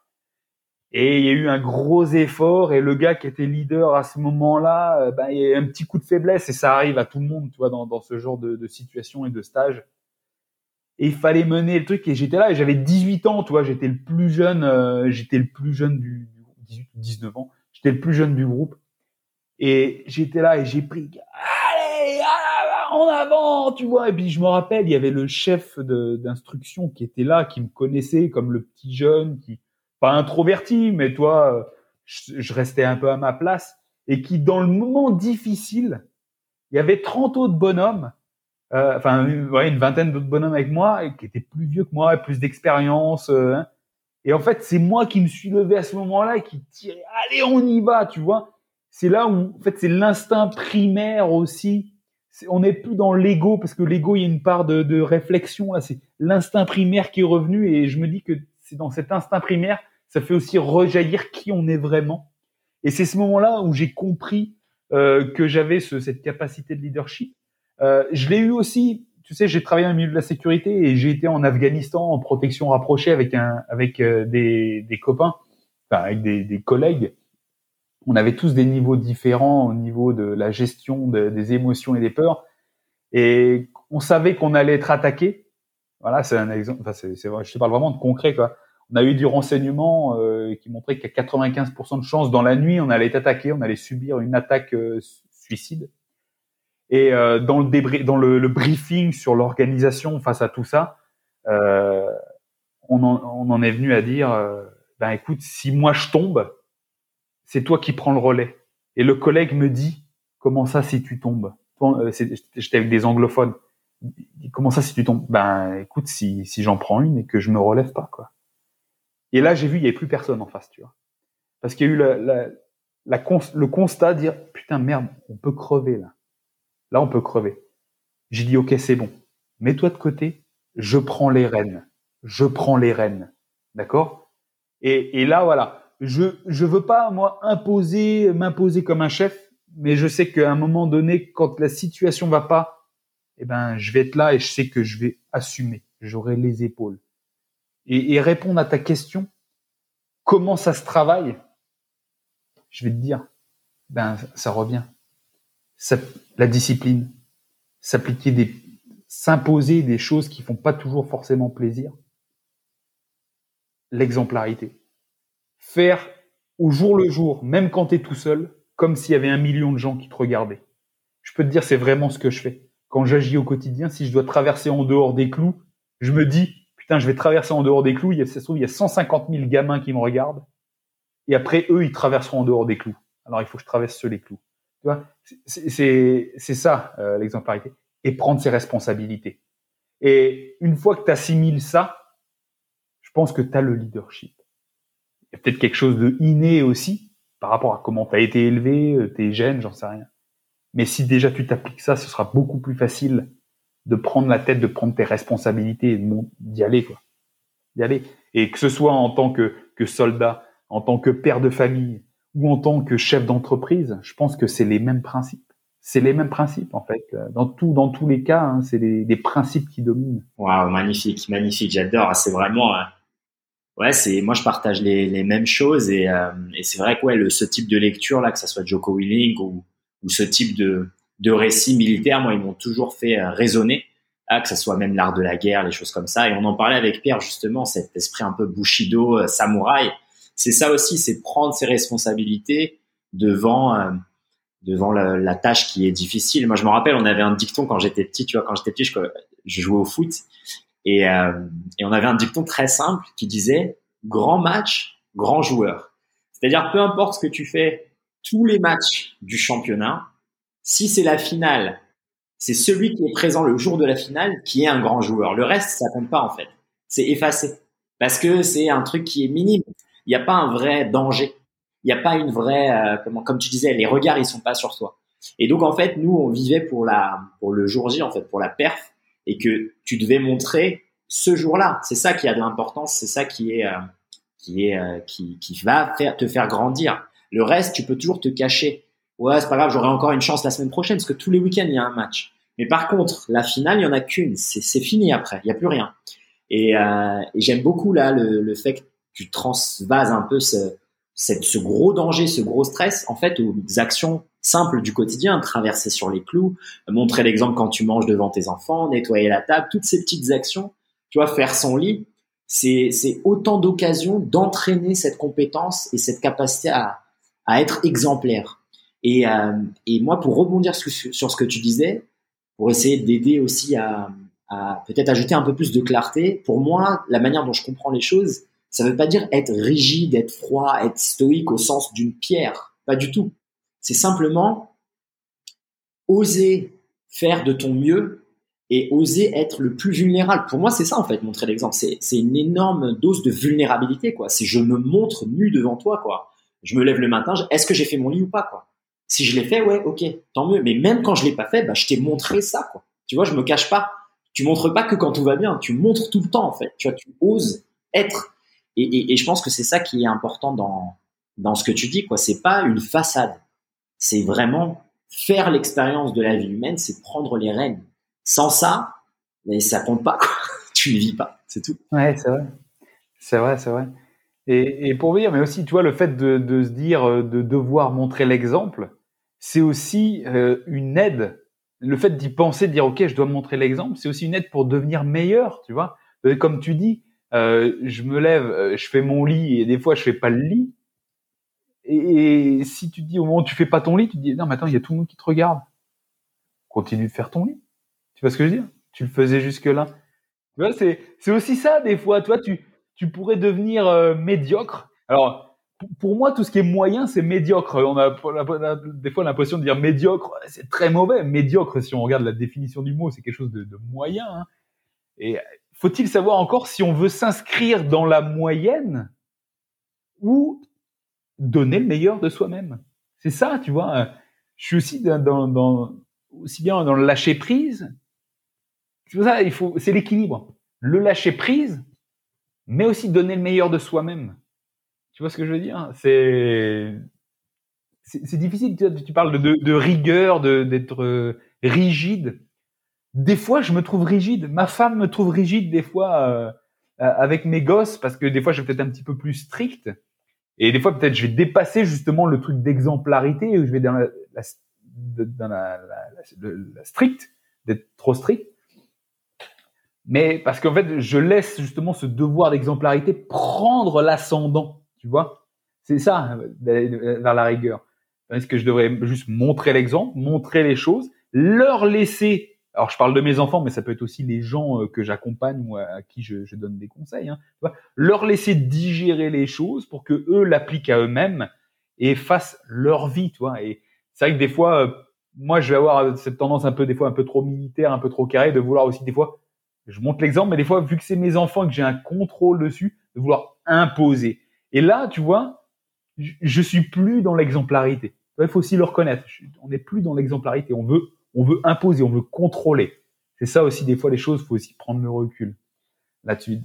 Et il y a eu un gros effort et le gars qui était leader à ce moment-là, euh, ben, il y a un petit coup de faiblesse et ça arrive à tout le monde, tu vois, dans, dans ce genre de, de situation et de stage. Et il fallait mener le truc et j'étais là et j'avais 18 ans, tu vois, j'étais le plus jeune, euh, j'étais le plus jeune du, 18 19 ans, j'étais le plus jeune du groupe. Et j'étais là et j'ai pris allez en avant, tu vois et puis je me rappelle, il y avait le chef d'instruction qui était là, qui me connaissait comme le petit jeune qui pas introverti, mais toi je, restais un peu à ma place et qui dans le moment difficile, il y avait 30 autres bonhommes euh, enfin une vingtaine d'autres bonhommes avec moi qui étaient plus vieux que moi, plus d'expérience. Euh, hein. et en fait, c'est moi qui me suis levé à ce moment-là et qui tirais, allez, on y va, tu vois. C'est là où, en fait, c'est l'instinct primaire aussi. On n'est plus dans l'ego parce que l'ego, il y a une part de, de réflexion là. C'est l'instinct primaire qui est revenu et je me dis que c'est dans cet instinct primaire, ça fait aussi rejaillir qui on est vraiment. Et c'est ce moment-là où j'ai compris euh, que j'avais ce, cette capacité de leadership euh, je l'ai eu aussi. Tu sais, j'ai travaillé dans le milieu de la sécurité et j'ai été en Afghanistan en protection rapprochée avec un avec euh, des, des copains, enfin avec des, des collègues. On avait tous des niveaux différents au niveau de la gestion des émotions et des peurs, et on savait qu'on allait être attaqué. Voilà, c'est un exemple. Enfin, je te parle vraiment de concret, quoi. On a eu du renseignement euh, qui montrait qu'à 95% de chances dans la nuit, on allait être attaqué, on allait subir une attaque euh, suicide. Et euh, dans, le, dans le, briefing sur l'organisation face à tout ça, on, en, on, en, est venu à dire, ben écoute, si moi je tombe, c'est toi qui prends le relais. Et le collègue me dit, comment ça si tu tombes? Euh, J'étais avec des anglophones. Comment ça si tu tombes? Ben écoute, si, j'en prends une et que je me relève pas, quoi. Et là, j'ai vu, il n'y avait plus personne en face, tu vois. Parce qu'il y a eu le constat de dire, putain, merde, on peut crever là. Là, on peut crever. J'ai dit, OK, c'est bon. Mets-toi de côté. Je prends les rênes. Je prends les rênes. D'accord? Et, et là, voilà, je je veux pas moi imposer, m'imposer comme un chef, mais je sais qu'à un moment donné, quand la situation va pas, eh ben, je vais être là et je sais que je vais assumer. J'aurai les épaules. Et, et répondre à ta question, comment ça se travaille Je vais te dire, ben, ça revient. Ça, la discipline, s'appliquer des, s'imposer des choses qui font pas toujours forcément plaisir. L'exemplarité. Faire au jour le jour, même quand tu es tout seul, comme s'il y avait un million de gens qui te regardaient. Je peux te dire, c'est vraiment ce que je fais. Quand j'agis au quotidien, si je dois traverser en dehors des clous, je me dis, putain, je vais traverser en dehors des clous, il y a, ça se trouve, il y a 150 000 gamins qui me regardent, et après, eux, ils traverseront en dehors des clous. Alors, il faut que je traverse ceux les clous. Tu vois, c'est ça, euh, l'exemplarité. Et prendre ses responsabilités. Et une fois que tu assimiles ça, je pense que tu as le leadership. Y a peut-être quelque chose de inné aussi, par rapport à comment tu as été élevé, euh, tes gènes, j'en sais rien. Mais si déjà tu t'appliques ça, ce sera beaucoup plus facile de prendre la tête, de prendre tes responsabilités et d'y aller, quoi. D'y aller. Et que ce soit en tant que, que soldat, en tant que père de famille ou en tant que chef d'entreprise, je pense que c'est les mêmes principes. C'est les mêmes principes, en fait. Dans tout, dans tous les cas, hein, c'est les, les, principes qui dominent. Waouh, magnifique, magnifique. J'adore. C'est vraiment, euh, ouais, c'est moi je partage les, les mêmes choses et, euh, et c'est vrai que ouais, le, ce type de lecture là, que ça soit Joko Willing ou, ou ce type de, de récits militaires, moi ils m'ont toujours fait euh, résonner, ah, que ça soit même l'art de la guerre, les choses comme ça. Et on en parlait avec Pierre justement, cet esprit un peu bushido, euh, samouraï. C'est ça aussi, c'est prendre ses responsabilités devant euh, devant la, la, tâche qui est difficile. Moi je me rappelle, on avait un dicton quand j'étais petit, tu vois, quand j'étais petit, je, je jouais au foot et, euh, et on avait un dicton très simple qui disait grand match, grand joueur. C'est-à-dire peu importe ce que tu fais, tous les matchs du championnat, si c'est la finale, c'est celui qui est présent le jour de la finale qui est un grand joueur. Le reste, ça compte pas en fait. C'est effacé parce que c'est un truc qui est minime. Il n'y a pas un vrai danger. Il n'y a pas une vraie, euh, comment, comme tu disais, les regards ils sont pas sur toi. Et donc en fait, nous on vivait pour la, pour le jour J en fait, pour la perf et que tu devais montrer ce jour-là. C'est ça qui a de l'importance, c'est ça qui est euh, qui est euh, qui, qui va te faire grandir. Le reste, tu peux toujours te cacher. Ouais, c'est pas grave, j'aurai encore une chance la semaine prochaine parce que tous les week-ends il y a un match. Mais par contre, la finale, il y en a qu'une. C'est fini après, il y a plus rien. Et, euh, et j'aime beaucoup là le, le, fait que tu transvases un peu ce, cette, ce gros danger, ce gros stress, en fait, aux actions simples du quotidien, traverser sur les clous, montrer l'exemple quand tu manges devant tes enfants, nettoyer la table, toutes ces petites actions, tu vois, faire son lit, c'est autant d'occasions d'entraîner cette compétence et cette capacité à, à être exemplaire. Et, euh, et moi, pour rebondir sur, sur, ce que tu disais, pour essayer d'aider aussi à, à peut-être ajouter un peu plus de clarté, pour moi, la manière dont je comprends les choses, ça ne veut pas dire être rigide, être froid, être stoïque au sens d'une pierre. Pas du tout. C'est simplement oser faire de ton mieux et oser être le plus vulnérable. Pour moi, c'est ça en fait, montrer l'exemple. C'est une énorme dose de vulnérabilité, quoi. C'est je me montre nu devant toi, quoi. Je me lève le matin, est-ce que j'ai fait mon lit ou pas, quoi? Si je l'ai fait, ouais, ok, tant mieux. Mais même quand je l'ai pas fait, bah, je t'ai montré ça, quoi. Tu vois, je me cache pas. Tu montres pas que quand tout va bien, tu montres tout le temps, en fait. Tu vois, tu oses être. Et, et, et je pense que c'est ça qui est important dans, dans ce que tu dis, quoi. C'est pas une façade. C'est vraiment faire l'expérience de la vie humaine, c'est prendre les rênes. Sans ça, mais ça compte pas, tu ne vis pas, c'est tout. Ouais, c'est vrai. C'est vrai, c'est vrai. Et, et, pour dire, mais aussi, tu vois, le fait de, se dire, euh, de devoir montrer l'exemple, c'est aussi euh, une aide. Le fait d'y penser, de dire, OK, je dois montrer l'exemple, c'est aussi une aide pour devenir meilleur, tu vois. Euh, comme tu dis, je me lève, je fais mon lit et des fois, je fais pas le lit. Et, si tu dis au moment où tu fais pas ton lit, tu te dis, non, mais attends, il y a tout le monde qui te regarde. Continue de faire ton lit. Tu vois ce que je veux dire? Tu le faisais jusque-là. Tu vois, c'est, c'est aussi ça, des fois. Toi, tu, tu pourrais devenir euh, médiocre. Alors, pour moi, tout ce qui est moyen, c'est médiocre. On a, des fois l'impression de dire médiocre, c'est très mauvais. Médiocre, si on regarde la définition du mot, c'est quelque chose de, de moyen. Hein. Et faut-il savoir encore si on veut s'inscrire dans la moyenne ou donner le meilleur de soi-même C'est ça, tu vois. Je suis aussi dans, aussi bien dans le lâcher prise. C'est ça, il faut, c'est l'équilibre. Le lâcher prise, mais aussi donner le meilleur de soi-même. Tu vois ce que je veux dire? C'est c'est difficile. Tu, tu parles de, de, rigueur, d'être euh, rigide. Des fois, je me trouve rigide. Ma femme me trouve rigide des fois euh, avec mes gosses parce que des fois, je vais peut-être un petit peu plus strict. Et des fois, peut-être, je vais dépasser justement le truc d'exemplarité où je vais dans la, dans la, la, la strict, d'être trop strict. Mais parce qu'en fait, je laisse justement ce devoir d'exemplarité prendre l'ascendant, tu vois. C'est ça, vers la rigueur. Est-ce que je devrais juste montrer l'exemple, montrer les choses, leur laisser alors je parle de mes enfants, mais ça peut être aussi les gens euh, que j'accompagne ou à qui je, je, donne des conseils. Hein, leur laisser digérer les choses pour que eux l'appliquent à eux-mêmes et fassent leur vie, tu. Et c'est vrai que des fois, euh, moi, je vais avoir cette tendance un peu, des fois, un peu trop militaire, un peu trop carré, de vouloir aussi des fois, je montre l'exemple, mais des fois, vu que c'est mes enfants et que j'ai un contrôle dessus, de vouloir imposer. Et là, tu vois, je, je suis plus dans l'exemplarité. Il faut aussi le reconnaître. On n'est plus dans l'exemplarité. On veut, on veut imposer, on veut contrôler. C'est ça aussi, des fois, les choses, faut aussi prendre le recul. Là-dessus,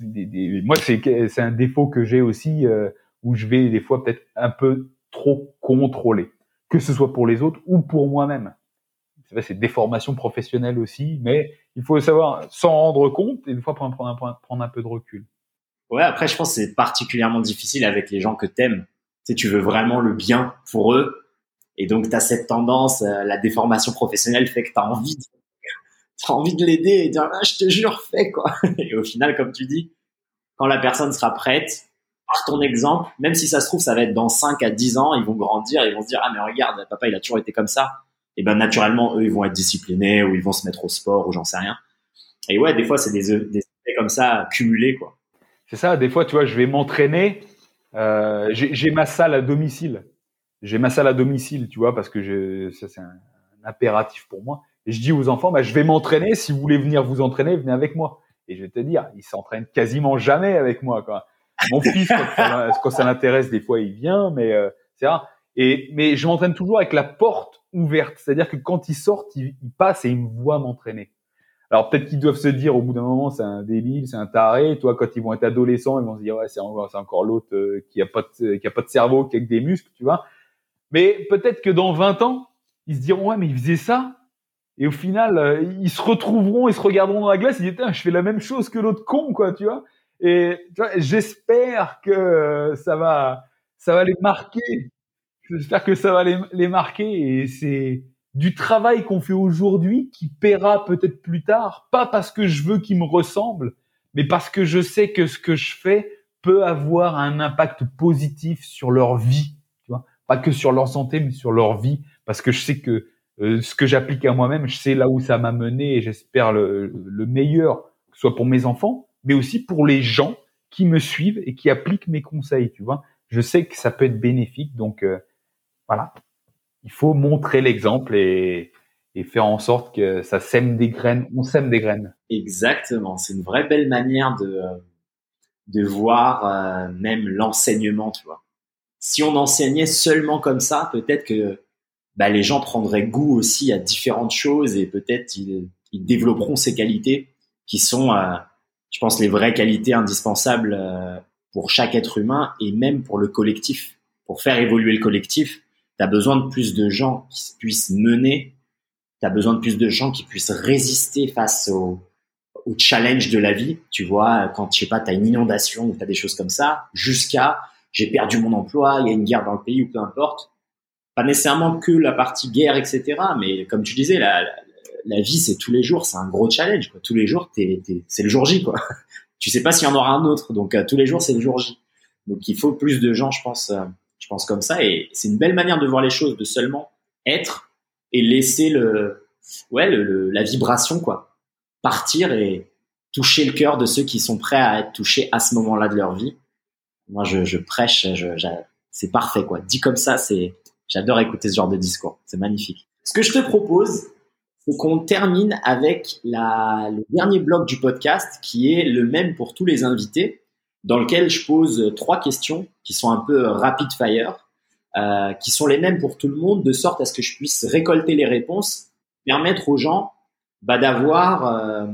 moi, c'est, un défaut que j'ai aussi, euh, où je vais des fois peut-être un peu trop contrôler, que ce soit pour les autres ou pour moi-même. C'est des formations professionnelles aussi, mais il faut savoir s'en rendre compte et des fois prendre, prendre, un, prendre un peu de recul. Ouais, après, je pense que c'est particulièrement difficile avec les gens que t'aimes. Tu sais, tu veux vraiment le bien pour eux, et donc, tu as cette tendance, euh, la déformation professionnelle fait que tu as envie de, envie de l'aider et dire, ah, je te jure, fais quoi. Et au final, comme tu dis, quand la personne sera prête, par ton exemple, même si ça se trouve, ça va être dans 5 à 10 ans, ils vont grandir, ils vont se dire, ah, mais regarde, papa, il a toujours été comme ça. Et ben, naturellement, eux, ils vont être disciplinés ou ils vont se mettre au sport ou j'en sais rien. Et ouais, des fois, c'est des, des comme ça cumulés, quoi. C'est ça, des fois, tu vois, je vais m'entraîner, euh, j'ai ma salle à domicile j'ai ma salle à domicile, tu vois, parce que ça c'est un, impératif pour moi. Je dis aux enfants, bah, je vais m'entraîner. Si vous voulez venir vous entraîner, venez avec moi. Et je vais te dire, ils s'entraînent quasiment jamais avec moi. Quoi. Mon fils, quand ça, l'intéresse, des fois il vient, mais euh, c'est rare. Et mais je m'entraîne toujours avec la porte ouverte, c'est-à-dire que quand ils sortent, ils, ils passent et ils me voient m'entraîner. Alors peut-être qu'ils doivent se dire au bout d'un moment c'est un débile, c'est un taré. Toi quand ils vont être adolescents, ils vont se dire ouais c'est encore, encore l'autre euh, qui a pas de, qui a pas de cerveau, qui a que des muscles, tu vois. Mais peut-être que dans 20 ans, ils se diront, ouais, mais ils faisaient ça. Et au final, euh, ils se retrouveront, ils se regarderont dans la glace, ils disent, je fais la même chose que l'autre con, quoi, tu vois. Et j'espère que euh, ça va, ça va les marquer. J'espère que ça va les, les marquer. Et c'est du travail qu'on fait aujourd'hui qui paiera peut-être plus tard, pas parce que je veux qu'ils me ressemblent, mais parce que je sais que ce que je fais peut avoir un impact positif sur leur vie pas que sur leur santé, mais sur leur vie, parce que je sais que euh, ce que j'applique à moi-même, je sais là où ça m'a mené et j'espère le, le, meilleur, que ce soit pour mes enfants, mais aussi pour les gens qui me suivent et qui appliquent mes conseils, tu vois. Je sais que ça peut être bénéfique, donc euh, voilà. Il faut montrer l'exemple et, faire en sorte que ça sème des graines, on sème des graines. Exactement, c'est une vraie belle manière de, de voir euh, même l'enseignement, tu vois si on enseignait seulement comme ça, peut-être que bah, les gens prendraient goût aussi à différentes choses et peut-être ils, développeront ces qualités qui sont, euh, je pense, les vraies qualités indispensables euh, pour chaque être humain et même pour le collectif. Pour faire évoluer le collectif, tu as besoin de plus de gens qui puissent mener, tu as besoin de plus de gens qui puissent résister face au, au challenge de la vie. Tu vois, quand, je sais pas, tu as une inondation ou tu as des choses comme ça, jusqu'à j'ai perdu mon emploi, il y a une guerre dans le pays ou peu importe. Pas nécessairement que la partie guerre, etc. Mais comme tu disais, la, vie, c'est tous les jours, c'est un gros challenge. Quoi. Tous les jours, t'es, c'est le jour J. Quoi. tu sais pas s'il y en aura un autre. Donc euh, tous les jours, c'est le jour J. Donc il faut plus de gens, je pense, euh, je pense comme ça. Et c'est une belle manière de voir les choses, de seulement être et laisser le, ouais, le, la vibration, quoi, partir et toucher le cœur de ceux qui sont prêts à être touchés à ce moment-là de leur vie moi, je, je prêche, je, c'est parfait, quoi. Dit comme ça, c'est, j'adore écouter ce genre de discours. C'est magnifique. Ce que je te propose, c'est qu'on termine avec la, le dernier bloc du podcast, qui est le même pour tous les invités, dans lequel je pose trois questions qui sont un peu rapid fire, euh, qui sont les mêmes pour tout le monde, de sorte à ce que je puisse récolter les réponses, permettre aux gens bah, d'avoir euh,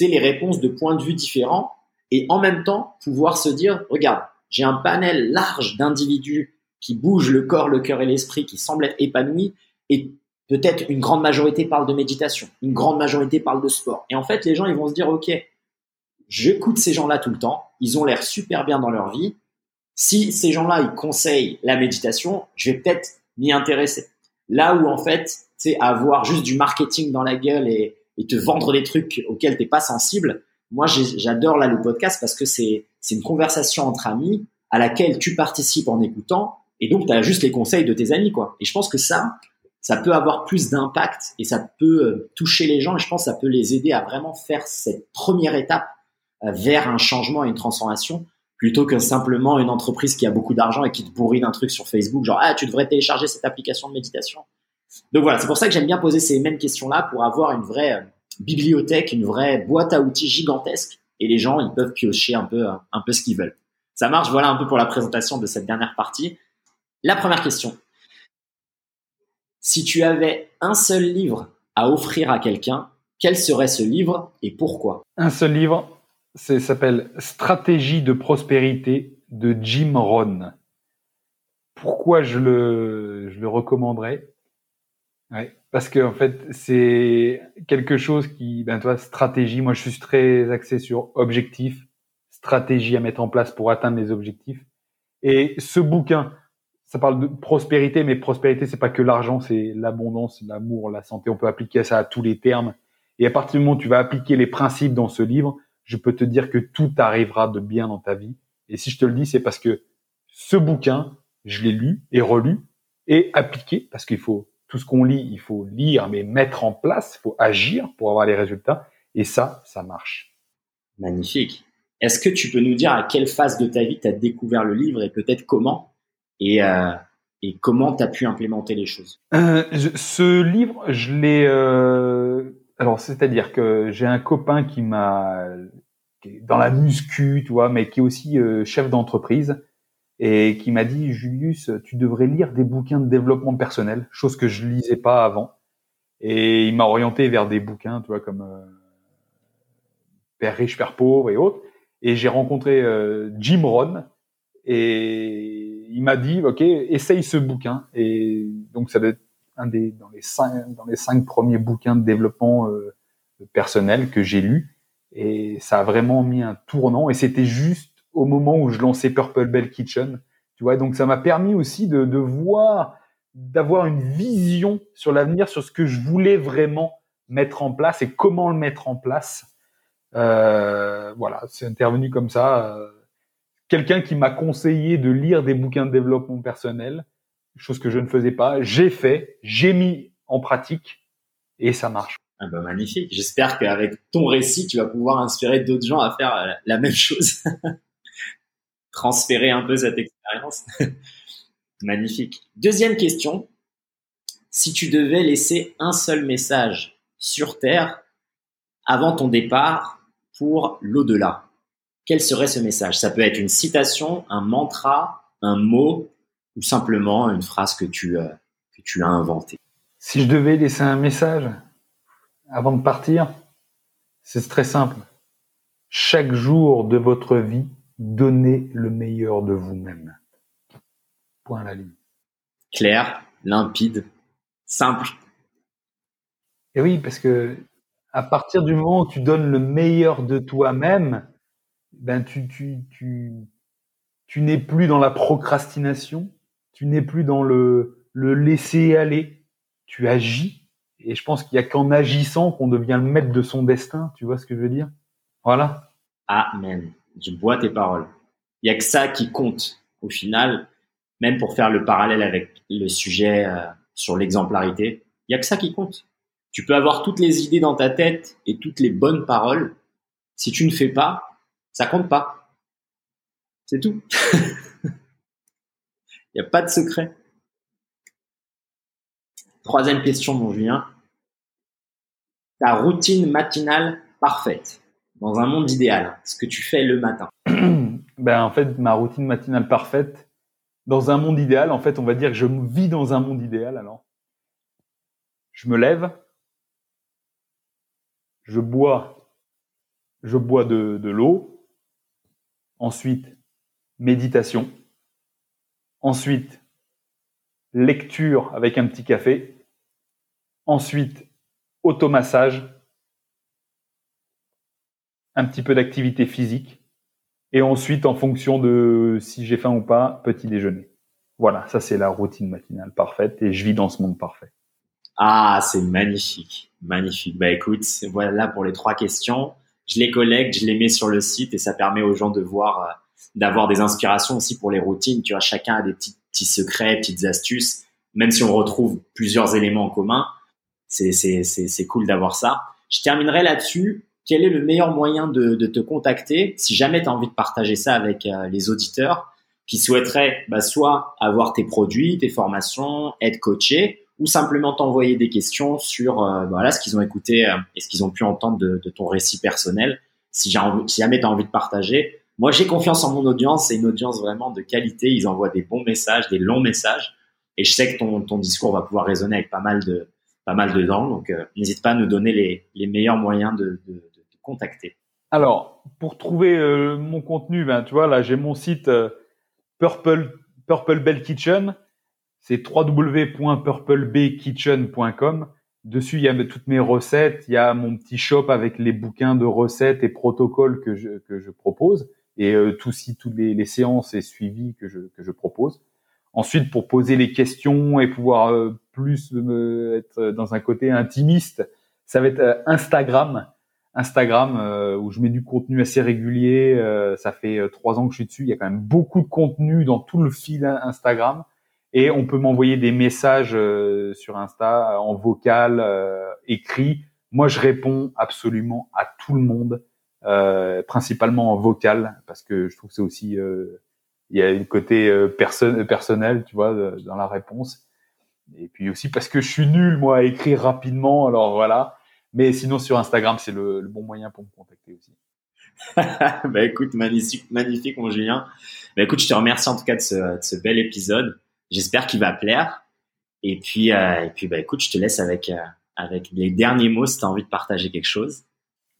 les réponses de points de vue différents et en même temps pouvoir se dire, regarde, j'ai un panel large d'individus qui bougent le corps, le cœur et l'esprit, qui semblent être épanouis, et peut-être une grande majorité parle de méditation, une grande majorité parle de sport. Et en fait, les gens, ils vont se dire, OK, j'écoute ces gens-là tout le temps, ils ont l'air super bien dans leur vie. Si ces gens-là, ils conseillent la méditation, je vais peut-être m'y intéresser. Là où, en fait, c'est avoir juste du marketing dans la gueule et, te vendre des trucs auxquels t'es pas sensible. Moi, j'adore là le podcast parce que c'est c'est une conversation entre amis à laquelle tu participes en écoutant et donc tu as juste les conseils de tes amis quoi. Et je pense que ça ça peut avoir plus d'impact et ça peut euh, toucher les gens et je pense que ça peut les aider à vraiment faire cette première étape euh, vers un changement et une transformation plutôt que simplement une entreprise qui a beaucoup d'argent et qui te bourrine un truc sur Facebook genre ah tu devrais télécharger cette application de méditation. Donc voilà, c'est pour ça que j'aime bien poser ces mêmes questions-là pour avoir une vraie euh, bibliothèque, une vraie boîte à outils gigantesque et les gens, ils peuvent piocher un peu, un peu ce qu'ils veulent. Ça marche, voilà un peu pour la présentation de cette dernière partie. La première question. Si tu avais un seul livre à offrir à quelqu'un, quel serait ce livre et pourquoi? Un seul livre, ça s'appelle Stratégie de prospérité de Jim Rohn. Pourquoi je le, je le recommanderais? Ouais, parce que en fait, c'est quelque chose qui, ben toi, stratégie. Moi, je suis très axé sur objectif, stratégie à mettre en place pour atteindre les objectifs. Et ce bouquin, ça parle de prospérité, mais prospérité, c'est pas que l'argent, c'est l'abondance, l'amour, la santé. On peut appliquer ça à tous les termes. Et à partir du moment où tu vas appliquer les principes dans ce livre, je peux te dire que tout arrivera de bien dans ta vie. Et si je te le dis, c'est parce que ce bouquin, je l'ai lu et relu et appliqué, parce qu'il faut tout ce qu'on lit, il faut lire, mais mettre en place, il faut agir pour avoir les résultats. Et ça, ça marche. Magnifique. Est-ce que tu peux nous dire à quelle phase de ta vie tu as découvert le livre et peut-être comment et, euh, et comment tu as pu implémenter les choses? Euh, Ce livre, je l'ai... Euh, alors, c'est-à-dire que j'ai un copain qui m'a... dans la muscu, tu vois, mais qui est aussi chef d'entreprise et qui m'a dit Julius, tu devrais lire des bouquins de développement personnel, chose que je lisais pas avant. Et il m'a orienté vers des bouquins, tu vois, comme euh, Père riche, Père pauvre et autres. Et j'ai rencontré euh, Jim Rohn et il m'a dit ok, essaye ce bouquin. Et donc ça doit être un des dans les cinq dans les cinq premiers bouquins de développement euh, personnel que j'ai lu. Et ça a vraiment mis un tournant. Et c'était juste au moment où je lançais Purple Bell Kitchen. Tu vois, donc ça m'a permis aussi de, de voir, d'avoir une vision sur l'avenir, sur ce que je voulais vraiment mettre en place et comment le mettre en place. Euh, voilà, c'est intervenu comme ça. Euh, quelqu'un qui m'a conseillé de lire des bouquins de développement personnel, chose que je ne faisais pas. J'ai fait, j'ai mis en pratique et ça marche. Ah bah magnifique. J'espère qu'avec ton récit, tu vas pouvoir inspirer d'autres gens à faire la même chose. transférer un peu cette expérience. Magnifique. Deuxième question. Si tu devais laisser un seul message sur Terre avant ton départ pour l'au-delà, quel serait ce message? Ça peut être une citation, un mantra, un mot ou simplement une phrase que tu, euh, as inventée? Si je devais laisser un message avant de partir, c'est très simple. Chaque jour de votre vie donnez le meilleur de vous-même. Point à la ligne. Clair, limpide, simple. Et oui, parce que à partir du moment où tu donnes le meilleur de toi-même, ben tu, tu, tu, tu n'es plus dans la procrastination, tu n'es plus dans le, le laisser aller, tu agis. Et je pense qu'il y a qu'en agissant qu'on devient le maître de son destin. Tu vois ce que je veux dire? Voilà. Amen je bois tes paroles. Il y a que ça qui compte au final, même pour faire le parallèle avec le sujet euh, sur l'exemplarité. Il y a que ça qui compte. Tu peux avoir toutes les idées dans ta tête et toutes les bonnes paroles. Si tu ne fais pas, ça compte pas. C'est tout. Il n'y a pas de secret. Troisième question, mon Julien. Ta routine matinale parfaite dans un monde idéal, ce que tu fais le matin ben, En fait, ma routine matinale parfaite, dans un monde idéal, en fait, on va dire que je vis dans un monde idéal alors. Je me lève, je bois, je bois de, de l'eau. Ensuite, méditation. Ensuite, lecture avec un petit café. Ensuite, automassage. Un petit peu d'activité physique. Et ensuite, en fonction de si j'ai faim ou pas, petit déjeuner. Voilà, ça c'est la routine matinale parfaite et je vis dans ce monde parfait. Ah, c'est magnifique, magnifique. Bah écoute, voilà pour les trois questions. Je les collecte, je les mets sur le site et ça permet aux gens de voir, euh, d'avoir des inspirations aussi pour les routines. Tu vois, chacun a des petits, petits secrets, petites astuces. Même si on retrouve plusieurs éléments en commun, c'est cool d'avoir ça. Je terminerai là-dessus quel est le meilleur moyen de, te contacter si jamais tu as envie de partager ça avec euh, les auditeurs qui souhaiteraient bah, soit avoir tes produits, tes formations, être coachés ou simplement t'envoyer des questions sur euh, voilà ce qu'ils ont écouté euh, et ce qu'ils ont pu entendre de, ton récit personnel. Si, si jamais tu as envie de partager, moi j'ai confiance en mon audience, c'est une audience vraiment de qualité, ils envoient des bons messages, des longs messages et je sais que ton, ton discours va pouvoir résonner avec pas mal de pas mal dedans. Donc n'hésite pas à nous donner les, les meilleurs moyens de, de contacter Alors, pour trouver euh, mon contenu, ben, tu vois, là, j'ai mon site euh, Purple, Purple Bell Kitchen. C'est www.purplebkitchen.com. Dessus, il y a toutes mes recettes. Il y a mon petit shop avec les bouquins de recettes et protocoles que je, que je propose. Et euh, tout toutes les, les, séances et suivis que je, que je propose. Ensuite, pour poser les questions et pouvoir euh, plus être dans un côté intimiste, ça va être Instagram Instagram euh, où je mets du contenu assez régulier. Euh, ça fait euh, trois ans que je suis dessus. Il y a quand même beaucoup de contenu dans tout le fil Instagram. Et on peut m'envoyer des messages sur Insta en vocal, écrit. Moi, je réponds absolument à tout le monde, principalement en vocal, parce que je trouve que c'est aussi il y a une côté personnel, tu vois, dans la réponse. Et puis aussi parce que je suis nul moi à écrire rapidement. Alors voilà. Mais sinon, sur Instagram, c'est le, bon moyen pour me contacter aussi. bah écoute, magnifique, magnifique mon Julien. Bah écoute, je te remercie en tout cas de ce, bel épisode. J'espère qu'il va plaire. Et puis, euh, et puis bah écoute, je te laisse avec, euh, avec les derniers mots si tu as envie de partager quelque chose.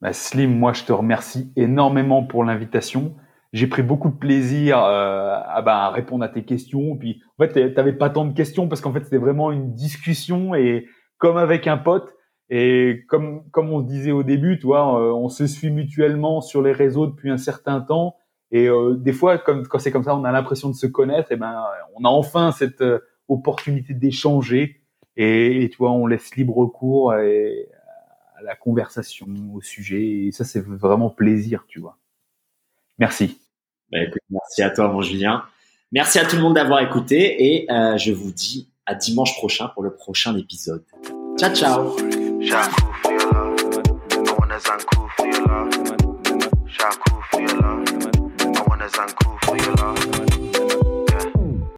Bah Slim, moi je te remercie énormément pour l'invitation. J'ai pris beaucoup de plaisir euh, à, bah, à, répondre à tes questions. Puis en fait, tu n'avais pas tant de questions parce qu'en fait, c'était vraiment une discussion et comme avec un pote, et comme, comme on se disait au début, tu vois, euh, on se suit mutuellement sur les réseaux depuis un certain temps. Et euh, des fois, comme, quand c'est comme ça, on a l'impression de se connaître. Et ben, on a enfin cette euh, opportunité d'échanger. Et, tu vois, on laisse libre cours à, la conversation, au sujet. Et ça, c'est vraiment plaisir, tu vois. Merci. Bah, merci à toi, mon Julien. Merci à tout le monde d'avoir écouté. Et je vous dis à dimanche prochain pour le prochain épisode. Ciao, ciao.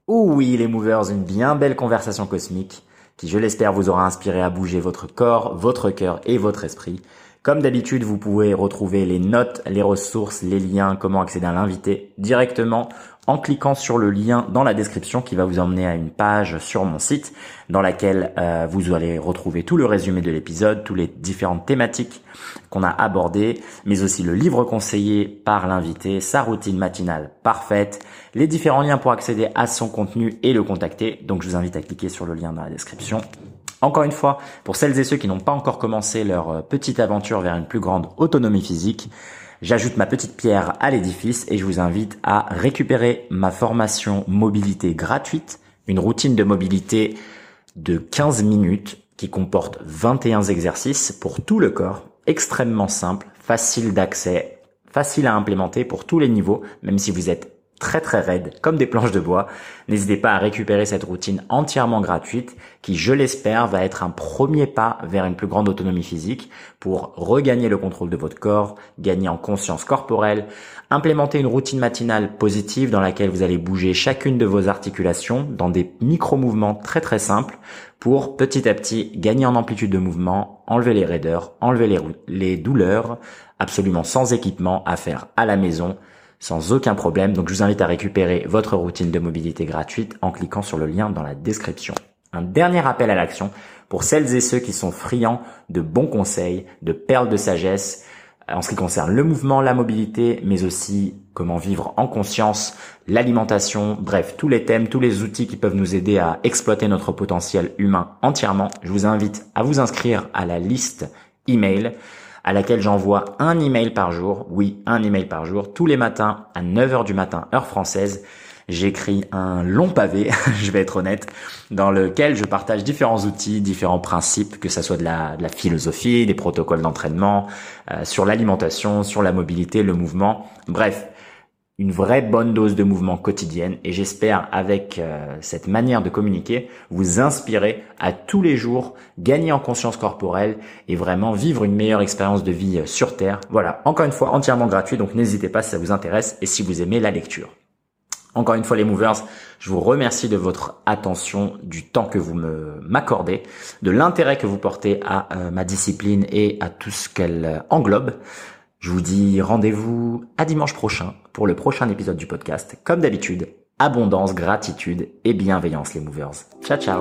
Ouh oui les movers, une bien belle conversation cosmique qui je l'espère vous aura inspiré à bouger votre corps, votre cœur et votre esprit. Comme d'habitude, vous pouvez retrouver les notes, les ressources, les liens, comment accéder à l'invité directement en cliquant sur le lien dans la description qui va vous emmener à une page sur mon site dans laquelle euh, vous allez retrouver tout le résumé de l'épisode, toutes les différentes thématiques qu'on a abordées, mais aussi le livre conseillé par l'invité, sa routine matinale parfaite, les différents liens pour accéder à son contenu et le contacter. Donc je vous invite à cliquer sur le lien dans la description. Encore une fois, pour celles et ceux qui n'ont pas encore commencé leur euh, petite aventure vers une plus grande autonomie physique, J'ajoute ma petite pierre à l'édifice et je vous invite à récupérer ma formation mobilité gratuite, une routine de mobilité de 15 minutes qui comporte 21 exercices pour tout le corps, extrêmement simple, facile d'accès, facile à implémenter pour tous les niveaux, même si vous êtes très très raide, comme des planches de bois. N'hésitez pas à récupérer cette routine entièrement gratuite qui, je l'espère, va être un premier pas vers une plus grande autonomie physique pour regagner le contrôle de votre corps, gagner en conscience corporelle, implémenter une routine matinale positive dans laquelle vous allez bouger chacune de vos articulations dans des micro-mouvements très très simples pour petit à petit gagner en amplitude de mouvement, enlever les raideurs, enlever les, les douleurs, absolument sans équipement à faire à la maison sans aucun problème. Donc je vous invite à récupérer votre routine de mobilité gratuite en cliquant sur le lien dans la description. Un dernier appel à l'action pour celles et ceux qui sont friands de bons conseils, de perles de sagesse, en ce qui concerne le mouvement, la mobilité, mais aussi comment vivre en conscience, l'alimentation, bref, tous les thèmes, tous les outils qui peuvent nous aider à exploiter notre potentiel humain entièrement. Je vous invite à vous inscrire à la liste email à laquelle j'envoie un email par jour. Oui, un email par jour, tous les matins à 9h du matin, heure française. J'écris un long pavé, je vais être honnête, dans lequel je partage différents outils, différents principes, que ça soit de la, philosophie, des protocoles d'entraînement, euh, sur l'alimentation, sur la mobilité, le mouvement. Bref, une vraie bonne dose de mouvement quotidienne et j'espère avec euh, cette manière de communiquer vous inspirer à tous les jours gagner en conscience corporelle et vraiment vivre une meilleure expérience de vie euh, sur Terre. Voilà, encore une fois entièrement gratuit donc n'hésitez pas si ça vous intéresse et si vous aimez la lecture. Encore une fois les movers, je vous remercie de votre attention, du temps que vous me m'accordez, de l'intérêt que vous portez à euh, ma discipline et à tout ce qu'elle englobe. Je vous dis rendez-vous à dimanche prochain pour le prochain épisode du podcast. Comme d'habitude, abondance, gratitude et bienveillance les movers. Ciao ciao.